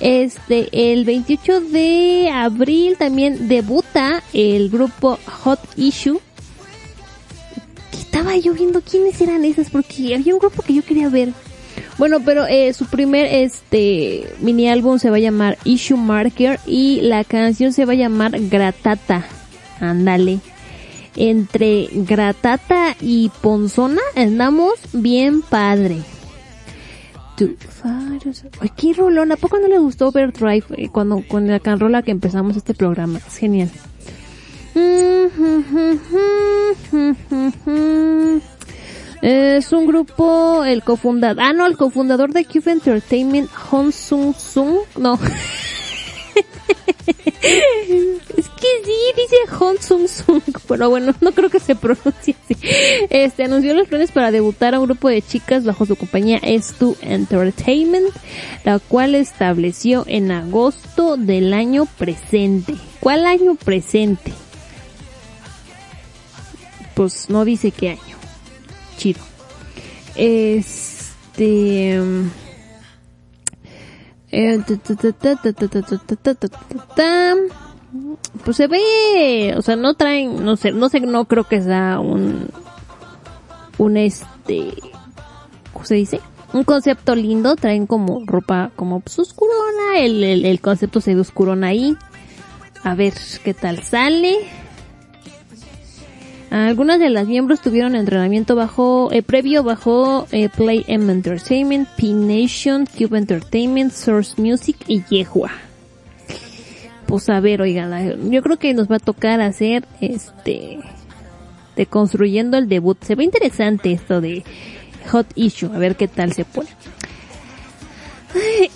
S3: Este, el 28 de abril también debuta el grupo Hot Issue. Estaba yo viendo quiénes eran esas porque había un grupo que yo quería ver. Bueno, pero eh, su primer este mini álbum se va a llamar Issue Marker y la canción se va a llamar Gratata. Ándale. Entre Gratata y Ponzona andamos bien padre. Ay, qué rolón, ¿a poco no le gustó Overdrive eh, cuando con la canrola que empezamos este programa? Es genial. Es un grupo, el cofundador, ah no, el cofundador de Cube Entertainment, Hon Sung Sung, no. es que sí, dice Hon Sung Sung, pero bueno, no creo que se pronuncie así. Este anunció los planes para debutar a un grupo de chicas bajo su compañía S2 Entertainment, la cual estableció en agosto del año presente. ¿Cuál año presente? Pues no dice qué año. Chido. Este. Pues se ve, o sea, no traen, no sé, no sé, no creo que sea un, un este, ¿cómo se dice? Un concepto lindo, traen como ropa como pues, oscurona, el, el, concepto se ve oscurona ahí. A ver qué tal sale. Algunas de las miembros tuvieron entrenamiento bajo, eh, previo bajo eh, Play M Entertainment, P Nation, Cube Entertainment, Source Music y Yehua. Pues a ver, oigan, yo creo que nos va a tocar hacer este de construyendo el debut. Se ve interesante esto de Hot Issue, a ver qué tal se pone.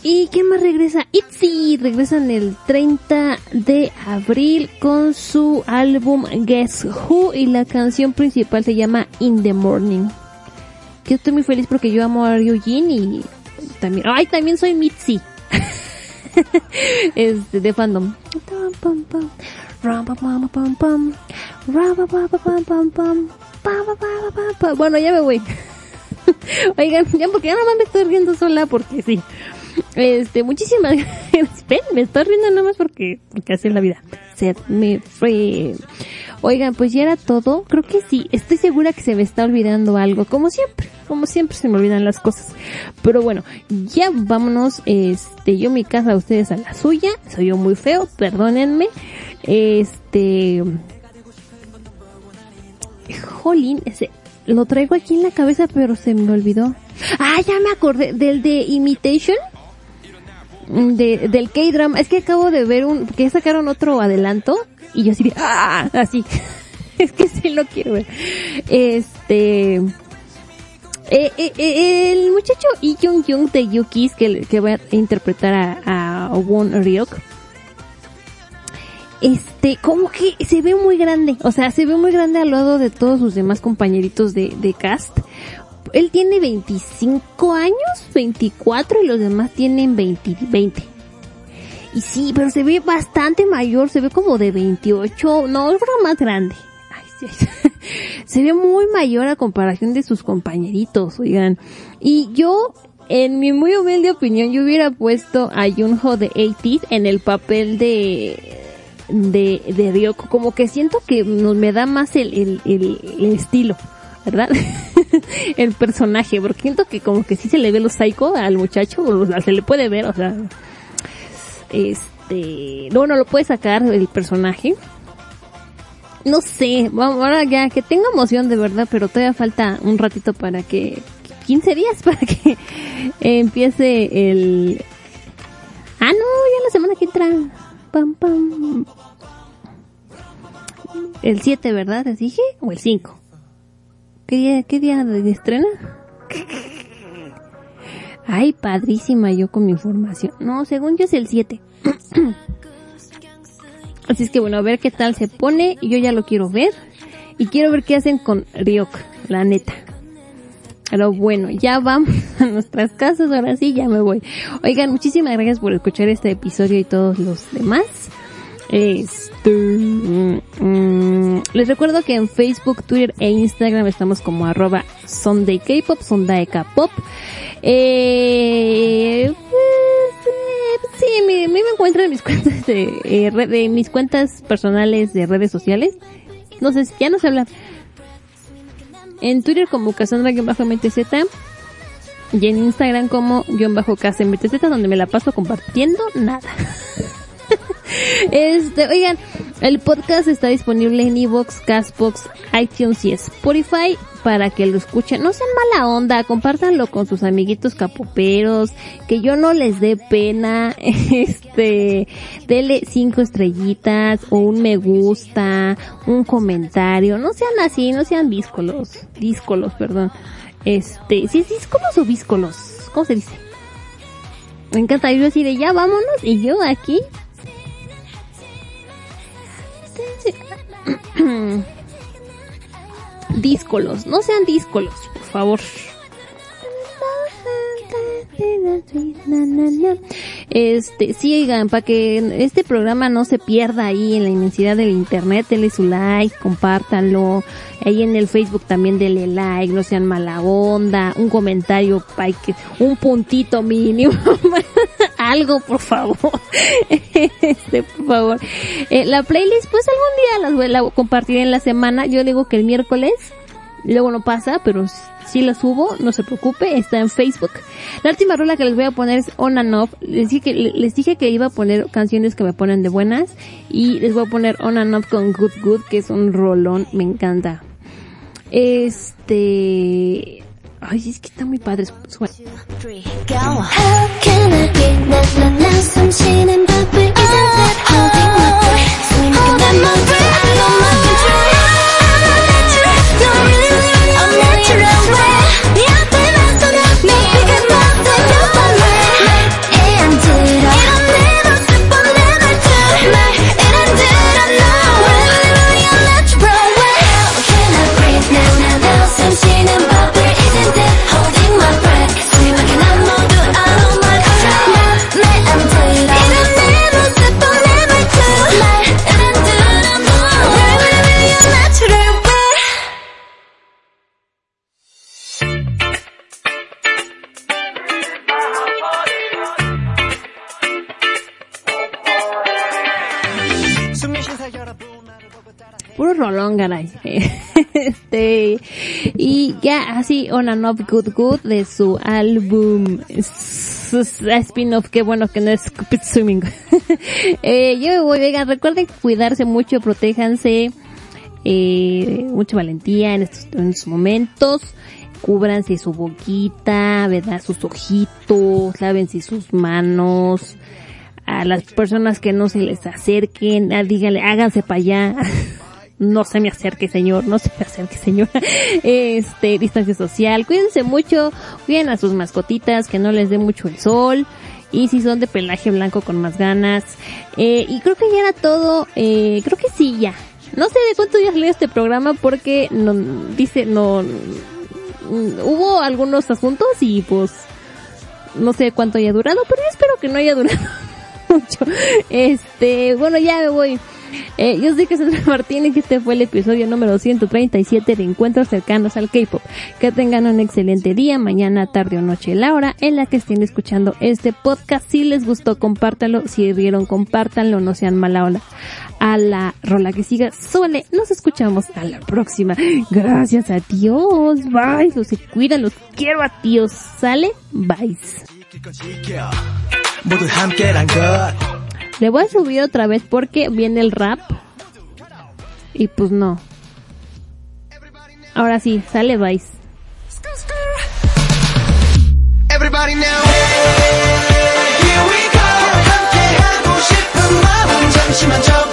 S3: ¿Y quién más regresa? ITZY regresan el 30 de abril con su álbum Guess Who y la canción principal se llama In the Morning. Que estoy muy feliz porque yo amo a Ryujin y también, ay, también soy Mitzi. este, de fandom. Bueno, ya me voy. Oigan, ya porque ya nomás me estoy riendo sola porque sí. Este, muchísimas gracias. Ven, me estoy riendo nomás porque, porque así es la vida. Set me free. Oigan, pues ya era todo. Creo que sí. Estoy segura que se me está olvidando algo. Como siempre. Como siempre se me olvidan las cosas. Pero bueno, ya vámonos. Este, yo mi casa, ustedes a la suya. Soy yo muy feo. Perdónenme. Este, Jolín, ese, lo traigo aquí en la cabeza, pero se me olvidó. Ah, ya me acordé del de Imitation. Mm, De, del K-drama. Es que acabo de ver un, que sacaron otro adelanto. Y yo así de, ah, así. es que sí lo quiero ver. Este, eh, eh, eh, el muchacho Lee Jung Jung de Yukis que, que va a interpretar a, a Won Ryok. Este, como que se ve muy grande, o sea, se ve muy grande al lado de todos sus demás compañeritos de, de cast. Él tiene 25 años, 24 y los demás tienen 20, 20. Y sí, pero se ve bastante mayor, se ve como de 28, no, es más grande. Se ve muy mayor a comparación de sus compañeritos, oigan. Y yo, en mi muy humilde opinión, yo hubiera puesto a Junho de 80 en el papel de de, de Ryoko, como que siento que nos me da más el, el, el, el estilo, ¿verdad? el personaje, porque siento que como que sí se le ve lo psycho al muchacho, o sea, se le puede ver, o sea, este, no, no lo puede sacar el personaje. No sé, vamos, ahora ya que tengo emoción de verdad, pero todavía falta un ratito para que, 15 días para que empiece el, ah no, ya la semana que entra, el 7, ¿verdad? ¿Les dije? ¿O el 5? ¿Qué día, qué estrena? Ay, padrísima yo con mi información. No, según yo es el 7. Así es que bueno, a ver qué tal se pone. Yo ya lo quiero ver. Y quiero ver qué hacen con Ryok, la neta. Pero bueno, ya vamos a nuestras casas. Ahora sí, ya me voy. Oigan, muchísimas gracias por escuchar este episodio y todos los demás. Este, mm, mm, les recuerdo que en Facebook, Twitter e Instagram estamos como arroba Sunday K-Pop, Sunday K-Pop. Eh, pues, sí, me, me encuentro en mis cuentas de, eh, mis cuentas personales de redes sociales. No sé, ya no sé hablar. En Twitter como Cassandra-MTZ y en Instagram como guion bajo donde me la paso compartiendo nada. Este, oigan, el podcast está disponible en Evox, Castbox, iTunes y Spotify. para que lo escuchen. No sean mala onda, compártanlo con sus amiguitos capoperos, que yo no les dé pena, este, dele cinco estrellitas o un me gusta, un comentario, no sean así, no sean díscolos, díscolos, perdón. Este, si es díscolos o víscolos, ¿cómo se dice? Me encanta yo así de ya vámonos y yo aquí díscolos, no sean díscolos, por favor. Este, sigan para que este programa no se pierda ahí en la inmensidad del internet, denle su like, compártanlo, ahí en el Facebook también denle like, no sean mala onda, un comentario, un puntito mínimo, algo por favor, este, por favor. Eh, la playlist, pues algún día las voy a compartir en la semana, yo digo que el miércoles, luego no pasa, pero si la subo, no se preocupe, está en Facebook. La última rola que les voy a poner es On and Off. Les dije que, les dije que iba a poner canciones que me ponen de buenas y les voy a poner On and Off con Good Good, que es un rolón, me encanta. Este, ay, es que está muy padre. Suena.
S6: Now, now, some shit and bubble. Isn't that
S3: rolón. Este, y ya así, On and Off Good Good de su álbum spin-off, qué bueno que no es Swimming. eh, yo me voy, oigan, recuerden cuidarse mucho, protéjanse, eh, mucha valentía en estos, en estos momentos. Cúbranse su boquita, ¿verdad? Sus ojitos, lávense sus manos. A las personas que no se les acerquen, ah, díganle, háganse para allá. no se me acerque señor, no se me acerque señora. Este, distancia social, cuídense mucho, cuiden a sus mascotitas, que no les dé mucho el sol. Y si son de pelaje blanco con más ganas. Eh, y creo que ya era todo, eh, creo que sí ya. No sé de cuántos días leo este programa porque no, dice, no, mm, hubo algunos asuntos y pues no sé cuánto haya durado, pero yo espero que no haya durado mucho. Este, bueno, ya me voy. Eh, yo soy Cassandra Martínez y este fue el episodio número 137 de Encuentros cercanos al K-Pop. Que tengan un excelente día, mañana, tarde o noche, la hora en la que estén escuchando este podcast. Si les gustó, compártanlo. Si vieron, compártanlo, no sean mala ola. A la rola que siga, suele. Nos escuchamos a la próxima. Gracias a Dios. Bye. Los se los quiero a Dios. ¿Sale? Bye. Le voy a subir otra vez porque viene el rap. Y pues no. Ahora sí, sale Vice.
S2: Everybody now. Here we go.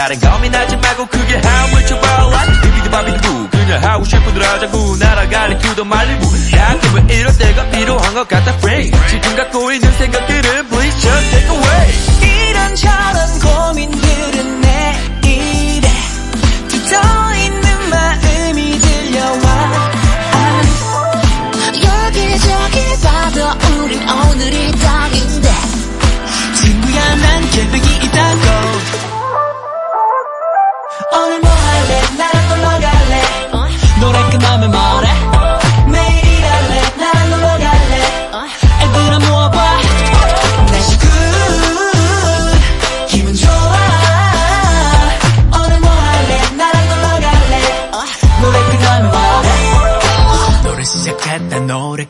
S2: 다른 고민하지 말고 그게 how much about life 비비드 바비
S12: 두부. 그냥 하고 싶은 대로
S7: 하자고. 날아갈래 to 말리부 약속은 이럴 때가 필요한 것 같아 friend 지금 갖고 있는 생각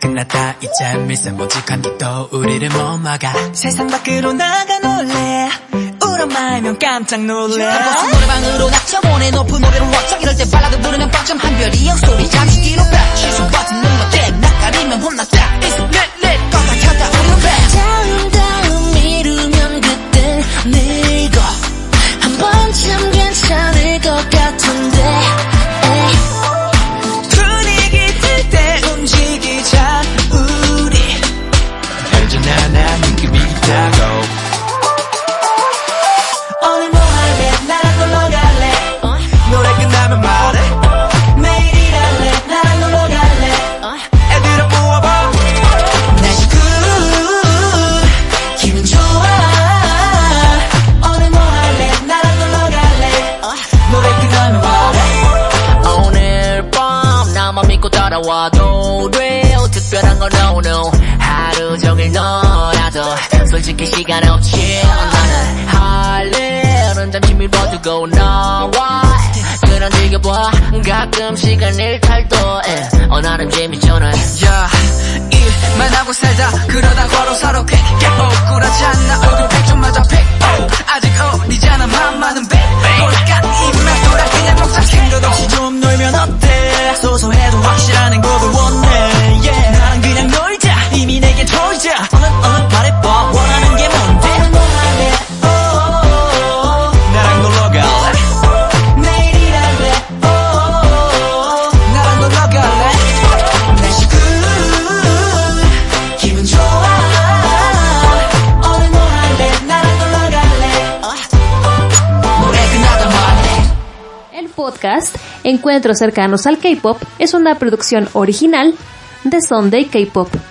S7: 끝났다. 이제 미세먼지 감기도 우리를 못 막아
S2: 세상 밖으로 나가 놀래. 우리 엄마이면 깜짝 놀래.
S6: 버스 노래방으로 낮춰보내. 높은 노래로 워쩍 이럴 때 발라드 부르면 빵점 한별이 형 소리. 잠시기로 백 취소 버튼 눌렀대. 낯가리면 혼났다 밀어두고 나와. 그냥 즐겨봐 가끔 시간을 탈도 어 나름 재밌잖아.
S2: 야 일만 하고 살다 그러다 걸어 서로 quick 억울하지 않나. 얼굴 백좀 맞아 픽 아직 어리잖아. 맘 많은 백. 볼까 이말 돌아 그냥 먹자 생각 없이 좀 놀면 어때? 소소해도 확실한 행복을 원해
S3: Encuentros cercanos al K-pop es una producción original de Sunday K-pop.